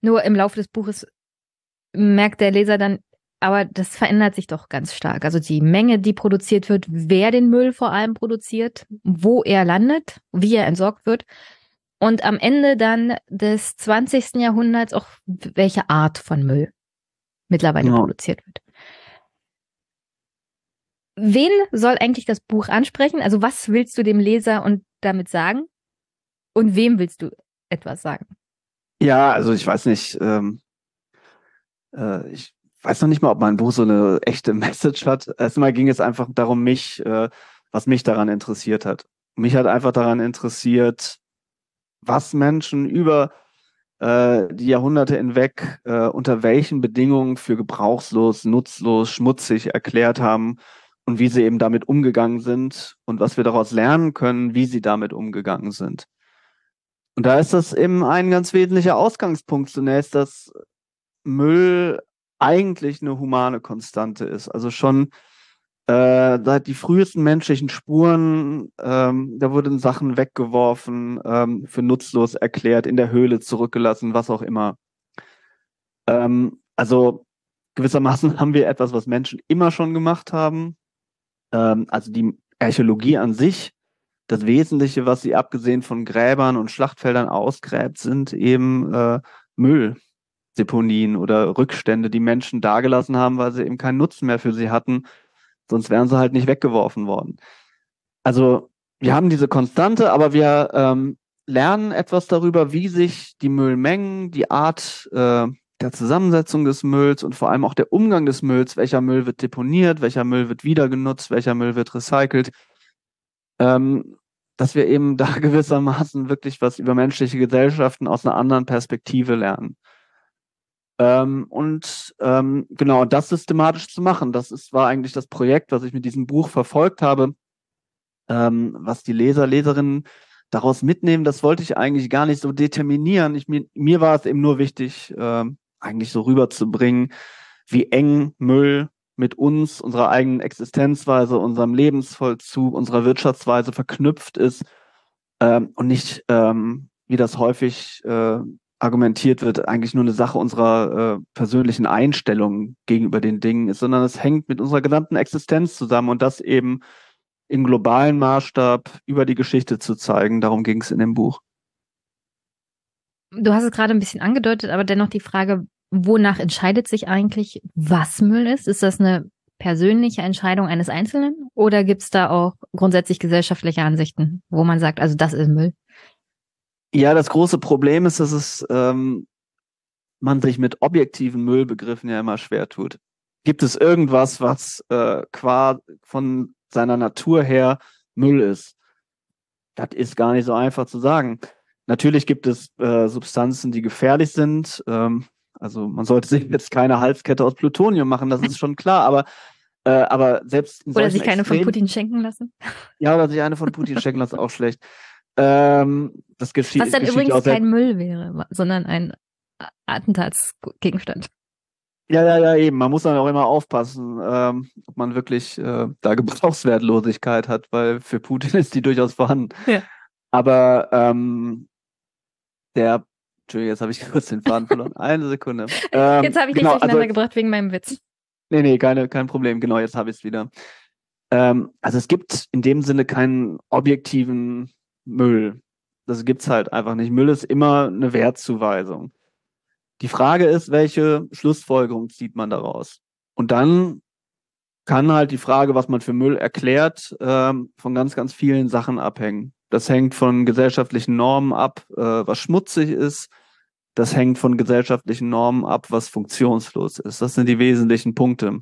Nur im Laufe des Buches merkt der Leser dann, aber das verändert sich doch ganz stark. Also die Menge, die produziert wird, wer den Müll vor allem produziert, wo er landet, wie er entsorgt wird. Und am Ende dann des 20. Jahrhunderts auch welche Art von Müll mittlerweile ja. produziert wird. Wen soll eigentlich das Buch ansprechen? Also was willst du dem Leser und damit sagen? Und wem willst du etwas sagen? Ja, also ich weiß nicht, ähm, äh, ich weiß noch nicht mal, ob mein Buch so eine echte Message hat. Erstmal ging es einfach darum, mich, äh, was mich daran interessiert hat. Mich hat einfach daran interessiert, was Menschen über äh, die Jahrhunderte hinweg äh, unter welchen Bedingungen für gebrauchslos, nutzlos, schmutzig erklärt haben und wie sie eben damit umgegangen sind und was wir daraus lernen können, wie sie damit umgegangen sind. Und da ist das eben ein ganz wesentlicher Ausgangspunkt zunächst, dass Müll eigentlich eine humane Konstante ist. Also schon äh, seit die frühesten menschlichen Spuren, ähm, da wurden Sachen weggeworfen, ähm, für nutzlos erklärt, in der Höhle zurückgelassen, was auch immer. Ähm, also gewissermaßen haben wir etwas, was Menschen immer schon gemacht haben. Ähm, also die Archäologie an sich das Wesentliche, was sie abgesehen von Gräbern und Schlachtfeldern ausgräbt, sind eben äh, Mülldeponien oder Rückstände, die Menschen dagelassen haben, weil sie eben keinen Nutzen mehr für sie hatten. Sonst wären sie halt nicht weggeworfen worden. Also wir haben diese Konstante, aber wir ähm, lernen etwas darüber, wie sich die Müllmengen, die Art äh, der Zusammensetzung des Mülls und vor allem auch der Umgang des Mülls, welcher Müll wird deponiert, welcher Müll wird wieder genutzt, welcher Müll wird recycelt, ähm, dass wir eben da gewissermaßen wirklich was über menschliche Gesellschaften aus einer anderen Perspektive lernen. Ähm, und ähm, genau, das systematisch zu machen, das ist, war eigentlich das Projekt, was ich mit diesem Buch verfolgt habe, ähm, was die Leser, Leserinnen daraus mitnehmen, das wollte ich eigentlich gar nicht so determinieren. Ich, mir, mir war es eben nur wichtig, äh, eigentlich so rüberzubringen, wie eng Müll mit uns, unserer eigenen Existenzweise, unserem Lebensvollzug, unserer Wirtschaftsweise verknüpft ist ähm, und nicht, ähm, wie das häufig äh, argumentiert wird, eigentlich nur eine Sache unserer äh, persönlichen Einstellung gegenüber den Dingen ist, sondern es hängt mit unserer gesamten Existenz zusammen und das eben im globalen Maßstab über die Geschichte zu zeigen. Darum ging es in dem Buch. Du hast es gerade ein bisschen angedeutet, aber dennoch die Frage, wonach entscheidet sich eigentlich, was Müll ist? Ist das eine persönliche Entscheidung eines Einzelnen oder gibt es da auch grundsätzlich gesellschaftliche Ansichten, wo man sagt, also das ist Müll? Ja, das große Problem ist, dass es ähm, man sich mit objektiven Müllbegriffen ja immer schwer tut. Gibt es irgendwas, was äh, qua von seiner Natur her Müll ist? Das ist gar nicht so einfach zu sagen. Natürlich gibt es äh, Substanzen, die gefährlich sind. Ähm, also man sollte sich jetzt keine Halskette aus Plutonium machen, das ist schon klar, aber äh, aber selbst Oder sich keine Extrem von Putin schenken lassen. Ja, oder sich eine von Putin schenken lassen, auch schlecht. Ähm, das geschieht. Was dann übrigens kein Müll wäre, sondern ein Attentatsgegenstand. Ja, ja, ja, eben. Man muss dann auch immer aufpassen, ähm, ob man wirklich äh, da Gebrauchswertlosigkeit hat, weil für Putin ist die durchaus vorhanden. Ja. Aber ähm, der Entschuldigung, jetzt habe ich kurz den Faden verloren. Eine Sekunde. Ähm, jetzt habe ich genau, dich durcheinander also, gebracht wegen meinem Witz. Nee, nee, keine, kein Problem. Genau, jetzt habe ich es wieder. Ähm, also es gibt in dem Sinne keinen objektiven Müll. Das gibt's halt einfach nicht. Müll ist immer eine Wertzuweisung. Die Frage ist, welche Schlussfolgerung zieht man daraus? Und dann kann halt die Frage, was man für Müll erklärt, ähm, von ganz, ganz vielen Sachen abhängen. Das hängt von gesellschaftlichen Normen ab, äh, was schmutzig ist. Das hängt von gesellschaftlichen Normen ab, was funktionslos ist. Das sind die wesentlichen Punkte.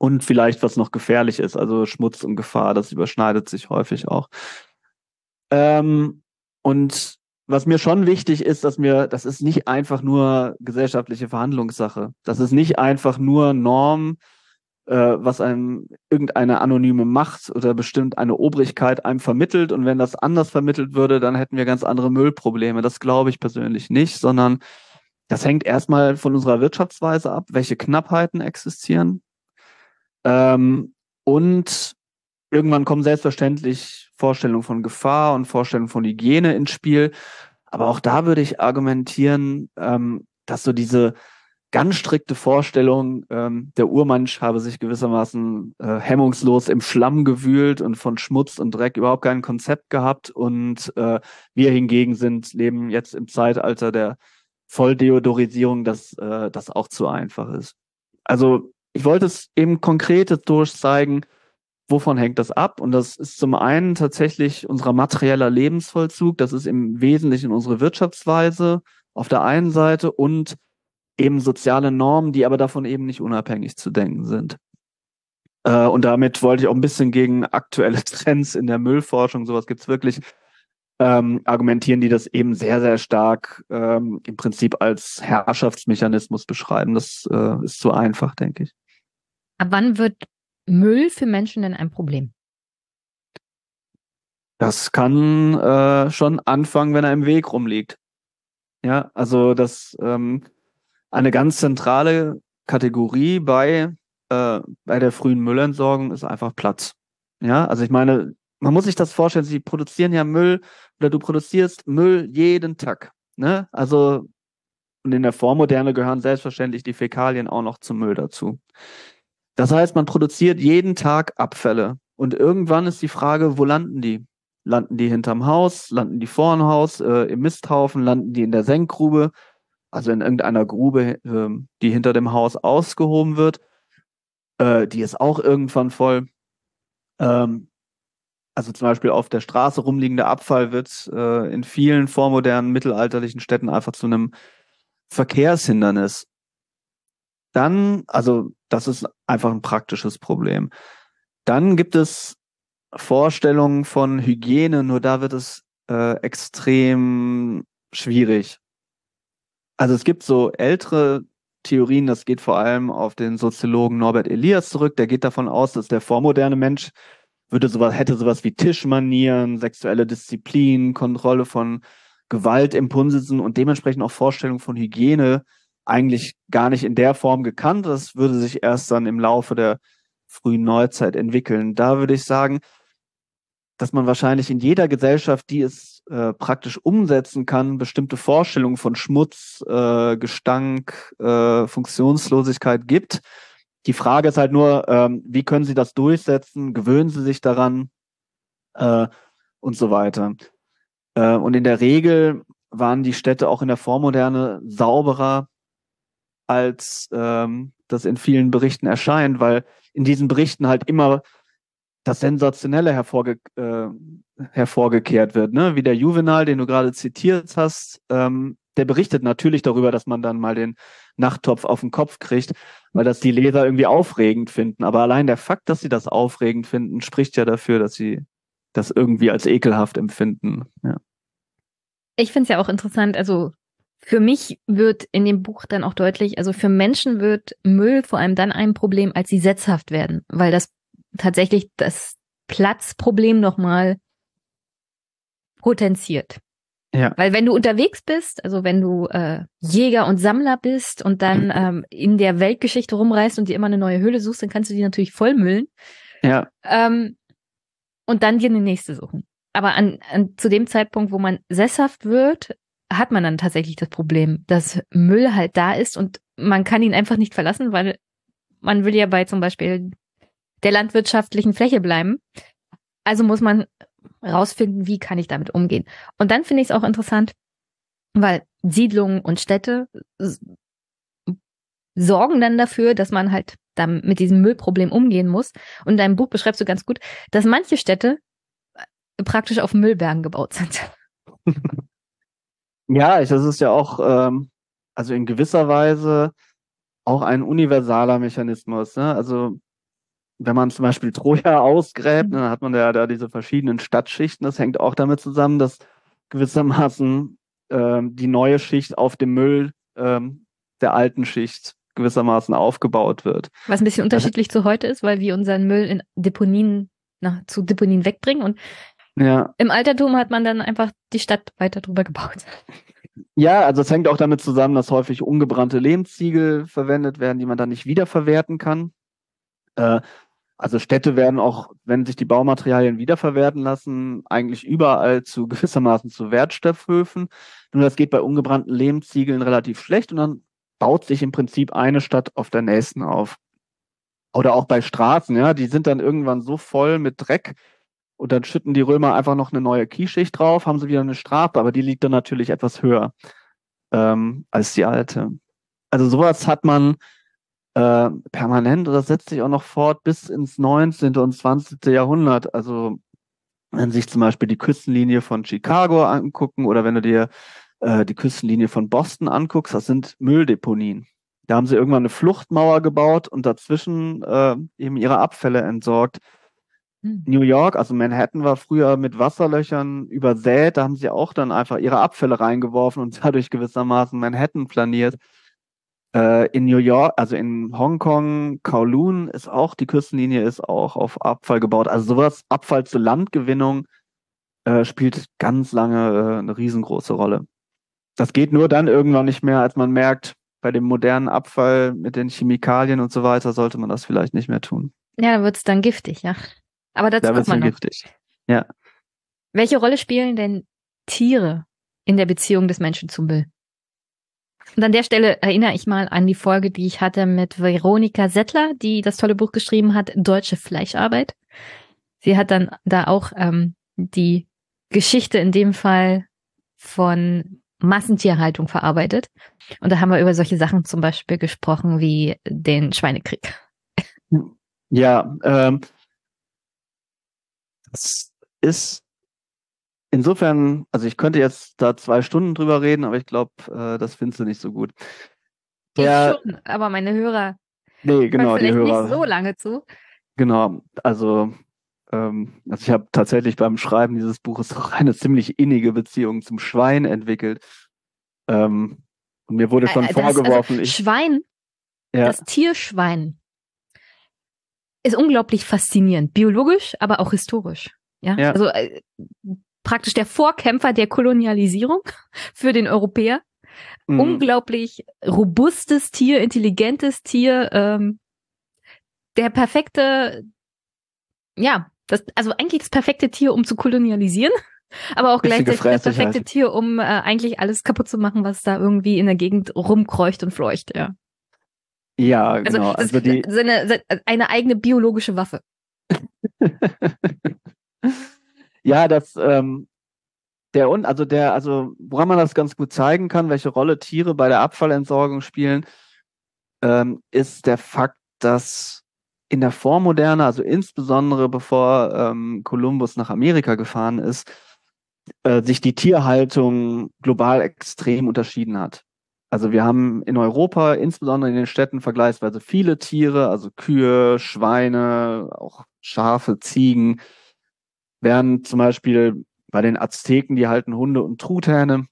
Und vielleicht, was noch gefährlich ist, also Schmutz und Gefahr, das überschneidet sich häufig auch. Ähm, und was mir schon wichtig ist, dass mir, das ist nicht einfach nur gesellschaftliche Verhandlungssache. Das ist nicht einfach nur Norm, was einem irgendeine anonyme Macht oder bestimmt eine Obrigkeit einem vermittelt. Und wenn das anders vermittelt würde, dann hätten wir ganz andere Müllprobleme. Das glaube ich persönlich nicht, sondern das hängt erstmal von unserer Wirtschaftsweise ab, welche Knappheiten existieren. Ähm, und irgendwann kommen selbstverständlich Vorstellungen von Gefahr und Vorstellungen von Hygiene ins Spiel. Aber auch da würde ich argumentieren, ähm, dass so diese ganz strikte Vorstellung, ähm, der Urmensch habe sich gewissermaßen äh, hemmungslos im Schlamm gewühlt und von Schmutz und Dreck überhaupt kein Konzept gehabt. Und äh, wir hingegen sind, leben jetzt im Zeitalter der Volldeodorisierung, dass äh, das auch zu einfach ist. Also ich wollte es eben konkret durchzeigen, wovon hängt das ab? Und das ist zum einen tatsächlich unser materieller Lebensvollzug, das ist im Wesentlichen unsere Wirtschaftsweise auf der einen Seite und eben soziale Normen, die aber davon eben nicht unabhängig zu denken sind. Äh, und damit wollte ich auch ein bisschen gegen aktuelle Trends in der Müllforschung, sowas gibt's wirklich, ähm, argumentieren, die das eben sehr, sehr stark ähm, im Prinzip als Herrschaftsmechanismus beschreiben. Das äh, ist zu einfach, denke ich. Ab wann wird Müll für Menschen denn ein Problem? Das kann äh, schon anfangen, wenn er im Weg rumliegt. Ja, also das ähm, eine ganz zentrale Kategorie bei äh, bei der frühen Müllentsorgung ist einfach Platz. Ja, also ich meine, man muss sich das vorstellen, sie produzieren ja Müll oder du produzierst Müll jeden Tag. Ne? Also und in der Vormoderne gehören selbstverständlich die Fäkalien auch noch zum Müll dazu. Das heißt, man produziert jeden Tag Abfälle. Und irgendwann ist die Frage, wo landen die? Landen die hinterm Haus? Landen die vor dem Haus? Äh, Im Misthaufen? Landen die in der Senkgrube? Also in irgendeiner Grube, äh, die hinter dem Haus ausgehoben wird. Äh, die ist auch irgendwann voll. Ähm, also zum Beispiel auf der Straße rumliegender Abfall wird äh, in vielen vormodernen mittelalterlichen Städten einfach zu einem Verkehrshindernis. Dann, also das ist einfach ein praktisches Problem. Dann gibt es Vorstellungen von Hygiene, nur da wird es äh, extrem schwierig. Also es gibt so ältere Theorien, das geht vor allem auf den Soziologen Norbert Elias zurück, der geht davon aus, dass der vormoderne Mensch würde sowas, hätte sowas wie Tischmanieren, sexuelle Disziplin, Kontrolle von Gewaltimpulsen und dementsprechend auch Vorstellungen von Hygiene eigentlich gar nicht in der Form gekannt. Das würde sich erst dann im Laufe der frühen Neuzeit entwickeln. Da würde ich sagen, dass man wahrscheinlich in jeder Gesellschaft, die es äh, praktisch umsetzen kann, bestimmte Vorstellungen von Schmutz, äh, Gestank, äh, Funktionslosigkeit gibt. Die Frage ist halt nur, ähm, wie können Sie das durchsetzen? Gewöhnen Sie sich daran? Äh, und so weiter. Äh, und in der Regel waren die Städte auch in der Vormoderne sauberer, als ähm, das in vielen Berichten erscheint, weil in diesen Berichten halt immer das Sensationelle hervorge äh, hervorgekehrt wird, ne? Wie der Juvenal, den du gerade zitiert hast, ähm, der berichtet natürlich darüber, dass man dann mal den Nachttopf auf den Kopf kriegt, weil das die Leser irgendwie aufregend finden. Aber allein der Fakt, dass sie das aufregend finden, spricht ja dafür, dass sie das irgendwie als ekelhaft empfinden. Ja. Ich finde es ja auch interessant, also für mich wird in dem Buch dann auch deutlich, also für Menschen wird Müll vor allem dann ein Problem, als sie setzhaft werden, weil das tatsächlich das Platzproblem nochmal potenziert. Ja. Weil wenn du unterwegs bist, also wenn du äh, Jäger und Sammler bist und dann ähm, in der Weltgeschichte rumreist und dir immer eine neue Höhle suchst, dann kannst du die natürlich vollmüllen. Ja. Ähm, und dann dir eine nächste suchen. Aber an, an zu dem Zeitpunkt, wo man sesshaft wird, hat man dann tatsächlich das Problem, dass Müll halt da ist und man kann ihn einfach nicht verlassen, weil man will ja bei zum Beispiel der landwirtschaftlichen Fläche bleiben. Also muss man rausfinden, wie kann ich damit umgehen. Und dann finde ich es auch interessant, weil Siedlungen und Städte sorgen dann dafür, dass man halt dann mit diesem Müllproblem umgehen muss. Und in deinem Buch beschreibst du ganz gut, dass manche Städte praktisch auf Müllbergen gebaut sind. Ja, das ist ja auch, ähm, also in gewisser Weise auch ein universaler Mechanismus. Ne? Also wenn man zum Beispiel Troja ausgräbt, dann hat man ja da diese verschiedenen Stadtschichten. Das hängt auch damit zusammen, dass gewissermaßen ähm, die neue Schicht auf dem Müll ähm, der alten Schicht gewissermaßen aufgebaut wird. Was ein bisschen unterschiedlich zu heute ist, weil wir unseren Müll in Deponien, na, zu Deponien wegbringen und ja. im Altertum hat man dann einfach die Stadt weiter drüber gebaut. Ja, also es hängt auch damit zusammen, dass häufig ungebrannte Lehmziegel verwendet werden, die man dann nicht wiederverwerten kann. Äh, also Städte werden auch, wenn sich die Baumaterialien wiederverwerten lassen, eigentlich überall zu gewissermaßen zu Wertstoffhöfen. Nur das geht bei ungebrannten Lehmziegeln relativ schlecht und dann baut sich im Prinzip eine Stadt auf der nächsten auf. Oder auch bei Straßen, ja, die sind dann irgendwann so voll mit Dreck und dann schütten die Römer einfach noch eine neue Kieschicht drauf, haben sie wieder eine Strafe, aber die liegt dann natürlich etwas höher ähm, als die alte. Also sowas hat man äh, permanent oder setzt sich auch noch fort bis ins 19. und 20. Jahrhundert. Also wenn sich zum Beispiel die Küstenlinie von Chicago angucken oder wenn du dir äh, die Küstenlinie von Boston anguckst, das sind Mülldeponien. Da haben sie irgendwann eine Fluchtmauer gebaut und dazwischen äh, eben ihre Abfälle entsorgt. Hm. New York, also Manhattan war früher mit Wasserlöchern übersät, da haben sie auch dann einfach ihre Abfälle reingeworfen und dadurch gewissermaßen Manhattan planiert. Äh, in New York, also in Hongkong, Kowloon ist auch, die Küstenlinie ist auch auf Abfall gebaut. Also sowas, Abfall zur Landgewinnung äh, spielt ganz lange äh, eine riesengroße Rolle. Das geht nur dann irgendwann nicht mehr, als man merkt, bei dem modernen Abfall mit den Chemikalien und so weiter sollte man das vielleicht nicht mehr tun. Ja, dann wird es dann giftig, ja. Aber dazu da kommt man noch. giftig. Ja. Welche Rolle spielen denn Tiere in der Beziehung des Menschen zum Müll? Und an der Stelle erinnere ich mal an die Folge, die ich hatte mit Veronika Settler, die das tolle Buch geschrieben hat, Deutsche Fleischarbeit. Sie hat dann da auch ähm, die Geschichte in dem Fall von Massentierhaltung verarbeitet. Und da haben wir über solche Sachen zum Beispiel gesprochen wie den Schweinekrieg. Ja, ähm, das ist insofern, also ich könnte jetzt da zwei Stunden drüber reden, aber ich glaube, äh, das findest du nicht so gut. Der, ich schon, aber meine Hörer. Nee, genau, die Hörer. nicht so lange zu. Genau, also ähm, also ich habe tatsächlich beim Schreiben dieses Buches auch eine ziemlich innige Beziehung zum Schwein entwickelt. Ähm, und mir wurde schon äh, das, vorgeworfen, also ich, Schwein, ja. das Tierschwein ist unglaublich faszinierend, biologisch, aber auch historisch. Ja, ja. also äh, praktisch der Vorkämpfer der Kolonialisierung für den Europäer. Mhm. Unglaublich robustes Tier, intelligentes Tier, ähm, der perfekte, ja, das, also eigentlich das perfekte Tier, um zu kolonialisieren, aber auch gleichzeitig das perfekte Tier, um äh, eigentlich alles kaputt zu machen, was da irgendwie in der Gegend rumkreucht und fleucht, ja. Ja, also genau. Also, also die seine, eine eigene biologische Waffe. ja, das ähm, der und also der also woran man das ganz gut zeigen kann, welche Rolle Tiere bei der Abfallentsorgung spielen, ähm, ist der Fakt, dass in der Vormoderne, also insbesondere bevor ähm, Kolumbus nach Amerika gefahren ist, äh, sich die Tierhaltung global extrem unterschieden hat. Also wir haben in Europa, insbesondere in den Städten, vergleichsweise viele Tiere, also Kühe, Schweine, auch Schafe, Ziegen, während zum Beispiel bei den Azteken, die halten Hunde und Truthähne.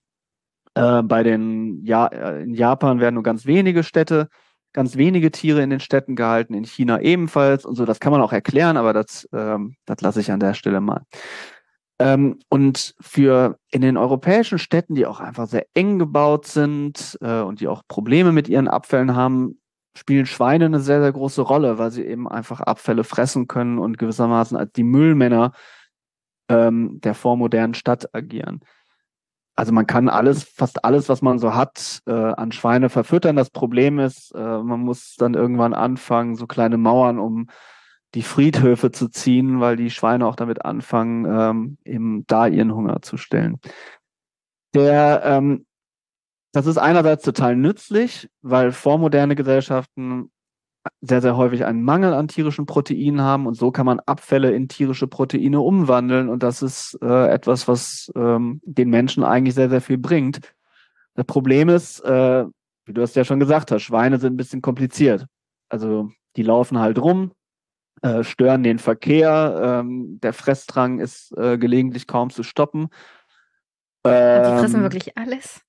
Äh, bei den ja äh, in Japan werden nur ganz wenige Städte ganz wenige Tiere in den Städten gehalten, in China ebenfalls und so. Das kann man auch erklären, aber das, ähm, das lasse ich an der Stelle mal. Ähm, und für in den europäischen Städten, die auch einfach sehr eng gebaut sind äh, und die auch Probleme mit ihren Abfällen haben, spielen Schweine eine sehr, sehr große Rolle, weil sie eben einfach Abfälle fressen können und gewissermaßen als die Müllmänner ähm, der vormodernen Stadt agieren. also man kann alles, fast alles, was man so hat, äh, an Schweine verfüttern. Das Problem ist, äh, man muss dann irgendwann anfangen, so kleine Mauern um die Friedhöfe zu ziehen, weil die Schweine auch damit anfangen, ähm, eben da ihren Hunger zu stellen. Der, ähm, das ist einerseits total nützlich, weil vormoderne Gesellschaften sehr, sehr häufig einen Mangel an tierischen Proteinen haben und so kann man Abfälle in tierische Proteine umwandeln und das ist äh, etwas, was ähm, den Menschen eigentlich sehr, sehr viel bringt. Das Problem ist, äh, wie du es ja schon gesagt hast, Schweine sind ein bisschen kompliziert. Also die laufen halt rum, äh, stören den Verkehr, ähm, der Fressdrang ist äh, gelegentlich kaum zu stoppen. Ähm, die fressen wirklich alles.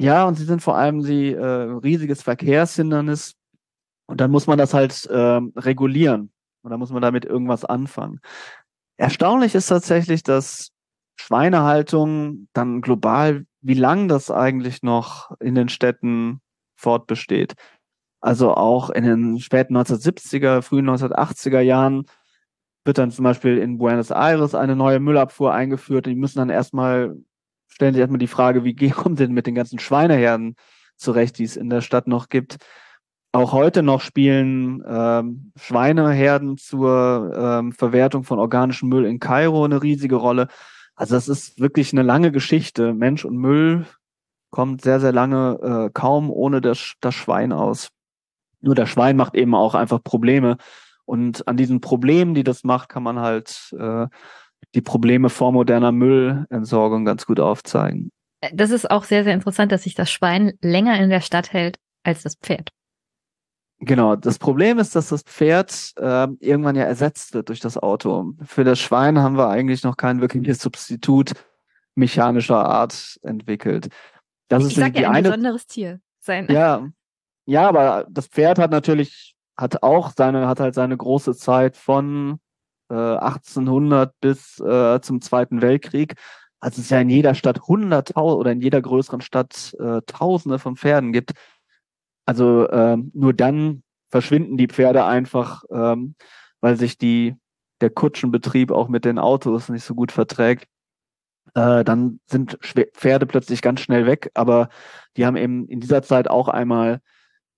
Ja, und sie sind vor allem die äh, riesiges Verkehrshindernis und dann muss man das halt äh, regulieren. Und dann muss man damit irgendwas anfangen. Erstaunlich ist tatsächlich, dass Schweinehaltung dann global, wie lang das eigentlich noch in den Städten fortbesteht. Also auch in den späten 1970er, frühen 1980er Jahren wird dann zum Beispiel in Buenos Aires eine neue Müllabfuhr eingeführt. Die müssen dann erstmal, stellen sich erstmal die Frage, wie kommt denn mit den ganzen Schweineherden zurecht, die es in der Stadt noch gibt auch heute noch spielen ähm, Schweineherden zur ähm, Verwertung von organischem Müll in Kairo eine riesige Rolle. Also das ist wirklich eine lange Geschichte. Mensch und Müll kommt sehr, sehr lange äh, kaum ohne das, das Schwein aus. Nur der Schwein macht eben auch einfach Probleme. Und an diesen Problemen, die das macht, kann man halt äh, die Probleme vor moderner Müllentsorgung ganz gut aufzeigen. Das ist auch sehr, sehr interessant, dass sich das Schwein länger in der Stadt hält als das Pferd. Genau, das Problem ist, dass das Pferd äh, irgendwann ja ersetzt wird durch das Auto. Für das Schwein haben wir eigentlich noch kein wirkliches Substitut mechanischer Art entwickelt. Das ich ist sag ja ein eine... besonderes Tier sein. Ja, ja, aber das Pferd hat natürlich hat auch seine hat halt seine große Zeit von äh, 1800 bis äh, zum Zweiten Weltkrieg. Also es ist ja in jeder Stadt hunderttausend oder in jeder größeren Stadt äh, Tausende von Pferden gibt. Also ähm, nur dann verschwinden die Pferde einfach, ähm, weil sich die der Kutschenbetrieb auch mit den Autos nicht so gut verträgt. Äh, dann sind Pferde plötzlich ganz schnell weg, aber die haben eben in dieser Zeit auch einmal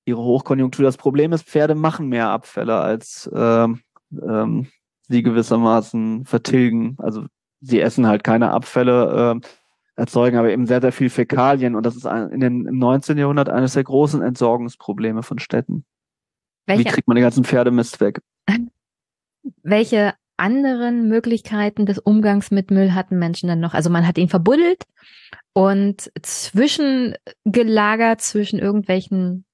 ihre Hochkonjunktur. Das Problem ist, Pferde machen mehr Abfälle, als ähm, ähm, sie gewissermaßen vertilgen. Also sie essen halt keine Abfälle. Äh, erzeugen aber eben sehr, sehr viel Fäkalien und das ist in den, im 19. Jahrhundert eines der großen Entsorgungsprobleme von Städten. Welche, Wie kriegt man den ganzen Pferdemist weg? Welche anderen Möglichkeiten des Umgangs mit Müll hatten Menschen dann noch? Also man hat ihn verbuddelt und zwischengelagert zwischen irgendwelchen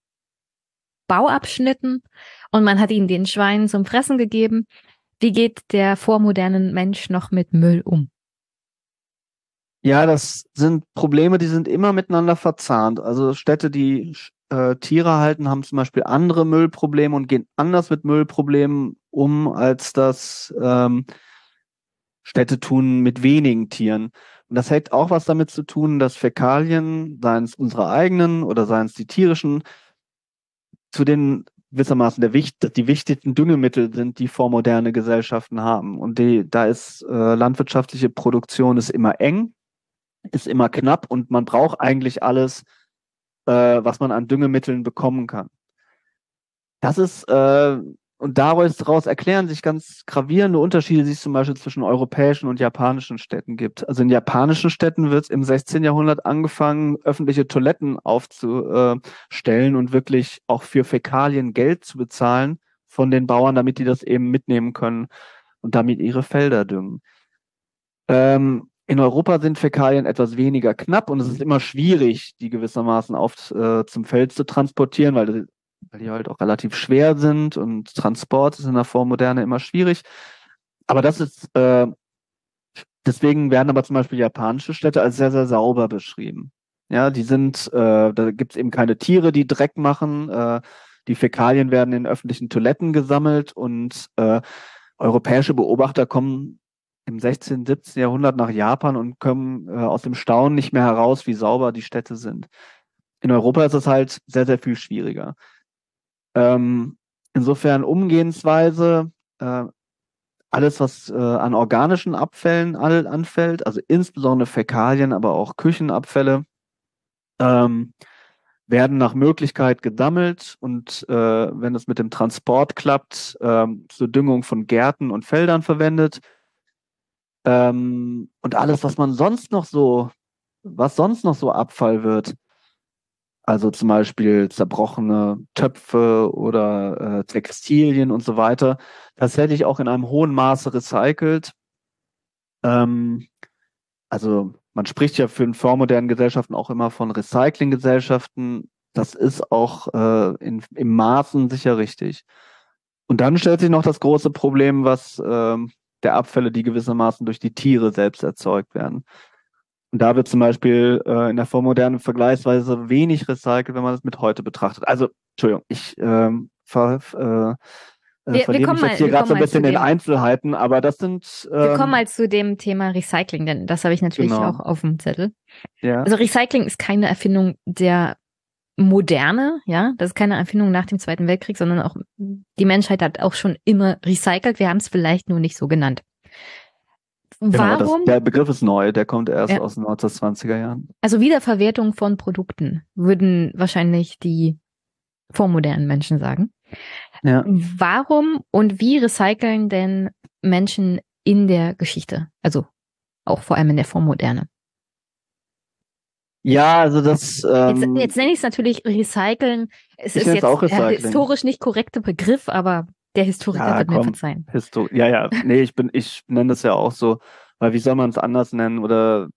Bauabschnitten und man hat ihn den Schweinen zum Fressen gegeben. Wie geht der vormoderne Mensch noch mit Müll um? Ja, das sind Probleme, die sind immer miteinander verzahnt. Also Städte, die äh, Tiere halten, haben zum Beispiel andere Müllprobleme und gehen anders mit Müllproblemen um, als das ähm, Städte tun mit wenigen Tieren. Und das hat auch was damit zu tun, dass Fäkalien, seien es unsere eigenen oder seien es die tierischen, zu den gewissermaßen der die wichtigsten Düngemittel sind, die vormoderne Gesellschaften haben. Und die, da ist äh, landwirtschaftliche Produktion ist immer eng ist immer knapp und man braucht eigentlich alles, äh, was man an Düngemitteln bekommen kann. Das ist, äh, und daraus erklären sich ganz gravierende Unterschiede, die es zum Beispiel zwischen europäischen und japanischen Städten gibt. Also in japanischen Städten wird im 16. Jahrhundert angefangen, öffentliche Toiletten aufzustellen und wirklich auch für Fäkalien Geld zu bezahlen von den Bauern, damit die das eben mitnehmen können und damit ihre Felder düngen. Ähm, in Europa sind Fäkalien etwas weniger knapp und es ist immer schwierig, die gewissermaßen auf äh, zum Feld zu transportieren, weil, weil die halt auch relativ schwer sind und Transport ist in der Vormoderne immer schwierig. Aber das ist äh, deswegen werden aber zum Beispiel japanische Städte als sehr, sehr sauber beschrieben. Ja, die sind, äh, da gibt es eben keine Tiere, die Dreck machen. Äh, die Fäkalien werden in öffentlichen Toiletten gesammelt und äh, europäische Beobachter kommen im 16., 17. Jahrhundert nach Japan und kommen äh, aus dem Staunen nicht mehr heraus, wie sauber die Städte sind. In Europa ist es halt sehr, sehr viel schwieriger. Ähm, insofern Umgehensweise, äh, alles, was äh, an organischen Abfällen all, anfällt, also insbesondere Fäkalien, aber auch Küchenabfälle, ähm, werden nach Möglichkeit gesammelt und äh, wenn es mit dem Transport klappt, ähm, zur Düngung von Gärten und Feldern verwendet. Ähm, und alles, was man sonst noch so, was sonst noch so Abfall wird, also zum Beispiel zerbrochene Töpfe oder äh, Textilien und so weiter, tatsächlich auch in einem hohen Maße recycelt. Ähm, also man spricht ja für in vormodernen Gesellschaften auch immer von Recyclinggesellschaften. Das ist auch äh, in, im Maßen sicher richtig. Und dann stellt sich noch das große Problem, was äh, der Abfälle, die gewissermaßen durch die Tiere selbst erzeugt werden. Und da wird zum Beispiel äh, in der Vormoderne vergleichsweise wenig recycelt, wenn man das mit heute betrachtet. Also, Entschuldigung, ich ähm, ver, äh, äh wir, verliere wir mich jetzt hier gerade so ein bisschen in Einzelheiten, aber das sind. Ähm, wir kommen mal zu dem Thema Recycling, denn das habe ich natürlich genau. auch auf dem Zettel. Ja. Also Recycling ist keine Erfindung der Moderne, ja, das ist keine Erfindung nach dem Zweiten Weltkrieg, sondern auch die Menschheit hat auch schon immer recycelt. Wir haben es vielleicht nur nicht so genannt. Genau, Warum? Das, der Begriff ist neu, der kommt erst ja. aus den 1920er Jahren. Also Wiederverwertung von Produkten, würden wahrscheinlich die vormodernen Menschen sagen. Ja. Warum und wie recyceln denn Menschen in der Geschichte? Also auch vor allem in der Vormoderne. Ja, also das. Ähm, jetzt, jetzt nenne ich es natürlich recyceln. Es ist jetzt auch der historisch nicht korrekte Begriff, aber der Historiker ja, wird komm, mir verzeihen. Histo ja, ja, nee, ich bin, ich nenne das ja auch so, weil wie soll man es anders nennen? Oder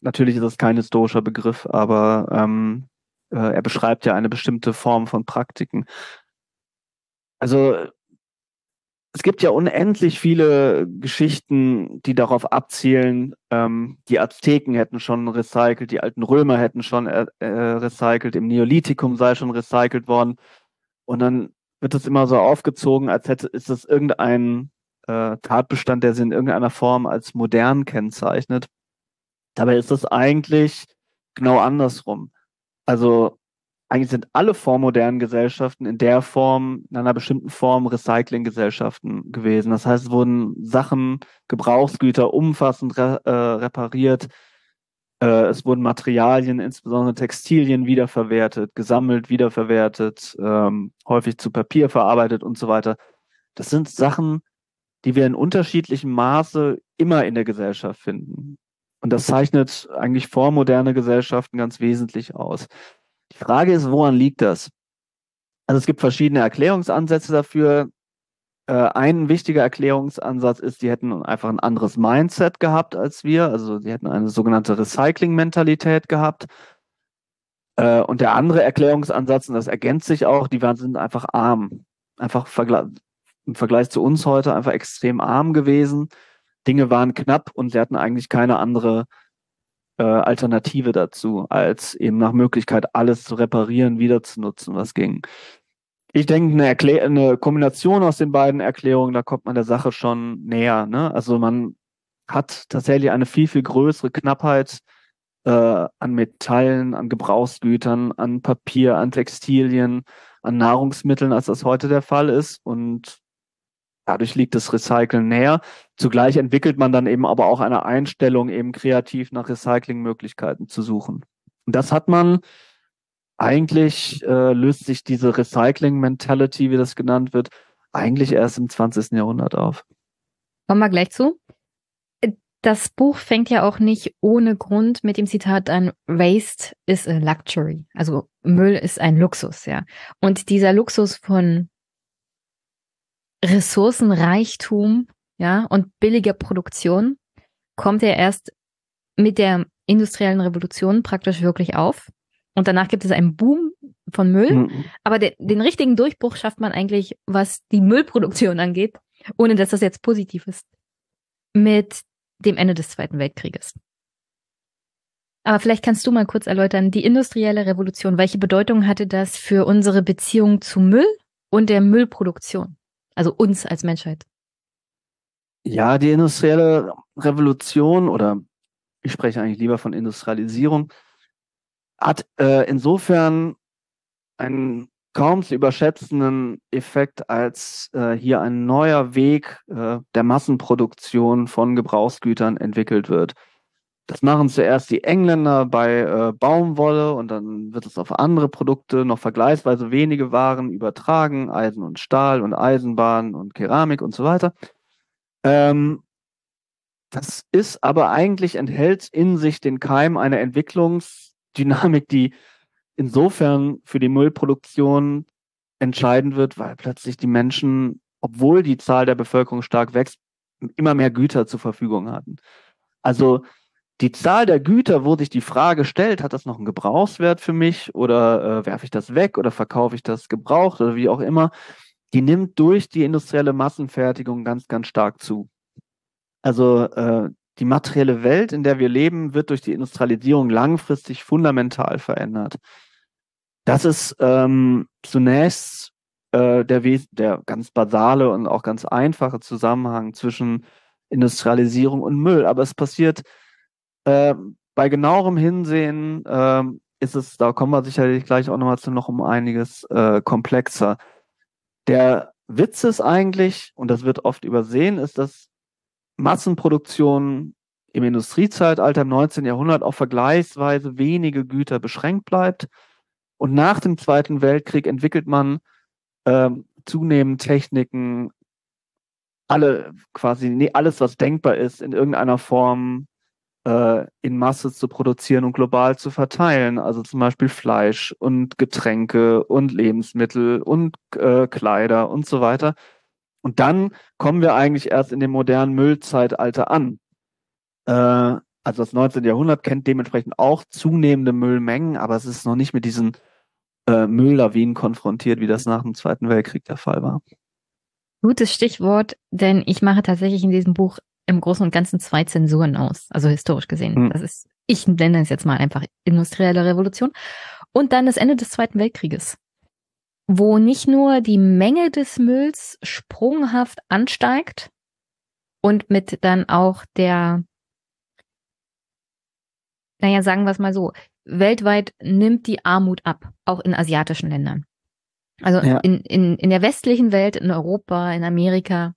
natürlich ist es kein historischer Begriff, aber ähm, äh, er beschreibt ja eine bestimmte Form von Praktiken. Also es gibt ja unendlich viele Geschichten, die darauf abzielen, ähm, die Azteken hätten schon recycelt, die alten Römer hätten schon äh, äh, recycelt, im Neolithikum sei schon recycelt worden. Und dann wird es immer so aufgezogen, als hätte ist es irgendein äh, Tatbestand, der sie in irgendeiner Form als modern kennzeichnet. Dabei ist es eigentlich genau andersrum. Also eigentlich sind alle vormodernen Gesellschaften in der Form, in einer bestimmten Form Recyclinggesellschaften gewesen. Das heißt, es wurden Sachen, Gebrauchsgüter umfassend re äh, repariert, äh, es wurden Materialien, insbesondere Textilien, wiederverwertet, gesammelt, wiederverwertet, ähm, häufig zu Papier verarbeitet und so weiter. Das sind Sachen, die wir in unterschiedlichem Maße immer in der Gesellschaft finden. Und das zeichnet eigentlich vormoderne Gesellschaften ganz wesentlich aus. Die Frage ist, woran liegt das? Also es gibt verschiedene Erklärungsansätze dafür. Äh, ein wichtiger Erklärungsansatz ist, die hätten einfach ein anderes Mindset gehabt als wir. Also sie hätten eine sogenannte Recycling-Mentalität gehabt. Äh, und der andere Erklärungsansatz, und das ergänzt sich auch, die waren, sind einfach arm. Einfach im Vergleich zu uns heute einfach extrem arm gewesen. Dinge waren knapp und sie hatten eigentlich keine andere äh, Alternative dazu, als eben nach Möglichkeit alles zu reparieren, wieder zu nutzen, was ging. Ich denke, eine, Erklär eine Kombination aus den beiden Erklärungen, da kommt man der Sache schon näher. Ne? Also man hat tatsächlich eine viel, viel größere Knappheit äh, an Metallen, an Gebrauchsgütern, an Papier, an Textilien, an Nahrungsmitteln, als das heute der Fall ist. Und dadurch liegt das Recyceln näher. Zugleich entwickelt man dann eben aber auch eine Einstellung, eben kreativ nach Recyclingmöglichkeiten zu suchen. Und das hat man eigentlich äh, löst sich diese Recycling-Mentality, wie das genannt wird, eigentlich erst im 20. Jahrhundert auf. Kommen wir gleich zu. Das Buch fängt ja auch nicht ohne Grund mit dem Zitat an, Waste is a luxury. Also Müll ist ein Luxus, ja. Und dieser Luxus von Ressourcenreichtum, ja, und billiger Produktion kommt ja erst mit der industriellen Revolution praktisch wirklich auf. Und danach gibt es einen Boom von Müll. Mhm. Aber de den richtigen Durchbruch schafft man eigentlich, was die Müllproduktion angeht, ohne dass das jetzt positiv ist, mit dem Ende des Zweiten Weltkrieges. Aber vielleicht kannst du mal kurz erläutern, die industrielle Revolution, welche Bedeutung hatte das für unsere Beziehung zu Müll und der Müllproduktion? Also uns als Menschheit. Ja, die industrielle Revolution oder ich spreche eigentlich lieber von Industrialisierung, hat äh, insofern einen kaum zu überschätzenden Effekt, als äh, hier ein neuer Weg äh, der Massenproduktion von Gebrauchsgütern entwickelt wird. Das machen zuerst die Engländer bei äh, Baumwolle und dann wird es auf andere Produkte noch vergleichsweise wenige Waren übertragen, Eisen und Stahl und Eisenbahn und Keramik und so weiter. Ähm, das ist aber eigentlich enthält in sich den Keim einer Entwicklungsdynamik, die insofern für die Müllproduktion entscheidend wird, weil plötzlich die Menschen, obwohl die Zahl der Bevölkerung stark wächst, immer mehr Güter zur Verfügung hatten. Also die Zahl der Güter, wo sich die Frage stellt, hat das noch einen Gebrauchswert für mich oder äh, werfe ich das weg oder verkaufe ich das gebraucht oder wie auch immer, die nimmt durch die industrielle Massenfertigung ganz, ganz stark zu. Also äh, die materielle Welt, in der wir leben, wird durch die Industrialisierung langfristig fundamental verändert. Das ist ähm, zunächst äh, der, der ganz basale und auch ganz einfache Zusammenhang zwischen Industrialisierung und Müll. Aber es passiert äh, bei genauerem Hinsehen, äh, ist es, da kommen wir sicherlich gleich auch nochmal zu, noch um einiges äh, komplexer. Der Witz ist eigentlich, und das wird oft übersehen, ist, dass Massenproduktion im Industriezeitalter im 19. Jahrhundert auf vergleichsweise wenige Güter beschränkt bleibt und nach dem Zweiten Weltkrieg entwickelt man ähm, zunehmend Techniken, alle quasi nee, alles, was denkbar ist, in irgendeiner Form äh, in Masse zu produzieren und global zu verteilen. Also zum Beispiel Fleisch und Getränke und Lebensmittel und äh, Kleider und so weiter. Und dann kommen wir eigentlich erst in dem modernen Müllzeitalter an. Äh, also das 19. Jahrhundert kennt dementsprechend auch zunehmende Müllmengen, aber es ist noch nicht mit diesen äh, Mülllawinen konfrontiert, wie das nach dem Zweiten Weltkrieg der Fall war. Gutes Stichwort, denn ich mache tatsächlich in diesem Buch im Großen und Ganzen zwei Zensuren aus, also historisch gesehen. Hm. Das ist, ich nenne es jetzt mal einfach industrielle Revolution. Und dann das Ende des Zweiten Weltkrieges, wo nicht nur die Menge des Mülls sprunghaft ansteigt und mit dann auch der, naja, sagen wir es mal so, weltweit nimmt die Armut ab, auch in asiatischen Ländern. Also ja. in, in, in der westlichen Welt, in Europa, in Amerika,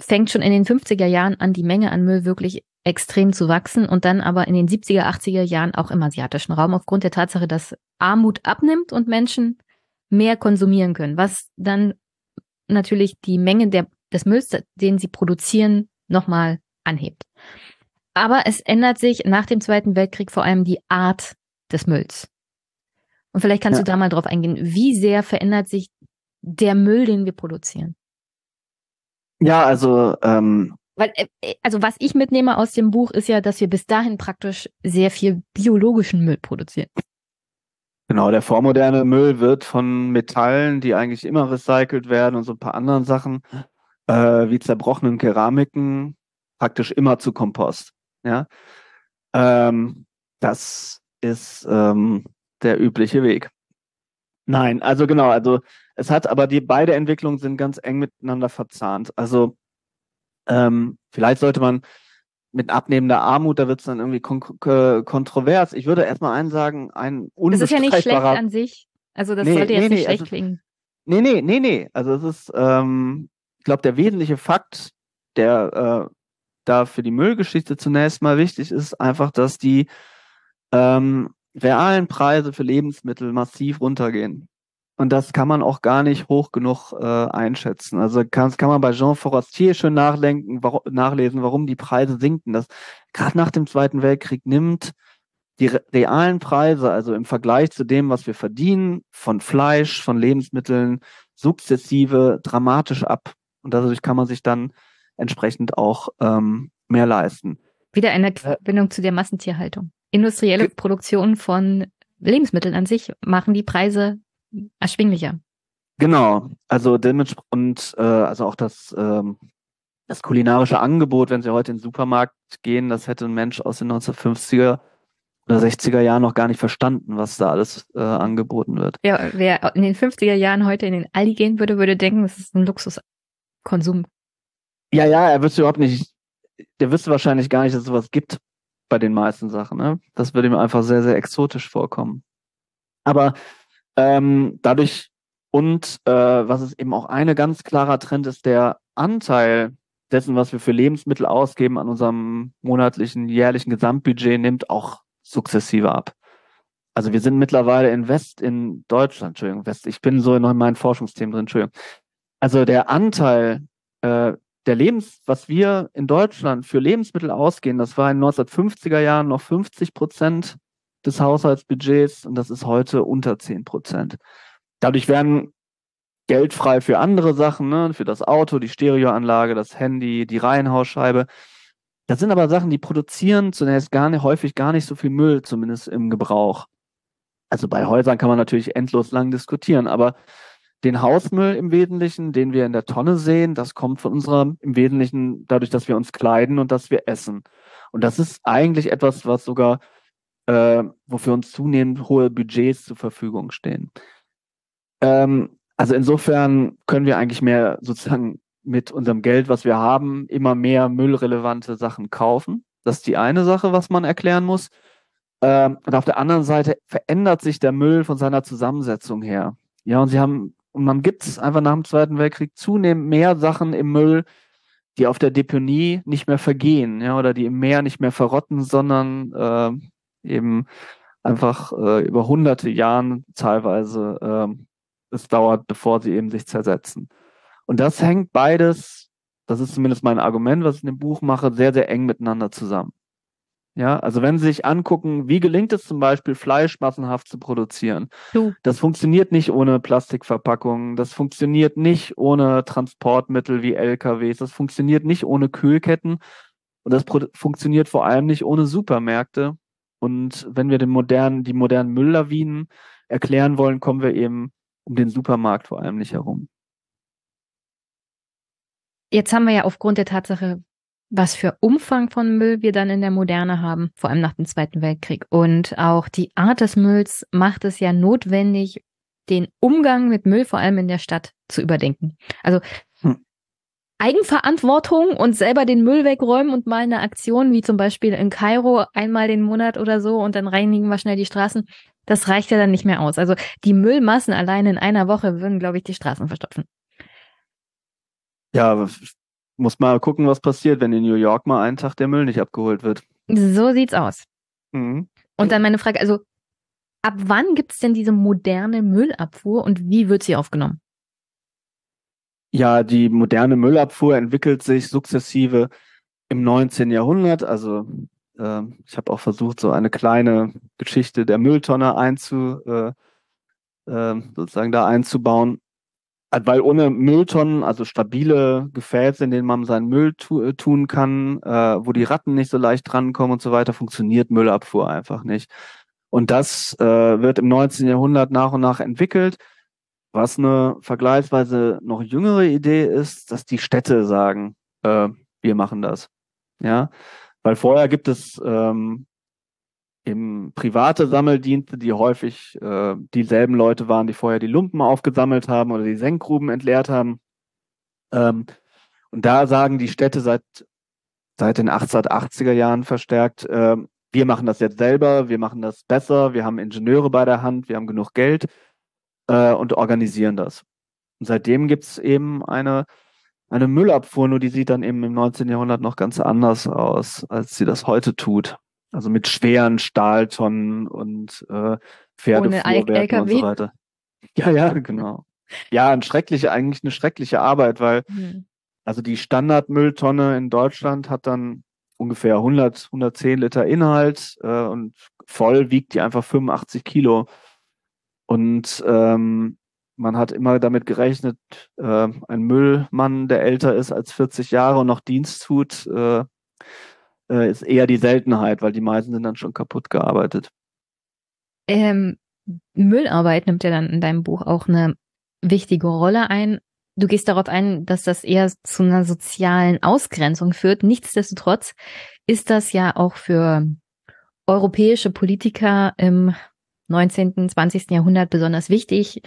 fängt schon in den 50er Jahren an, die Menge an Müll wirklich extrem zu wachsen und dann aber in den 70er, 80er Jahren auch im asiatischen Raum aufgrund der Tatsache, dass Armut abnimmt und Menschen mehr konsumieren können, was dann natürlich die Menge der, des Mülls, den sie produzieren, nochmal anhebt. Aber es ändert sich nach dem Zweiten Weltkrieg vor allem die Art des Mülls. Und vielleicht kannst ja. du da mal drauf eingehen. Wie sehr verändert sich der Müll, den wir produzieren? Ja, also ähm, weil äh, äh, also was ich mitnehme aus dem Buch ist ja, dass wir bis dahin praktisch sehr viel biologischen Müll produzieren. Genau, der vormoderne Müll wird von Metallen, die eigentlich immer recycelt werden und so ein paar anderen Sachen, äh, wie zerbrochenen Keramiken, praktisch immer zu Kompost. Ja, ähm, das ist ähm, der übliche Weg. Nein, also genau, also es hat aber die beide Entwicklungen sind ganz eng miteinander verzahnt. Also ähm, vielleicht sollte man mit abnehmender Armut, da wird es dann irgendwie kon kontrovers. Ich würde erstmal einen sagen, ein unbestreitbarer... Das ist ja nicht schlecht an sich. Also das nee, sollte jetzt nee, nicht nee, schlecht also, klingen. Nee, nee, nee, nee. Also es ist, ähm, ich glaube, der wesentliche Fakt, der äh, da für die Müllgeschichte zunächst mal wichtig ist, einfach, dass die ähm, realen Preise für Lebensmittel massiv runtergehen. Und das kann man auch gar nicht hoch genug äh, einschätzen. Also kann, kann man bei Jean Forestier schön nachlenken, warum, nachlesen, warum die Preise sinken. Das gerade nach dem Zweiten Weltkrieg nimmt die realen Preise, also im Vergleich zu dem, was wir verdienen, von Fleisch, von Lebensmitteln, sukzessive dramatisch ab. Und dadurch kann man sich dann entsprechend auch ähm, mehr leisten. Wieder eine Verbindung äh, zu der Massentierhaltung. Industrielle Produktion von Lebensmitteln an sich machen die Preise erschwinglicher. Genau, also dementsprechend und äh, also auch das ähm, das kulinarische Angebot, wenn Sie heute in den Supermarkt gehen, das hätte ein Mensch aus den 1950er oder 60er Jahren noch gar nicht verstanden, was da alles äh, angeboten wird. Ja, wer in den 50er Jahren heute in den Aldi gehen würde, würde denken, das ist ein Luxuskonsum ja, ja, er wüsste überhaupt nicht, der wüsste wahrscheinlich gar nicht, dass es sowas gibt bei den meisten Sachen. Ne? Das würde ihm einfach sehr, sehr exotisch vorkommen. Aber Ähm, dadurch und äh, was ist eben auch eine ganz klarer Trend ist, der Anteil dessen, was wir für Lebensmittel ausgeben an unserem monatlichen, jährlichen Gesamtbudget, nimmt auch sukzessive ab. Also wir sind mittlerweile in West, in Deutschland, Entschuldigung, West, ich bin so in meinen Forschungsthemen drin, Entschuldigung. Also der Anteil äh, der Lebens, was wir in Deutschland für Lebensmittel ausgehen, das war in den 1950er Jahren noch 50 Prozent des Haushaltsbudgets und das ist heute unter 10 Prozent. Dadurch werden Geld frei für andere Sachen, ne? für das Auto, die Stereoanlage, das Handy, die Reihenhausscheibe. Das sind aber Sachen, die produzieren zunächst gar nicht, häufig gar nicht so viel Müll, zumindest im Gebrauch. Also bei Häusern kann man natürlich endlos lang diskutieren, aber den Hausmüll im Wesentlichen, den wir in der Tonne sehen, das kommt von unserer, im Wesentlichen dadurch, dass wir uns kleiden und dass wir essen. Und das ist eigentlich etwas, was sogar, äh, wofür uns zunehmend hohe Budgets zur Verfügung stehen. Ähm, also insofern können wir eigentlich mehr sozusagen mit unserem Geld, was wir haben, immer mehr müllrelevante Sachen kaufen. Das ist die eine Sache, was man erklären muss. Ähm, und auf der anderen Seite verändert sich der Müll von seiner Zusammensetzung her. Ja, und sie haben, und man gibt es einfach nach dem Zweiten Weltkrieg zunehmend mehr Sachen im Müll, die auf der Deponie nicht mehr vergehen, ja, oder die im Meer nicht mehr verrotten, sondern äh, eben einfach äh, über hunderte Jahren teilweise äh, es dauert, bevor sie eben sich zersetzen. Und das hängt beides, das ist zumindest mein Argument, was ich in dem Buch mache, sehr, sehr eng miteinander zusammen. Ja, also wenn Sie sich angucken, wie gelingt es zum Beispiel, Fleisch massenhaft zu produzieren? Du. Das funktioniert nicht ohne Plastikverpackungen, das funktioniert nicht ohne Transportmittel wie LKWs, das funktioniert nicht ohne Kühlketten und das funktioniert vor allem nicht ohne Supermärkte. Und wenn wir den modernen, die modernen Mülllawinen erklären wollen, kommen wir eben um den Supermarkt vor allem nicht herum. Jetzt haben wir ja aufgrund der Tatsache, was für Umfang von Müll wir dann in der Moderne haben, vor allem nach dem Zweiten Weltkrieg. Und auch die Art des Mülls macht es ja notwendig, den Umgang mit Müll vor allem in der Stadt zu überdenken. Also hm. Eigenverantwortung und selber den Müll wegräumen und mal eine Aktion wie zum Beispiel in Kairo einmal den Monat oder so und dann reinigen wir schnell die Straßen das reicht ja dann nicht mehr aus. Also die Müllmassen allein in einer Woche würden, glaube ich, die Straßen verstopfen. Ja, muss mal gucken, was passiert, wenn in New York mal einen Tag der Müll nicht abgeholt wird. So sieht's aus. Mhm. Und dann meine Frage, also ab wann gibt es denn diese moderne Müllabfuhr und wie wird sie aufgenommen? Ja, die moderne Müllabfuhr entwickelt sich sukzessive im 19. Jahrhundert, also ähm, ich habe auch versucht, so eine kleine Geschichte der Mülltonne einzu, äh, äh, sozusagen da einzubauen. Äh, weil ohne Mülltonnen, also stabile Gefäße, in denen man seinen Müll tu äh, tun kann, äh, wo die Ratten nicht so leicht drankommen und so weiter, funktioniert Müllabfuhr einfach nicht. Und das äh, wird im 19. Jahrhundert nach und nach entwickelt. Was eine vergleichsweise noch jüngere Idee ist, dass die Städte sagen, äh, wir machen das. Ja, weil vorher gibt es ähm, eben private Sammeldienste, die häufig äh, dieselben Leute waren, die vorher die Lumpen aufgesammelt haben oder die Senkgruben entleert haben. Ähm, und da sagen die Städte seit, seit den 1880er Jahren verstärkt, äh, wir machen das jetzt selber, wir machen das besser, wir haben Ingenieure bei der Hand, wir haben genug Geld äh, und organisieren das. Und seitdem gibt es eben eine eine Müllabfuhr, nur die sieht dann eben im 19. Jahrhundert noch ganz anders aus, als sie das heute tut. Also mit schweren Stahltonnen und äh, Pferdefuhrwerken und so weiter. Ja, ja, genau. Ja, ein schreckliche, eigentlich eine schreckliche Arbeit, weil mhm. also die Standardmülltonne in Deutschland hat dann ungefähr 100, 110 Liter Inhalt äh, und voll wiegt die einfach 85 Kilo. Und ähm, man hat immer damit gerechnet, äh, ein Müllmann, der älter ist als 40 Jahre und noch Dienst tut, äh, äh, ist eher die Seltenheit, weil die meisten sind dann schon kaputt gearbeitet. Ähm, Müllarbeit nimmt ja dann in deinem Buch auch eine wichtige Rolle ein. Du gehst darauf ein, dass das eher zu einer sozialen Ausgrenzung führt. Nichtsdestotrotz ist das ja auch für europäische Politiker im 19., 20. Jahrhundert besonders wichtig,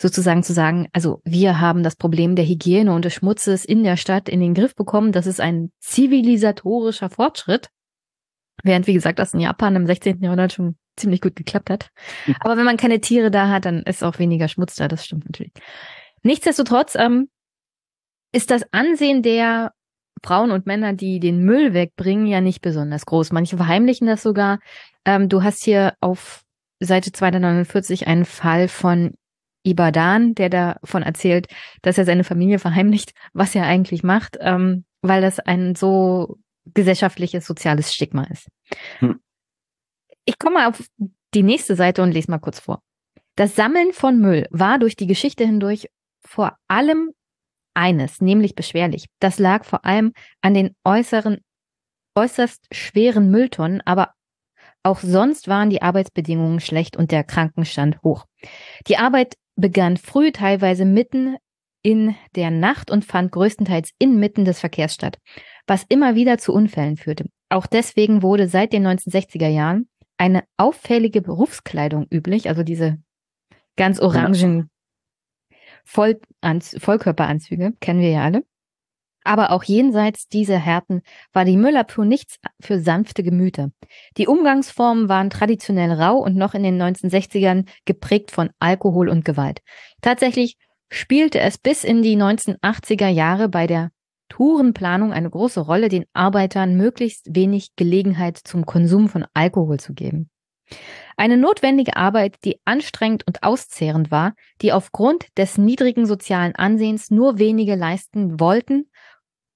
sozusagen zu sagen, also wir haben das Problem der Hygiene und des Schmutzes in der Stadt in den Griff bekommen. Das ist ein zivilisatorischer Fortschritt. Während, wie gesagt, das in Japan im 16. Jahrhundert schon ziemlich gut geklappt hat. Aber wenn man keine Tiere da hat, dann ist auch weniger Schmutz da, das stimmt natürlich. Nichtsdestotrotz ähm, ist das Ansehen der Frauen und Männer, die den Müll wegbringen, ja nicht besonders groß. Manche verheimlichen das sogar. Ähm, du hast hier auf Seite 249 einen Fall von Ibadan, der davon erzählt, dass er seine Familie verheimlicht, was er eigentlich macht, ähm, weil das ein so gesellschaftliches, soziales Stigma ist. Hm. Ich komme auf die nächste Seite und lese mal kurz vor. Das Sammeln von Müll war durch die Geschichte hindurch vor allem eines, nämlich beschwerlich. Das lag vor allem an den äußeren, äußerst schweren Mülltonnen, aber auch sonst waren die Arbeitsbedingungen schlecht und der Krankenstand hoch. Die Arbeit begann früh, teilweise mitten in der Nacht und fand größtenteils inmitten des Verkehrs statt, was immer wieder zu Unfällen führte. Auch deswegen wurde seit den 1960er Jahren eine auffällige Berufskleidung üblich, also diese ganz orangen Vollkörperanzüge, kennen wir ja alle. Aber auch jenseits dieser Härten war die Müllabfuhr nichts für sanfte Gemüter. Die Umgangsformen waren traditionell rau und noch in den 1960ern geprägt von Alkohol und Gewalt. Tatsächlich spielte es bis in die 1980er Jahre bei der Tourenplanung eine große Rolle, den Arbeitern möglichst wenig Gelegenheit zum Konsum von Alkohol zu geben. Eine notwendige Arbeit, die anstrengend und auszehrend war, die aufgrund des niedrigen sozialen Ansehens nur wenige leisten wollten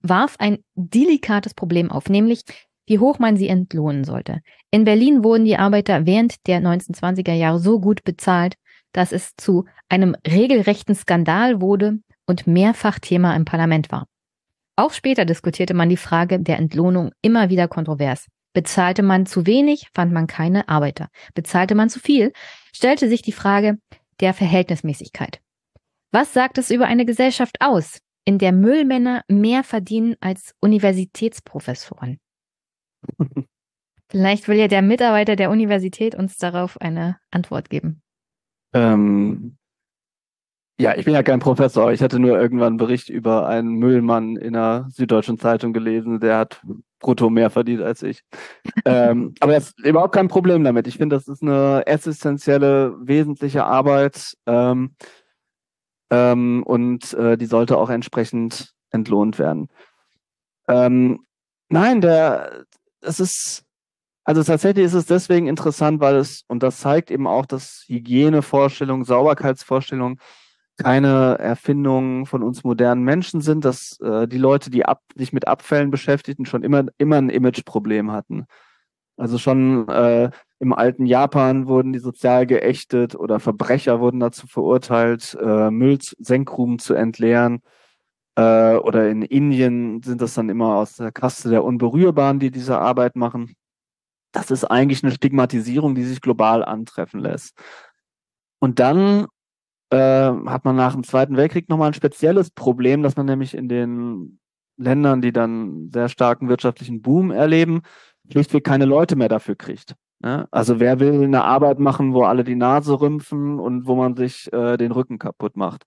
warf ein delikates Problem auf, nämlich wie hoch man sie entlohnen sollte. In Berlin wurden die Arbeiter während der 1920er Jahre so gut bezahlt, dass es zu einem regelrechten Skandal wurde und mehrfach Thema im Parlament war. Auch später diskutierte man die Frage der Entlohnung immer wieder kontrovers. Bezahlte man zu wenig, fand man keine Arbeiter. Bezahlte man zu viel, stellte sich die Frage der Verhältnismäßigkeit. Was sagt es über eine Gesellschaft aus, in der Müllmänner mehr verdienen als Universitätsprofessoren? Vielleicht will ja der Mitarbeiter der Universität uns darauf eine Antwort geben. Ähm, ja, ich bin ja kein Professor. Ich hatte nur irgendwann einen Bericht über einen Müllmann in einer Süddeutschen Zeitung gelesen, der hat brutto mehr verdient als ich. ähm, aber das ist überhaupt kein Problem damit. Ich finde, das ist eine essentielle, wesentliche Arbeit. Ähm, ähm, und äh, die sollte auch entsprechend entlohnt werden. Ähm, nein, der, es ist, also tatsächlich ist es deswegen interessant, weil es, und das zeigt eben auch, dass Hygienevorstellungen, Sauberkeitsvorstellungen keine Erfindungen von uns modernen Menschen sind, dass äh, die Leute, die ab, sich mit Abfällen beschäftigten, schon immer, immer ein Imageproblem hatten. Also schon äh, im alten Japan wurden die sozial geächtet oder Verbrecher wurden dazu verurteilt, äh, Müllsenkgruben zu entleeren. Äh, oder in Indien sind das dann immer aus der Kaste der Unberührbaren, die diese Arbeit machen. Das ist eigentlich eine Stigmatisierung, die sich global antreffen lässt. Und dann äh, hat man nach dem Zweiten Weltkrieg nochmal ein spezielles Problem, dass man nämlich in den Ländern, die dann sehr starken wirtschaftlichen Boom erleben, schlichtweg keine Leute mehr dafür kriegt. Ne? Also wer will eine Arbeit machen, wo alle die Nase rümpfen und wo man sich äh, den Rücken kaputt macht?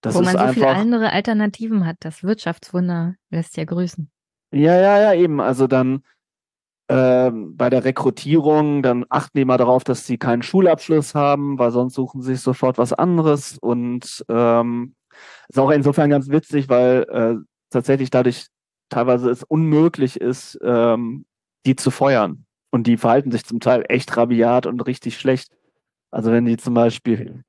Das wo man so einfach, viele andere Alternativen hat. Das Wirtschaftswunder lässt ja grüßen. Ja, ja, ja, eben. Also dann äh, bei der Rekrutierung, dann achten die mal darauf, dass sie keinen Schulabschluss haben, weil sonst suchen sie sich sofort was anderes. Und ähm, ist auch insofern ganz witzig, weil äh, tatsächlich dadurch teilweise es unmöglich ist, ähm, die zu feuern. Und die verhalten sich zum Teil echt rabiat und richtig schlecht. Also wenn die zum Beispiel,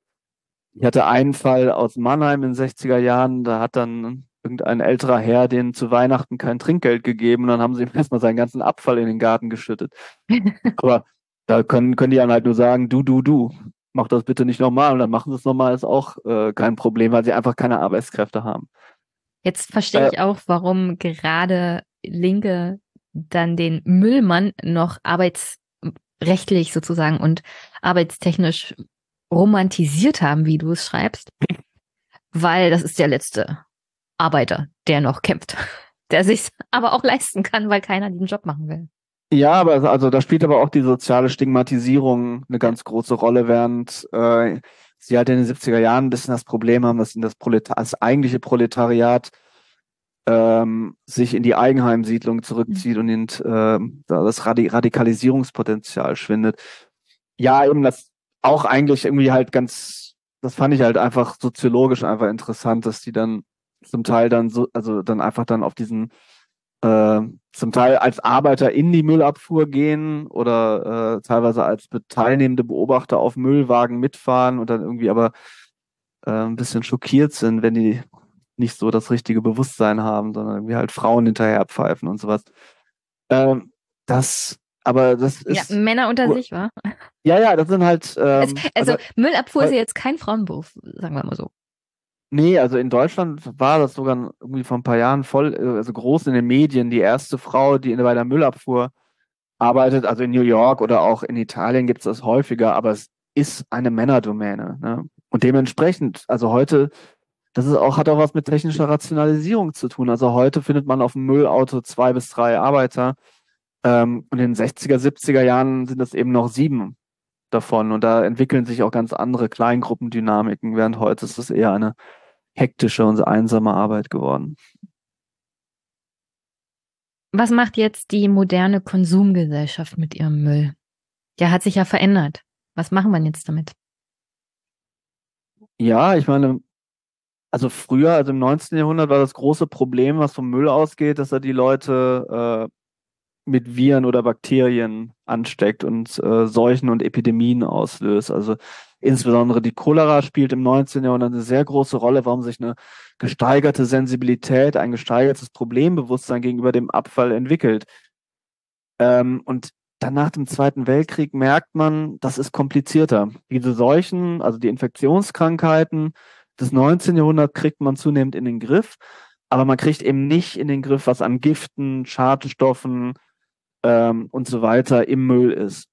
ich hatte einen Fall aus Mannheim in den 60er Jahren, da hat dann irgendein älterer Herr denen zu Weihnachten kein Trinkgeld gegeben und dann haben sie ihm erstmal seinen ganzen Abfall in den Garten geschüttet. Aber da können, können die dann halt nur sagen, du, du, du, mach das bitte nicht nochmal und dann machen sie es nochmal, ist auch äh, kein Problem, weil sie einfach keine Arbeitskräfte haben. Jetzt verstehe äh, ich auch, warum gerade Linke dann den Müllmann noch arbeitsrechtlich sozusagen und arbeitstechnisch romantisiert haben, wie du es schreibst. Weil das ist der letzte Arbeiter, der noch kämpft, der sich aber auch leisten kann, weil keiner den Job machen will. Ja, aber also da spielt aber auch die soziale Stigmatisierung eine ganz große Rolle, während äh, sie halt in den 70er Jahren ein bisschen das Problem haben, dass das, Proletar das eigentliche Proletariat ähm, sich in die Eigenheimsiedlung zurückzieht mhm. und in, äh, das Radi Radikalisierungspotenzial schwindet. ja, eben das auch eigentlich irgendwie halt ganz, das fand ich halt einfach soziologisch einfach interessant, dass die dann zum Teil dann so, also dann einfach dann auf diesen äh, zum Teil als Arbeiter in die Müllabfuhr gehen oder äh, teilweise als teilnehmende Beobachter auf Müllwagen mitfahren und dann irgendwie aber äh, ein bisschen schockiert sind, wenn die nicht so das richtige Bewusstsein haben, sondern irgendwie halt Frauen hinterher pfeifen und sowas. Ähm, das, aber das ist. Ja, Männer unter sich, wa? Ja, ja, das sind halt. Ähm, es, also, also, Müllabfuhr ist ja jetzt kein Frauenberuf, sagen wir mal so. Nee, also in Deutschland war das sogar irgendwie vor ein paar Jahren voll, äh, also groß in den Medien, die erste Frau, die bei der Müllabfuhr arbeitet, also in New York oder auch in Italien gibt es das häufiger, aber es ist eine Männerdomäne. Ne? Und dementsprechend, also heute, das ist auch, hat auch was mit technischer Rationalisierung zu tun. Also heute findet man auf dem Müllauto zwei bis drei Arbeiter. Ähm, und in den 60er, 70er Jahren sind das eben noch sieben davon. Und da entwickeln sich auch ganz andere Kleingruppendynamiken, während heute ist es eher eine hektische und einsame Arbeit geworden. Was macht jetzt die moderne Konsumgesellschaft mit ihrem Müll? Der hat sich ja verändert. Was machen wir jetzt damit? Ja, ich meine, also früher, also im 19. Jahrhundert war das große Problem, was vom Müll ausgeht, dass er die Leute äh, mit Viren oder Bakterien ansteckt und äh, Seuchen und Epidemien auslöst. Also insbesondere die Cholera spielt im 19. Jahrhundert eine sehr große Rolle, warum sich eine gesteigerte Sensibilität, ein gesteigertes Problembewusstsein gegenüber dem Abfall entwickelt. Ähm, und dann nach dem Zweiten Weltkrieg merkt man, das ist komplizierter. Diese Seuchen, also die Infektionskrankheiten des 19. Jahrhunderts kriegt man zunehmend in den Griff, aber man kriegt eben nicht in den Griff, was an Giften, Schadstoffen, ähm, und so weiter im Müll ist.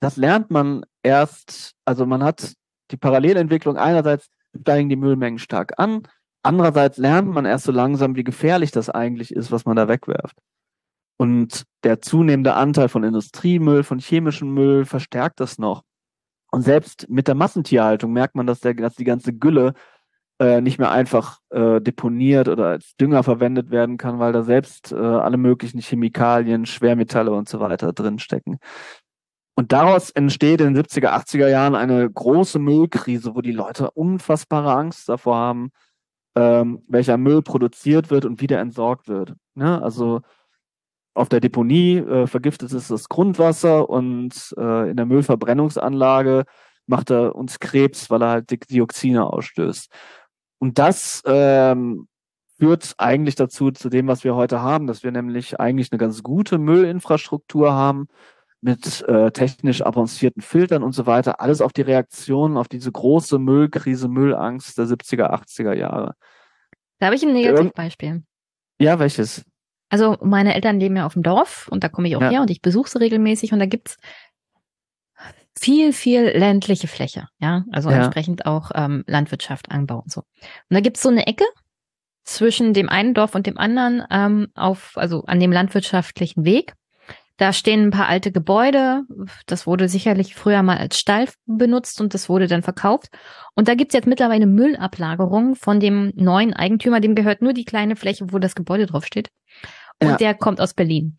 Das lernt man erst, also man hat die Parallelentwicklung einerseits steigen die Müllmengen stark an, andererseits lernt man erst so langsam, wie gefährlich das eigentlich ist, was man da wegwerft. Und der zunehmende Anteil von Industriemüll, von chemischem Müll verstärkt das noch. Und selbst mit der Massentierhaltung merkt man, dass, der, dass die ganze Gülle äh, nicht mehr einfach äh, deponiert oder als Dünger verwendet werden kann, weil da selbst äh, alle möglichen Chemikalien, Schwermetalle und so weiter drinstecken. Und daraus entsteht in den 70er, 80er Jahren eine große Müllkrise, wo die Leute unfassbare Angst davor haben, ähm, welcher Müll produziert wird und wieder entsorgt wird. Ja, also auf der Deponie äh, vergiftet es das Grundwasser und äh, in der Müllverbrennungsanlage macht er uns Krebs, weil er halt Dioxine ausstößt. Und das ähm, führt eigentlich dazu, zu dem, was wir heute haben, dass wir nämlich eigentlich eine ganz gute Müllinfrastruktur haben mit äh, technisch avancierten Filtern und so weiter. Alles auf die Reaktion auf diese große Müllkrise, Müllangst der 70er, 80er Jahre. Da habe ich ein Negativbeispiel. Ja, welches? Also meine Eltern leben ja auf dem Dorf und da komme ich auch ja. her und ich besuche sie regelmäßig und da gibt's viel, viel ländliche Fläche, ja, also ja. entsprechend auch ähm, Landwirtschaft, Anbau und so. Und da gibt's so eine Ecke zwischen dem einen Dorf und dem anderen ähm, auf, also an dem landwirtschaftlichen Weg. Da stehen ein paar alte Gebäude. Das wurde sicherlich früher mal als Stall benutzt und das wurde dann verkauft. Und da gibt's jetzt mittlerweile Müllablagerung von dem neuen Eigentümer. Dem gehört nur die kleine Fläche, wo das Gebäude draufsteht. Und ja. der kommt aus Berlin.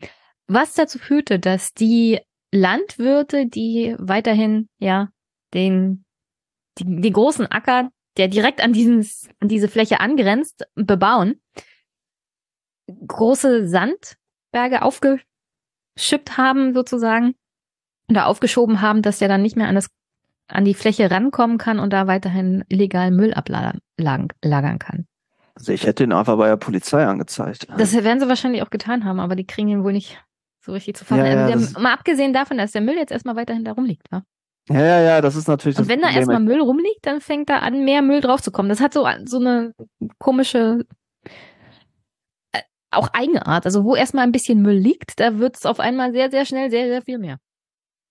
Was dazu führte, dass die Landwirte, die weiterhin ja den die, die großen Acker, der direkt an diesen an diese Fläche angrenzt, bebauen, große Sandberge aufgeschippt haben sozusagen oder aufgeschoben haben, dass der dann nicht mehr an das an die Fläche rankommen kann und da weiterhin illegal Müll ablagern kann. Also ich hätte ihn einfach bei der Polizei angezeigt. Das werden sie wahrscheinlich auch getan haben, aber die kriegen ihn wohl nicht so richtig zu fassen. Ja, also der, mal abgesehen davon, dass der Müll jetzt erstmal weiterhin da rumliegt, wa? Ja, ja, ja, das ist natürlich Und wenn da erstmal Müll rumliegt, dann fängt da an, mehr Müll draufzukommen. Das hat so, so eine komische, äh, auch Eigenart. Also wo erstmal ein bisschen Müll liegt, da wird es auf einmal sehr, sehr schnell sehr, sehr viel mehr.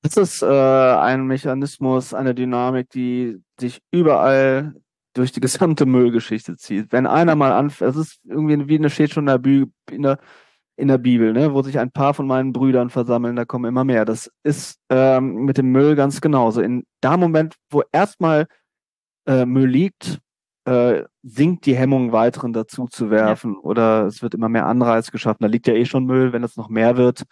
Das ist äh, ein Mechanismus, eine Dynamik, die sich überall durch die gesamte Müllgeschichte zieht. Wenn einer mal anfängt, das ist irgendwie wie eine steht schon in der, Bü in der in der Bibel, ne, wo sich ein paar von meinen Brüdern versammeln, da kommen immer mehr. Das ist ähm, mit dem Müll ganz genauso. In da Moment, wo erstmal äh, Müll liegt, äh, sinkt die Hemmung, weiteren dazu zu werfen ja. oder es wird immer mehr Anreiz geschaffen. Da liegt ja eh schon Müll, wenn es noch mehr wird,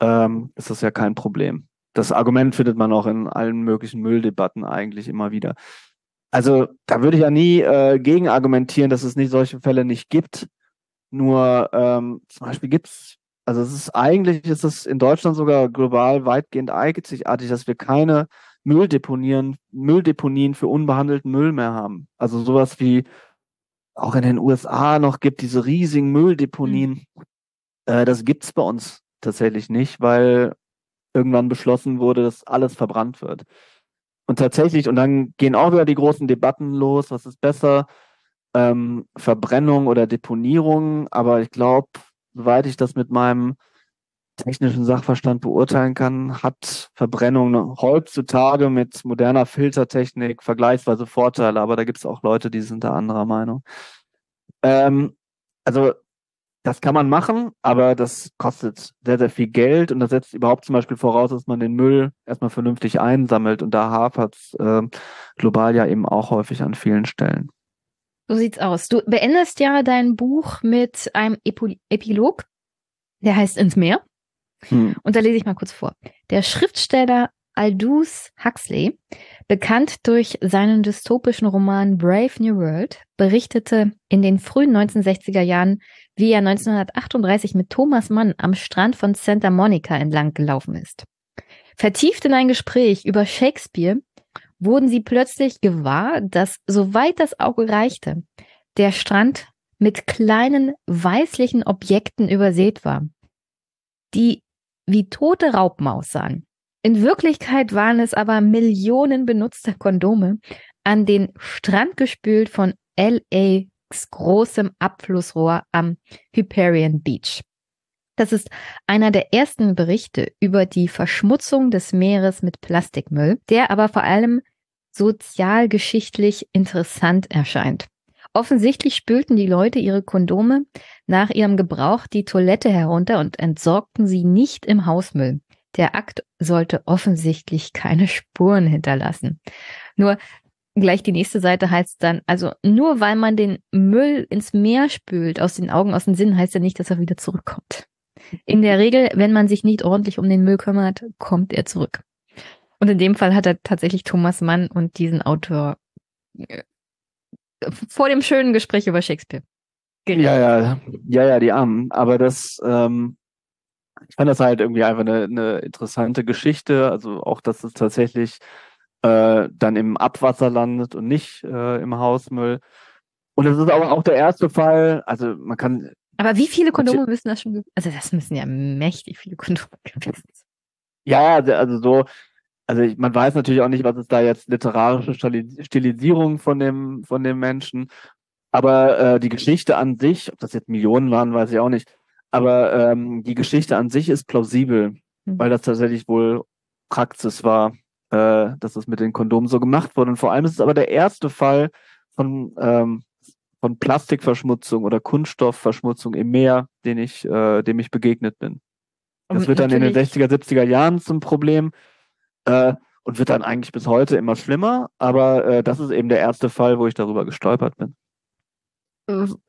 ähm, ist das ja kein Problem. das Argument findet man auch in allen möglichen Mülldebatten eigentlich immer wieder. Also da würde ich ja nie äh, gegen argumentieren, dass es nicht solche Fälle nicht gibt. Nur ähm, zum Beispiel gibt's, also es ist eigentlich ist es in Deutschland sogar global weitgehend einzigartig, dass wir keine Mülldeponien, Mülldeponien für unbehandelten Müll mehr haben. Also sowas wie auch in den USA noch gibt, diese riesigen Mülldeponien. Mhm. Äh, das gibt's bei uns tatsächlich nicht, weil irgendwann beschlossen wurde, dass alles verbrannt wird. Und tatsächlich, und dann gehen auch wieder die großen Debatten los, was ist besser, ähm, Verbrennung oder Deponierung. Aber ich glaube, soweit ich das mit meinem technischen Sachverstand beurteilen kann, hat Verbrennung heutzutage mit moderner Filtertechnik vergleichsweise Vorteile, aber da gibt es auch Leute, die sind da anderer Meinung. Ähm, also das kann man machen, aber das kostet sehr, sehr viel Geld und das setzt überhaupt zum Beispiel voraus, dass man den Müll erstmal vernünftig einsammelt und da hapert es äh, global ja eben auch häufig an vielen Stellen. So sieht's aus. Du beendest ja dein Buch mit einem Epi Epilog, der heißt Ins Meer. Hm. Und da lese ich mal kurz vor. Der Schriftsteller Aldous Huxley, bekannt durch seinen dystopischen Roman Brave New World, berichtete in den frühen 1960er Jahren, wie er 1938 mit Thomas Mann am Strand von Santa Monica entlang gelaufen ist. Vertieft in ein Gespräch über Shakespeare wurden sie plötzlich gewahr, dass soweit das Auge reichte, der Strand mit kleinen weißlichen Objekten übersät war, die wie tote Raubmaus sahen. In Wirklichkeit waren es aber Millionen benutzter Kondome an den Strand gespült von LAs großem Abflussrohr am Hyperion Beach. Das ist einer der ersten Berichte über die Verschmutzung des Meeres mit Plastikmüll, der aber vor allem sozialgeschichtlich interessant erscheint. Offensichtlich spülten die Leute ihre Kondome nach ihrem Gebrauch die Toilette herunter und entsorgten sie nicht im Hausmüll. Der Akt sollte offensichtlich keine Spuren hinterlassen. Nur gleich die nächste Seite heißt dann, also nur weil man den Müll ins Meer spült, aus den Augen, aus dem Sinn, heißt ja nicht, dass er wieder zurückkommt. In der Regel, wenn man sich nicht ordentlich um den Müll kümmert, kommt er zurück. Und in dem Fall hat er tatsächlich Thomas Mann und diesen Autor äh, vor dem schönen Gespräch über Shakespeare. Geredet. Ja, ja, ja, ja, die Armen. Aber das, ähm, ich fand das halt irgendwie einfach eine, eine interessante Geschichte. Also auch, dass es tatsächlich äh, dann im Abwasser landet und nicht äh, im Hausmüll. Und es ist aber auch der erste Fall. Also man kann. Aber wie viele Kondome müssen das schon? Also das müssen ja mächtig viele Kondome gewesen sein. Ja, also so also ich, man weiß natürlich auch nicht, was ist da jetzt literarische Stilisierung von dem, von dem Menschen. Aber äh, die Geschichte an sich, ob das jetzt Millionen waren, weiß ich auch nicht. Aber ähm, die Geschichte an sich ist plausibel, mhm. weil das tatsächlich wohl Praxis war, äh, dass es mit den Kondomen so gemacht wurde. Und vor allem ist es aber der erste Fall von, ähm, von Plastikverschmutzung oder Kunststoffverschmutzung im Meer, den ich, äh, dem ich begegnet bin. Das wird dann in den 60er, 70er Jahren zum Problem äh, und wird dann eigentlich bis heute immer schlimmer. Aber äh, das ist eben der erste Fall, wo ich darüber gestolpert bin.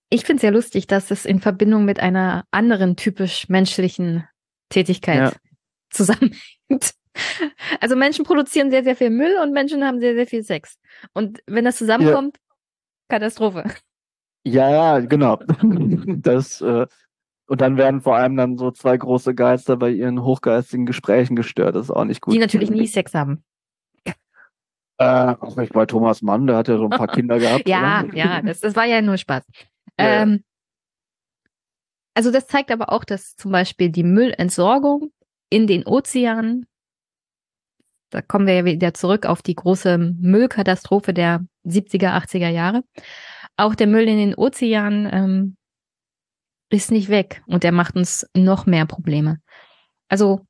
Ich finde es sehr lustig, dass es in Verbindung mit einer anderen typisch menschlichen Tätigkeit ja. zusammenhängt. Also Menschen produzieren sehr, sehr viel Müll und Menschen haben sehr, sehr viel Sex. Und wenn das zusammenkommt, ja. Katastrophe. Ja, ja, genau. Das äh, und dann werden vor allem dann so zwei große Geister bei ihren hochgeistigen Gesprächen gestört. Das ist auch nicht gut. Die natürlich nie Sex haben. Äh, auch nicht bei Thomas Mann, der hat ja so ein paar Kinder gehabt. ja, oder? ja, das, das war ja nur Spaß. Ja. Ähm, also das zeigt aber auch, dass zum Beispiel die Müllentsorgung in den Ozeanen, da kommen wir ja wieder zurück auf die große Müllkatastrophe der 70er, 80er Jahre, auch der Müll in den Ozeanen ähm, ist nicht weg und der macht uns noch mehr Probleme. Also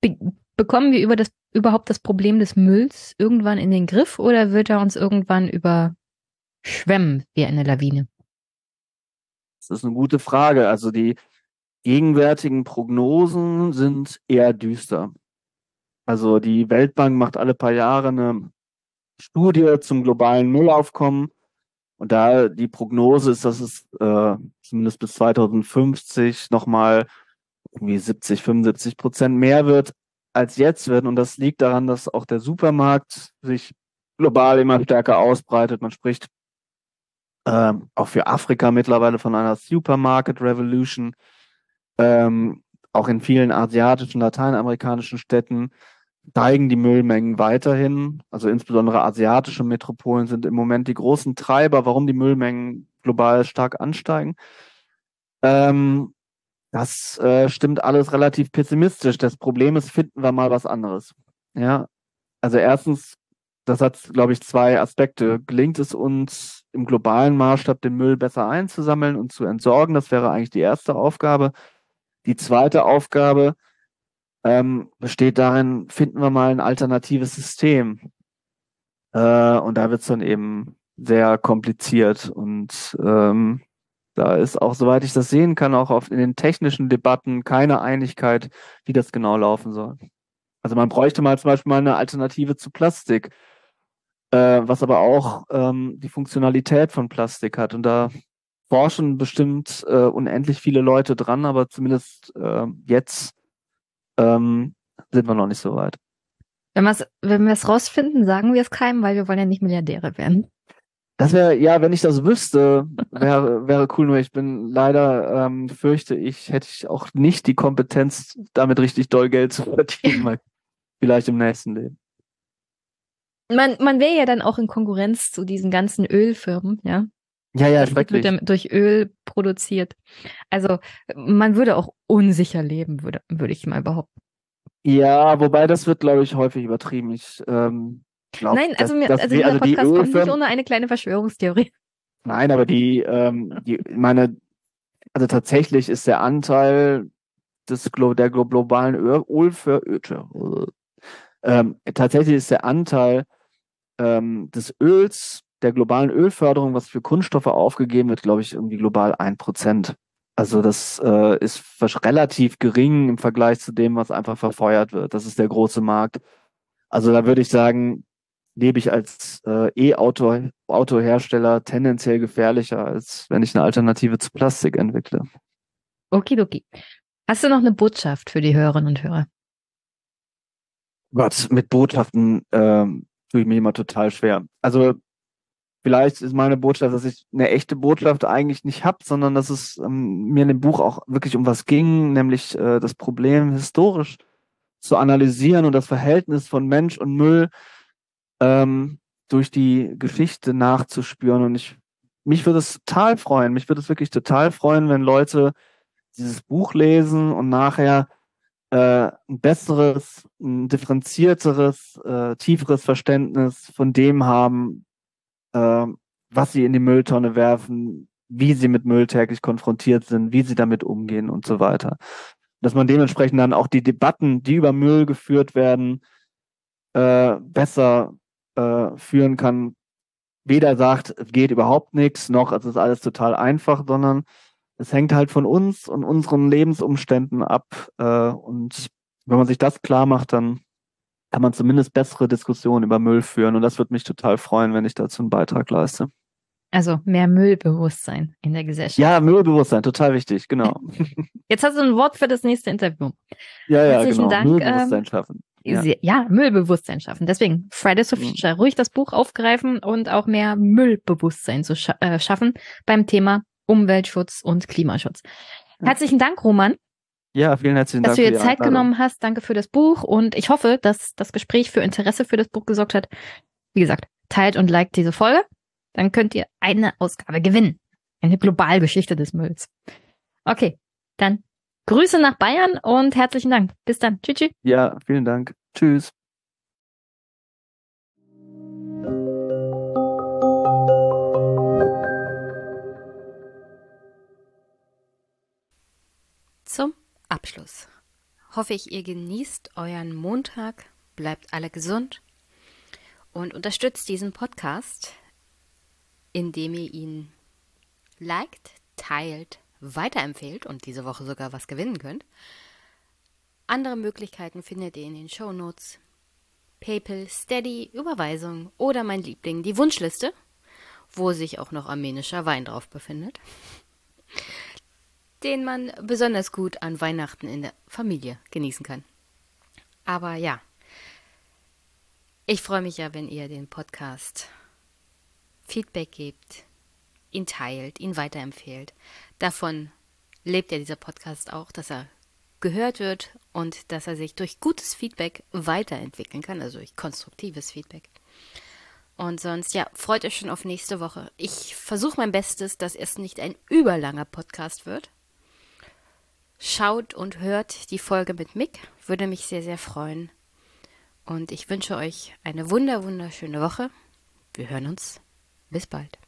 be bekommen wir über das überhaupt das Problem des Mülls irgendwann in den Griff oder wird er uns irgendwann überschwemmen wie eine Lawine? Das ist eine gute Frage. Also die gegenwärtigen Prognosen sind eher düster. Also die Weltbank macht alle paar Jahre eine Studie zum globalen Müllaufkommen und da die Prognose ist, dass es äh, zumindest bis 2050 nochmal irgendwie 70, 75 Prozent mehr wird. als jetzt wird. Und das liegt daran, dass auch der Supermarkt sich global immer stärker ausbreitet. Man spricht ähm, auch für Afrika mittlerweile von einer Supermarket Revolution. Ähm, auch in vielen asiatischen, lateinamerikanischen Städten steigen die Müllmengen weiterhin. Also insbesondere asiatische Metropolen sind im Moment die großen Treiber, warum die Müllmengen global stark ansteigen. Ähm, das äh, stimmt alles relativ pessimistisch. Das Problem ist, finden wir mal was anderes. Ja, also erstens, das hat, glaube ich, zwei Aspekte. Gelingt es uns im globalen Maßstab den Müll besser einzusammeln und zu entsorgen? Das wäre eigentlich die erste Aufgabe. Die zweite Aufgabe ähm, besteht darin, finden wir mal ein alternatives System. Äh, und da wird es dann eben sehr kompliziert und ähm, da ist auch, soweit ich das sehen kann, auch auf, in den technischen Debatten keine Einigkeit, wie das genau laufen soll. Also man bräuchte mal zum Beispiel mal eine Alternative zu Plastik, äh, was aber auch ähm, die Funktionalität von Plastik hat. Und da forschen bestimmt äh, unendlich viele Leute dran, aber zumindest äh, jetzt ähm, sind wir noch nicht so weit. Wenn, wenn wir es rausfinden, sagen wir es keinem, weil wir wollen ja nicht Milliardäre werden. Das wäre, ja, wenn ich das wüsste, wäre wäre cool, nur ich bin leider, ähm, fürchte ich, hätte ich auch nicht die Kompetenz, damit richtig doll Geld zu verdienen, mal vielleicht im nächsten Leben. Man, man wäre ja dann auch in Konkurrenz zu diesen ganzen Ölfirmen, ja. Ja, ja, das schrecklich. Wird durch Öl produziert. Also man würde auch unsicher leben, würde, würde ich mal behaupten. Ja, wobei das wird, glaube ich, häufig übertrieben. Ich ähm, glaub, Nein, also, mir, also dieser also Podcast kommt nicht ohne eine kleine Verschwörungstheorie. Nein, aber die, ähm, die, meine, also tatsächlich ist der Anteil des der globalen Öl für ähm, tatsächlich ist der Anteil ähm, des Öls, der globalen Ölförderung, was für Kunststoffe aufgegeben wird, glaube ich, irgendwie global ein Prozent. Also das äh, ist relativ gering im Vergleich zu dem, was einfach verfeuert wird. Das ist der große Markt. Also da würde ich sagen, lebe ich als äh, E-Auto-Autohersteller tendenziell gefährlicher, als wenn ich eine Alternative zu Plastik entwickle. Okidoki. Hast du noch eine Botschaft für die Hörerinnen und Hörer? Gott, mit Botschaften ähm, tue ich mir immer total schwer. Also vielleicht ist meine Botschaft, dass ich eine echte Botschaft eigentlich nicht habe, sondern dass es ähm, mir in dem Buch auch wirklich um was ging, nämlich äh, das Problem historisch zu analysieren und das Verhältnis von Mensch und Müll ähm, durch die Geschichte nachzuspüren. Und ich, mich würde es total freuen, mich würde es wirklich total freuen, wenn Leute dieses Buch lesen und nachher äh, ein besseres, ein differenzierteres, äh, tieferes Verständnis von dem haben, äh, was sie in die Mülltonne werfen, wie sie mit Müll täglich konfrontiert sind, wie sie damit umgehen und so weiter. Dass man dementsprechend dann auch die Debatten, die über Müll geführt werden, äh, besser äh, führen kann, weder sagt, es geht überhaupt nichts, noch es ist alles total einfach, sondern es hängt halt von uns und unseren Lebensumständen ab. Äh, und wenn man sich das klar macht, dann kann man zumindest bessere Diskussionen über Müll führen. Und das würde mich total freuen, wenn ich dazu einen Beitrag leiste. Also mehr Müllbewusstsein in der Gesellschaft. Ja, Müllbewusstsein, total wichtig, genau. Jetzt hast du ein Wort für das nächste Interview. Ja, ja, Herzlichen genau. Dank. Müllbewusstsein ähm, schaffen. Ja. ja. Müllbewusstsein schaffen. Deswegen Fridays for mhm. Future, ruhig das Buch aufgreifen und auch mehr Müllbewusstsein zu scha äh, schaffen beim Thema Umweltschutz und Klimaschutz. Herzlichen Dank, Roman. Ja, vielen herzlichen Dank. Dass du dir Zeit genommen hast. Danke für das Buch und ich hoffe, dass das Gespräch für Interesse für das Buch gesorgt hat. Wie gesagt, teilt und liked diese Folge. Dann könnt ihr eine Ausgabe gewinnen. Eine Globalgeschichte des Mülls. Okay, dann Grüße nach Bayern und herzlichen Dank. Bis dann. Tschüss. tschüss. Ja, vielen Dank. Tschüss. Abschluss hoffe ich, ihr genießt euren Montag, bleibt alle gesund und unterstützt diesen Podcast, indem ihr ihn liked, teilt, weiterempfehlt und diese Woche sogar was gewinnen könnt. Andere Möglichkeiten findet ihr in den Show Notes. PayPal, Steady, Überweisung oder mein Liebling, die Wunschliste, wo sich auch noch armenischer Wein drauf befindet, den man besonders gut an Weihnachten in der Familie genießen kann. Aber ja, ich freue mich ja, wenn ihr den Podcast Feedback gebt, ihn teilt, ihn weiterempfehlt. Davon lebt ja dieser Podcast auch, dass er gehört wird und dass er sich durch gutes Feedback weiterentwickeln kann, also durch konstruktives Feedback. Und sonst, ja, freut euch schon auf nächste Woche. Ich versuche mein Bestes, dass es nicht ein überlanger Podcast wird. Schaut und hört die Folge mit Mick, würde mich sehr, sehr freuen. Und ich wünsche euch eine wunder, wunderschöne Woche. Wir hören uns. Bis bald.